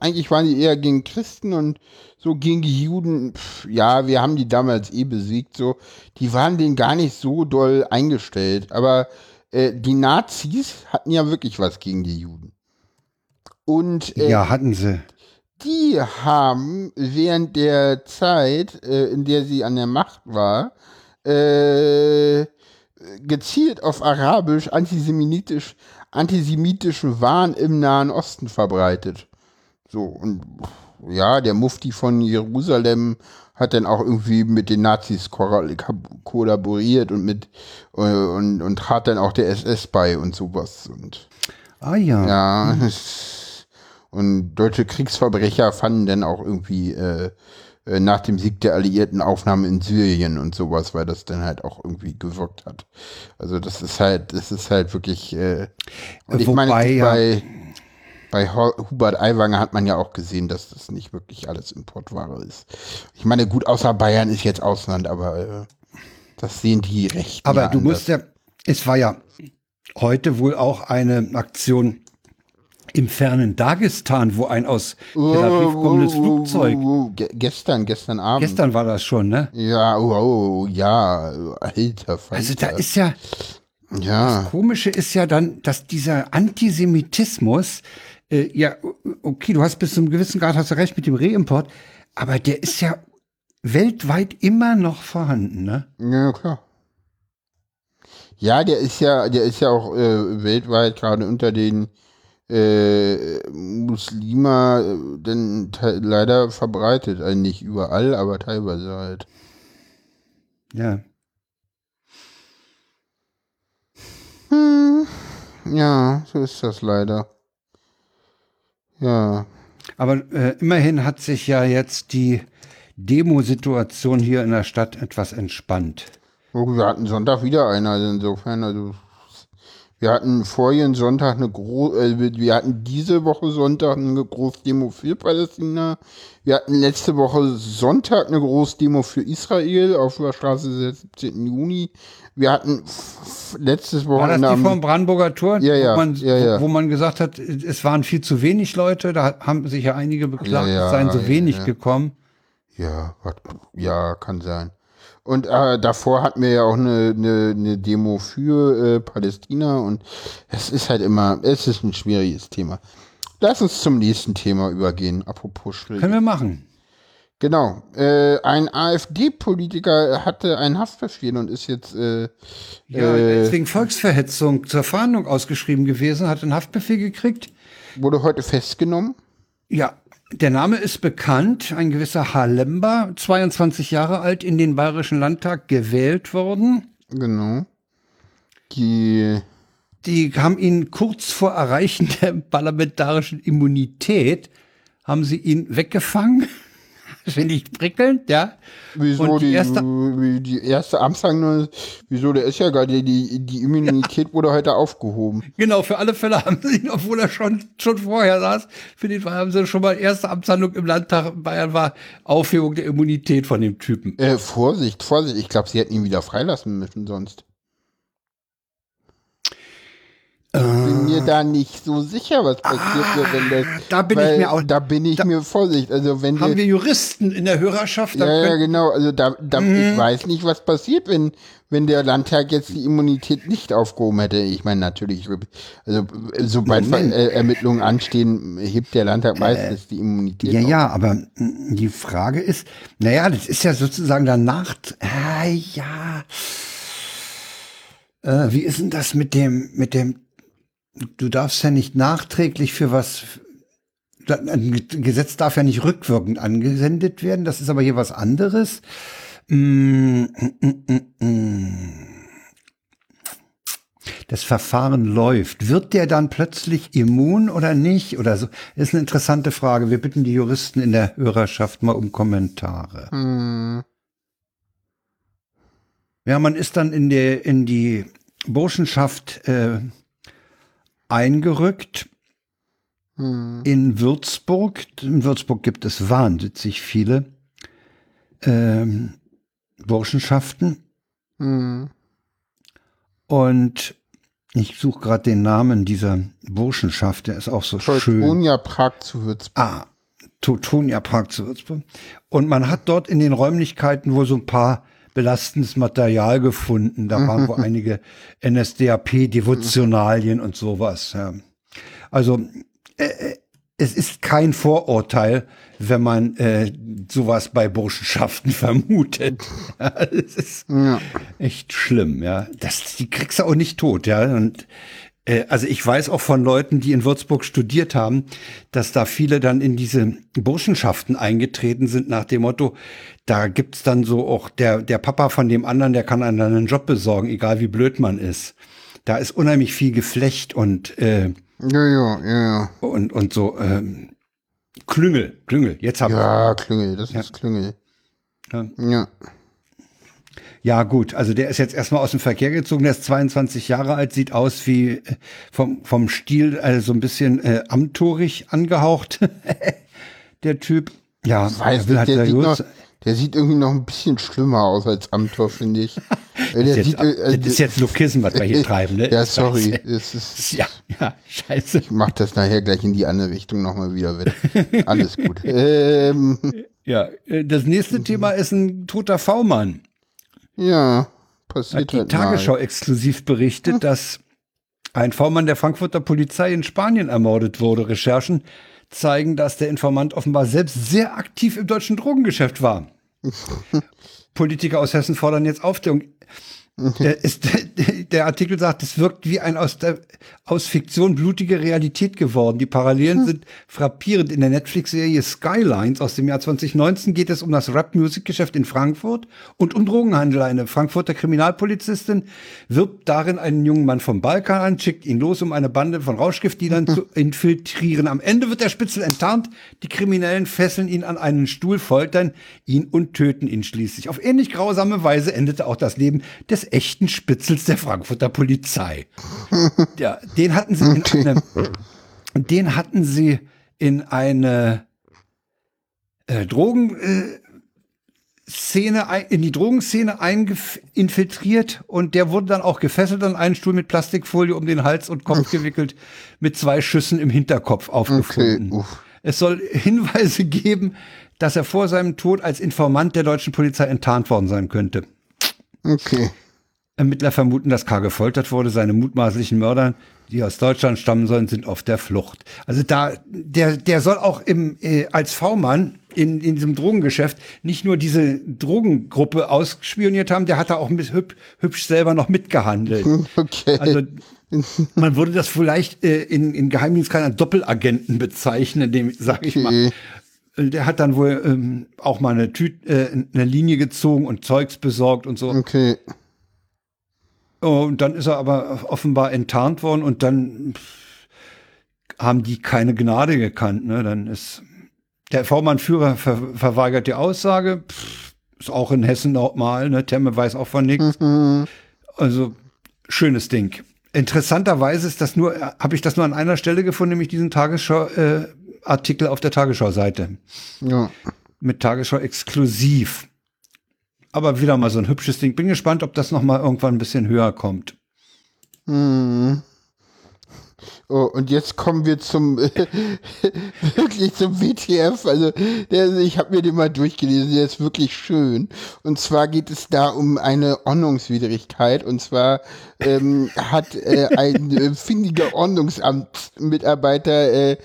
eigentlich waren die eher gegen Christen und so gegen die Juden, pf, ja, wir haben die damals eh besiegt, so, die waren denen gar nicht so doll eingestellt. Aber äh, die Nazis hatten ja wirklich was gegen die Juden. Und äh, ja, hatten sie. Die haben während der Zeit, äh, in der sie an der Macht war, äh, gezielt auf Arabisch antisemitisch, antisemitischen Wahn im Nahen Osten verbreitet. So, und ja, der Mufti von Jerusalem hat dann auch irgendwie mit den Nazis kollaboriert und mit und, und trat dann auch der SS bei und sowas. Und ah ja. Ja. Mhm. Und deutsche Kriegsverbrecher fanden dann auch irgendwie äh, äh, nach dem Sieg der Alliierten Aufnahmen in Syrien und sowas, weil das dann halt auch irgendwie gewirkt hat. Also das ist halt, das ist halt wirklich. Äh, und ich Wobei, meine, bei, ja bei Hubert Aiwanger hat man ja auch gesehen, dass das nicht wirklich alles Importware ist. Ich meine, gut, außer Bayern ist jetzt Ausland, aber äh, das sehen die Rechten. Aber ja du anders. musst ja, es war ja, heute wohl auch eine Aktion im fernen Dagestan, wo ein aus Tel Aviv kommendes Flugzeug. Ge gestern, gestern Abend. Gestern war das schon, ne? Ja, oh, oh, ja, alter Falter. Also da ist ja, ja. das Komische ist ja dann, dass dieser Antisemitismus, äh, ja, okay, du hast bis zu einem gewissen Grad hast du recht mit dem Reimport, aber der ist ja weltweit immer noch vorhanden, ne? Ja, klar. Ja, der ist ja, der ist ja auch äh, weltweit gerade unter den äh, Muslima äh, denn leider verbreitet. Also nicht überall, aber teilweise halt. Ja. Hm, ja, so ist das leider. Ja. Aber äh, immerhin hat sich ja jetzt die Demosituation hier in der Stadt etwas entspannt. Oh, wir hatten Sonntag wieder eine, also insofern, also wir hatten vorigen Sonntag eine große, äh, wir hatten diese Woche Sonntag eine Großdemo für Palästina. Wir hatten letzte Woche Sonntag eine Großdemo für Israel auf der Straße 17. Juni. Wir hatten letztes War das Wochenende die vom Brandenburger Tor, Ja, ja, wo, man, ja, ja. Wo, man gesagt hat, es waren viel zu wenig Leute, da haben sich ja einige beklagt, Ja, ja, es seien so wenig gekommen. Ja, wat- ja, kann sein. Und äh, davor hatten wir ja auch eine, eine, eine Demo für äh, Palästina und es ist halt immer, es ist ein schwieriges Thema. Lass uns zum nächsten Thema übergehen, apropos schwierig. Können wir machen. Genau, äh, ein AfD-Politiker hatte einen Haftbefehl und ist jetzt äh, Ja, äh, wegen Volksverhetzung zur Fahndung ausgeschrieben gewesen, hat einen Haftbefehl gekriegt. wurde heute festgenommen. Ja, der Name ist bekannt, ein gewisser Halemba, 22 Jahre alt, in den Bayerischen Landtag gewählt worden. Genau. Die Die haben ihn kurz vor Erreichen der (laughs) parlamentarischen Immunität, haben sie ihn weggefangen. Finde ich prickelnd, ja. Wieso die die, erste- wie die erste Amtshandlung, wieso, der ist ja gar die, die, die Immunität wurde heute aufgehoben. Genau, für alle Fälle haben sie ihn, obwohl er schon, schon vorher saß, für den Fall haben sie schon mal erste Amtshandlung im Landtag in Bayern war Aufhebung der Immunität von dem Typen. Äh, Vorsicht, Vorsicht, ich glaube, sie hätten ihn wieder freilassen müssen sonst. Bin mir da nicht so sicher, was passiert wird, wenn das. Ah, da bin ich weil mir auch- Da bin ich da- mir Vorsicht. Also wenn Haben wir, wir Juristen in der Hörerschaft? ja, ja, genau. Also da, da Mhm. ich weiß nicht, was passiert, wenn wenn der Landtag jetzt die Immunität nicht aufgehoben hätte. Ich meine natürlich, also sobald äh, Ermittlungen anstehen, hebt der Landtag meistens die Immunität. Ja, auf. ja, aber die Frage ist, naja, das ist ja sozusagen danach, ah, ja, äh, wie ist denn das mit dem, mit dem, du darfst ja nicht nachträglich für was, ein Gesetz darf ja nicht rückwirkend angesendet werden, das ist aber hier was anderes. Das Verfahren läuft. Wird der dann plötzlich immun oder nicht? Oder so? Das ist eine interessante Frage. Wir bitten die Juristen in der Hörerschaft mal um Kommentare. Hm, Ja, man ist dann in der in die Burschenschaft äh, eingerückt hm, in Würzburg. In Würzburg gibt es wahnsinnig viele ähm, Burschenschaften. hm. Und ich suche gerade den Namen dieser Burschenschaft. Der ist auch so schön. Teutonia Prag zu Würzburg. Ah, Teutonia Park zu Würzburg. Und man hat dort in den Räumlichkeiten wohl so ein paar belastendes Material gefunden. Da waren wohl einige NSDAP-Devotionalien und sowas. Ja. Also äh, äh, es ist kein Vorurteil, wenn man äh, sowas bei Burschenschaften (laughs) vermutet. Es ist Ja. echt schlimm, ja. Das, die kriegst du auch nicht tot, ja. Und also ich weiß auch von Leuten, die in Würzburg studiert haben, dass da viele dann in diese Burschenschaften eingetreten sind nach dem Motto, da gibt's dann so auch der, der Papa von dem anderen, der kann einem dann einen Job besorgen, egal wie blöd man ist. Da ist unheimlich viel Geflecht und äh, Ja, ja, ja, ja. und und so ähm, Klüngel, Klüngel. Jetzt hab Ja, Klüngel, das ist Klüngel. Ja. Ja. Ja, gut. Also der ist jetzt erstmal aus dem Verkehr gezogen. Der ist 22 Jahre alt, sieht aus wie äh, vom, vom Stil äh, so ein bisschen äh, amtorig angehaucht. (laughs) der Typ. Ja, Weiß will nicht, halt der, sieht noch, Der sieht irgendwie noch ein bisschen schlimmer aus als Amtor, finde ich. (laughs) Das ist, jetzt, äh, das ist jetzt Lokism, was wir hier (laughs) treiben, ne? Ja, sorry. Es ist, Ja, ja, scheiße. ich mach das nachher gleich in die andere Richtung nochmal wieder weg. Alles gut. Ähm, Ja, äh, das nächste Thema ist ein toter V-Mann. Ja, Hat passiert die halt Tagesschau mal. exklusiv berichtet, dass ein V-Mann der Frankfurter Polizei in Spanien ermordet wurde. Recherchen zeigen, dass der Informant offenbar selbst sehr aktiv im deutschen Drogengeschäft war. (laughs) Politiker aus Hessen fordern jetzt Aufklärung. (laughs) Der, ist, der Artikel sagt, es wirkt wie ein aus, der, aus Fiktion blutige Realität geworden. Die Parallelen sind frappierend. In der Netflix-Serie Skylines aus dem Jahr 2019 geht es um das Rap-Musikgeschäft in Frankfurt und um Drogenhandel. Eine Frankfurter Kriminalpolizistin wirbt darin einen jungen Mann vom Balkan an, schickt ihn los, um eine Bande von Rauschgiftdealern (laughs) zu infiltrieren. Am Ende wird der Spitzel enttarnt. Die Kriminellen fesseln ihn an einen Stuhl, foltern ihn und töten ihn schließlich. Auf ähnlich grausame Weise endete auch das Leben des echten Spitzels der Frankfurter Polizei. (laughs) Ja, den hatten sie in eine, den hatten sie in eine äh, Drogen äh, Szene in die Drogenszene infiltriert und der wurde dann auch gefesselt an einen Stuhl mit Plastikfolie um den Hals und Kopf gewickelt mit zwei Schüssen im Hinterkopf aufgefunden. Okay. Es soll Hinweise geben, dass er vor seinem Tod als Informant der deutschen Polizei enttarnt worden sein könnte. Okay. Ermittler vermuten, dass K. gefoltert wurde. Seine mutmaßlichen Mörder, die aus Deutschland stammen sollen, sind auf der Flucht. Also da, der, der soll auch im, äh, als V-Mann in, in diesem Drogengeschäft nicht nur diese Drogengruppe ausspioniert haben, der hat da auch mit hüb, hübsch selber noch mitgehandelt. (laughs) Okay. Also man würde das vielleicht äh, in, in Geheimdienstkreisen als Doppelagenten bezeichnen, dem sage ich mal. Okay. Der hat dann wohl ähm, auch mal eine, Tüt, äh, eine Linie gezogen und Zeugs besorgt und so. Okay. Und dann ist er aber offenbar enttarnt worden und dann haben die keine Gnade gekannt. Ne? Dann ist der V-Mann-Führer ver verweigert die Aussage. Pff, ist auch in Hessen normal. Ne? Temme weiß auch von nichts. Also schönes Ding. Interessanterweise ist das nur, habe ich das nur an einer Stelle gefunden, nämlich diesen Tagesschau-Artikel auf der Tagesschau-Seite Ja. mit Tagesschau exklusiv. Aber wieder mal so ein hübsches Ding. Bin gespannt, ob das noch mal irgendwann ein bisschen höher kommt. Hm. Oh, und jetzt kommen wir zum (laughs) wirklich zum WTF. Also der, ich habe mir den mal durchgelesen, der ist wirklich schön. Und zwar geht es da um eine Ordnungswidrigkeit. Und zwar ähm, (laughs) hat äh, ein äh, findiger Ordnungsamtsmitarbeiter äh,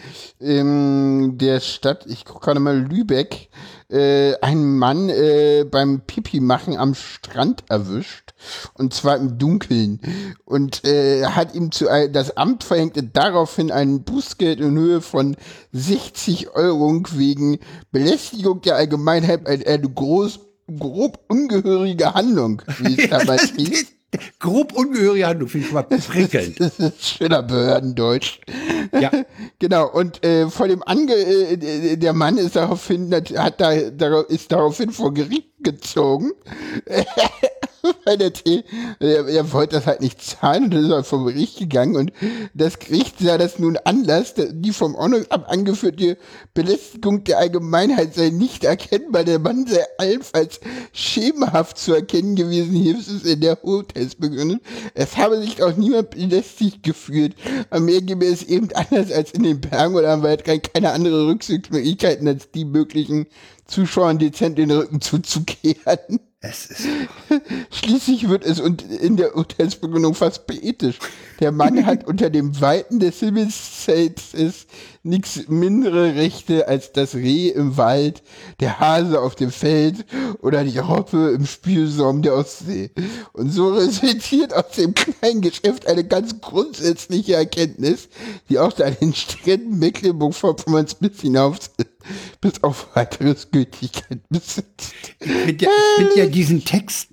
ähm, der Stadt, ich gucke gerade mal Lübeck, äh, einen Mann äh, beim Pipi machen am Strand erwischt und zwar im Dunkeln und äh, hat ihm zu ein- das Amt verhängte daraufhin ein Bußgeld in Höhe von 60 Euro wegen Belästigung der Allgemeinheit eine, eine groß grob ungehörige Handlung, wie es (laughs) damals hieß. Grob ungehörige Handlung, finde ich mal prickelnd. (laughs) Das ist schöner Behördendeutsch. Ja. (laughs) Genau, und äh, vor dem Ange äh, der Mann ist daraufhin, hat da, ist daraufhin vor Gericht gezogen. (laughs) (laughs) Weil der T, er, er wollte das halt nicht zahlen und ist halt vor Gericht gegangen und das Gericht sah das nun Anlass, die vom Ordnungsamt angeführte Belästigung der Allgemeinheit sei nicht erkennbar. Der Mann sei allenfalls schemenhaft zu erkennen gewesen, hier ist es in der Hotels begründet. Es habe sich auch niemand belästigt gefühlt. Am Meer gäbe es eben anders als in den Bergen oder am Waldrhein keine andere Rückzugsmöglichkeiten als die möglichen Zuschauern dezent den Rücken zuzukehren. Es ist, (laughs) Schließlich wird es in der Urteilsbegründung fast poetisch. Der Mann (laughs) hat unter dem Weiten des Himmelszeltes nichts mindere Rechte als das Reh im Wald, der Hase auf dem Feld oder die Robbe im Spielsaum der Ostsee. Und so resultiert aus dem kleinen Geschäft eine ganz grundsätzliche Erkenntnis, die auch an den Stränden Mecklenburg-Vorpommerns bis hinauf bis auf weiteres Gültigkeit besitzt. ich finde ja, find ja diesen Text,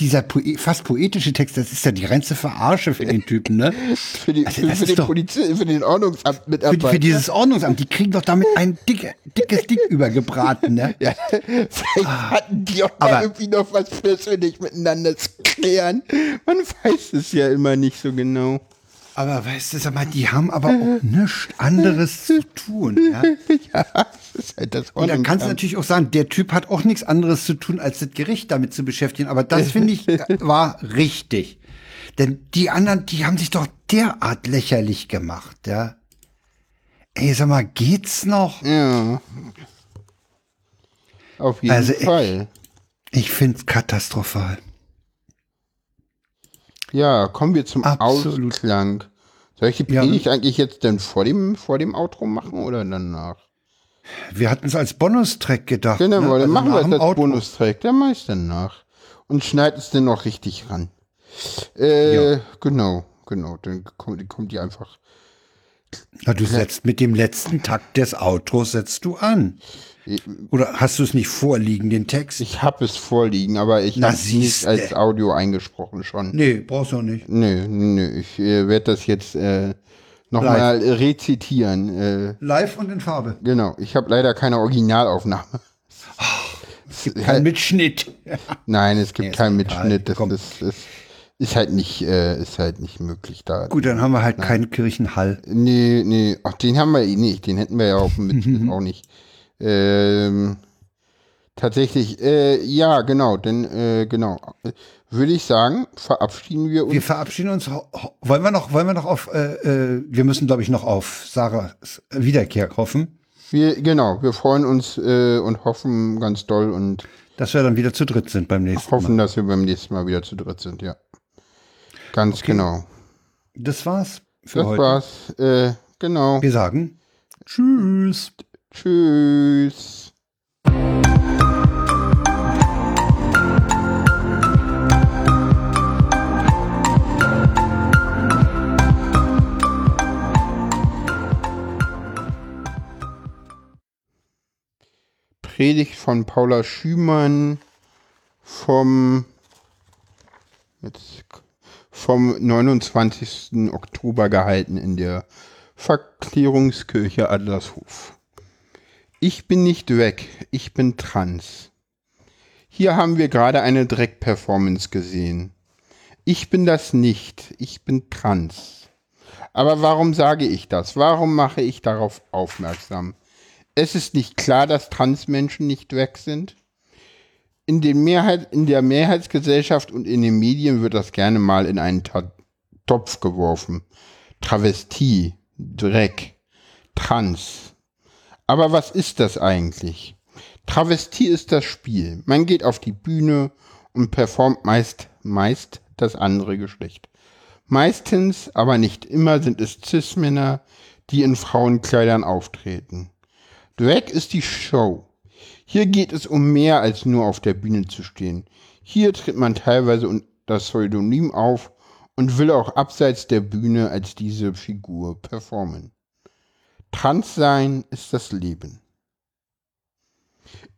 dieser poe fast poetische Text, das ist ja die reinste Verarsche für den Typen, ne? Für, die, Also für, für den doch- Polizei, für den Für, Ordnungsamtmitarbeiter. für dieses Ordnungsamt, die kriegen doch damit ein dicke, dickes Ding übergebraten, ne? ja, vielleicht hatten die auch aber- irgendwie noch was persönlich miteinander zu klären. Man weiß es ja immer nicht so genau. Aber weißt du, sag mal, die haben aber auch nichts anderes zu (laughs) tun. Ja? ja, das ist halt das Und dann kannst du natürlich auch sagen, der Typ hat auch nichts anderes zu tun, als das Gericht damit zu beschäftigen. Aber das (laughs) finde ich war richtig. Denn die anderen, die haben sich doch derart lächerlich gemacht, ja. Ey, sag mal, geht's noch? Ja. Auf jeden Also ich- Fall. Ich find's katastrophal. Ja, kommen wir zum Absolut. Ausklang. Soll ich die Ja. Predigt eigentlich jetzt denn vor dem, vor dem Outro machen oder danach? Wir hatten es als Bonustrack gedacht. Genau, ne? dann Also machen wir es als. Bonustrack. Der meist danach. Und schneidet es dann noch richtig ran. Äh, Ja. genau, genau. Dann kommt, kommt die einfach. Na, du setzt mit dem letzten Takt des Outros setzt du an. Oder hast du es nicht vorliegen, den Text? Ich habe es vorliegen, aber ich habe es nicht als Audio eingesprochen schon. nee, brauchst du auch nicht. Nö, nö, ich äh, werde das jetzt äh, nochmal rezitieren. Äh, Live und in Farbe. genau, ich habe leider keine Originalaufnahme. Kein Mitschnitt. Nein, es gibt Nee, ist keinen. Mitschnitt. Das, das, das ist halt nicht, äh, ist halt nicht möglich da. Gut, dann haben wir halt keinen Kirchenhall. Nee, nee, ach, den haben wir eh nicht. Den hätten wir ja auf dem Mitschnitt (laughs) auch nicht. Ähm, tatsächlich, äh, ja, genau, denn, äh, genau. Würde ich sagen, verabschieden wir uns. Wir verabschieden uns. Wollen wir noch, wollen wir noch auf, äh, äh, wir müssen, glaube ich, noch auf Sarahs Wiederkehr hoffen, Wir, genau, wir freuen uns äh, und hoffen ganz doll und dass wir dann wieder zu dritt sind beim nächsten hoffen, Mal. dass wir beim nächsten Mal wieder zu dritt sind, ja. Ganz genau. Das war's für Das heute. war's. Äh, genau. Wir sagen Tschüss. Tschüss. Predigt von Paula Schümann vom jetzt vom 29. Oktober gehalten in der Verklärungskirche Adlershof. Ich bin nicht weg, ich bin trans. Hier haben wir gerade eine Dreck-Performance gesehen. Ich bin das nicht, ich bin trans. Aber warum sage ich das? Warum mache ich darauf aufmerksam? Es ist nicht klar, dass Transmenschen nicht weg sind. In, den Mehrheit, in der Mehrheitsgesellschaft und in den Medien wird das gerne mal in einen Ta Topf geworfen. Travestie, Dreck, Trans. Aber was ist das eigentlich? Travestie ist das Spiel. Man geht auf die Bühne und performt meist, meist das andere Geschlecht. Meistens, aber nicht immer, sind es Cis-Männer, die in Frauenkleidern auftreten. Drag ist die Show. Hier geht es um mehr als nur auf der Bühne zu stehen. Hier tritt man teilweise unter Pseudonym auf und will auch abseits der Bühne als diese Figur performen. Trans sein ist das Leben.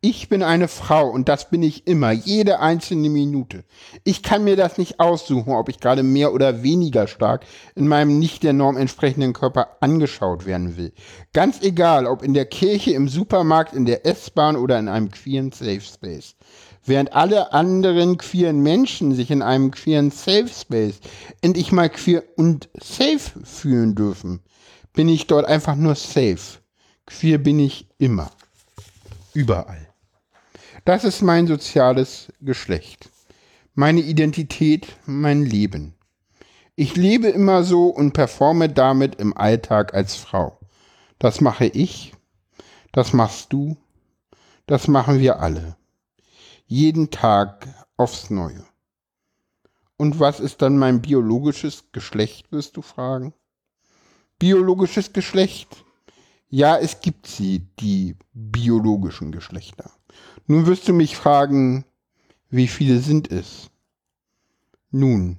Ich bin eine Frau und das bin ich immer, jede einzelne Minute. Ich kann mir das nicht aussuchen, ob ich gerade mehr oder weniger stark in meinem nicht der Norm entsprechenden Körper angeschaut werden will. Ganz egal, ob in der Kirche, im Supermarkt, in der S-Bahn oder in einem queeren Safe Space. Während alle anderen queeren Menschen sich in einem queeren Safe Space endlich mal queer und safe fühlen dürfen, bin ich dort einfach nur safe. Queer bin ich immer. Überall. Das ist mein soziales Geschlecht. Meine Identität, mein Leben. Ich lebe immer so und performe damit im Alltag als Frau. Das mache ich, das machst du, das machen wir alle. Jeden Tag aufs Neue. Und was ist dann mein biologisches Geschlecht, wirst du fragen? Biologisches Geschlecht? Ja, es gibt sie, die biologischen Geschlechter. Nun wirst du mich fragen, wie viele sind es? Nun,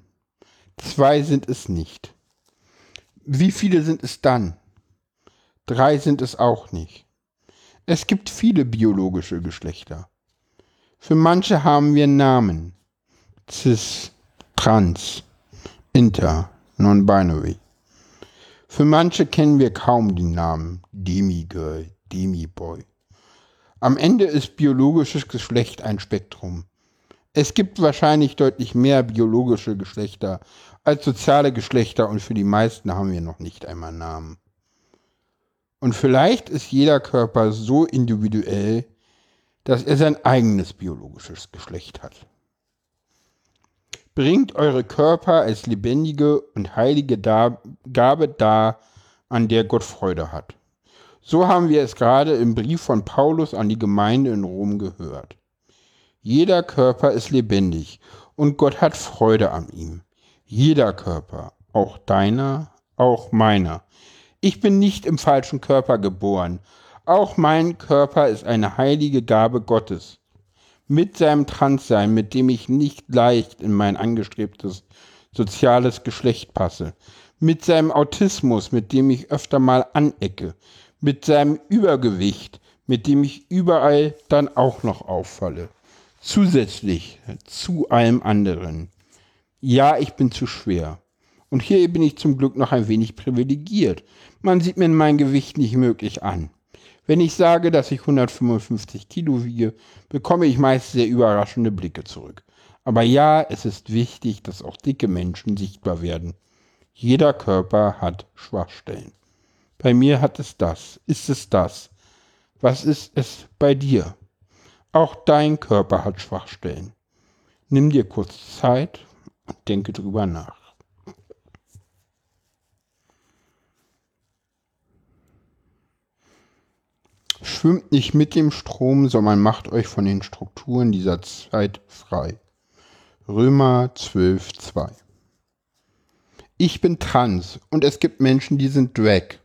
zwei sind es nicht. Wie viele sind es dann? Drei sind es auch nicht. Es gibt viele biologische Geschlechter. Für manche haben wir Namen. Cis, Trans, Inter, Non-Binary. Für manche kennen wir kaum die Namen Demigirl, Demiboy. Am Ende ist biologisches Geschlecht ein Spektrum. Es gibt wahrscheinlich deutlich mehr biologische Geschlechter als soziale Geschlechter und für die meisten haben wir noch nicht einmal Namen. Und vielleicht ist jeder Körper so individuell, dass er sein eigenes biologisches Geschlecht hat. Bringt eure Körper als lebendige und heilige Gabe dar, an der Gott Freude hat. So haben wir es gerade im Brief von Paulus an die Gemeinde in Rom gehört. Jeder Körper ist lebendig und Gott hat Freude an ihm. Jeder Körper, auch deiner, auch meiner. Ich bin nicht im falschen Körper geboren. Auch mein Körper ist eine heilige Gabe Gottes. Mit seinem Transsein, mit dem ich nicht leicht in mein angestrebtes soziales Geschlecht passe. Mit seinem Autismus, mit dem ich öfter mal anecke. Mit seinem Übergewicht, mit dem ich überall dann auch noch auffalle zusätzlich zu allem anderen. Ja, ich bin zu schwer. Und hier bin ich zum Glück noch ein wenig privilegiert. Man sieht mir mein Gewicht nicht möglich an. Wenn ich sage, dass ich 155 Kilo wiege, bekomme ich meist sehr überraschende Blicke zurück. Aber ja, es ist wichtig, dass auch dicke Menschen sichtbar werden. Jeder Körper hat Schwachstellen. Bei mir hat es das. Ist es das? Was ist es bei dir? Auch dein Körper hat Schwachstellen. Nimm dir kurz Zeit und denke drüber nach. Schwimmt nicht mit dem Strom, sondern macht euch von den Strukturen dieser Zeit frei. Römer 12, 2. Ich bin trans und es gibt Menschen, die sind Drag.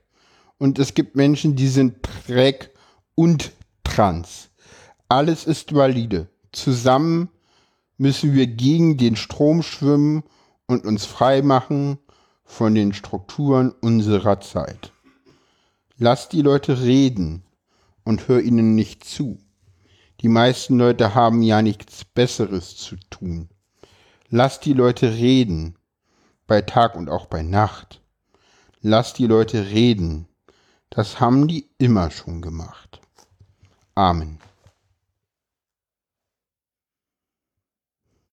Und es gibt Menschen, die sind Drag und trans. Alles ist valide. Zusammen müssen wir gegen den Strom schwimmen und uns frei machen von den Strukturen unserer Zeit. Lass die Leute reden und hör ihnen nicht zu. Die meisten Leute haben ja nichts Besseres zu tun. Lass die Leute reden, bei Tag und auch bei Nacht. Lass die Leute reden. Das haben die immer schon gemacht. Amen.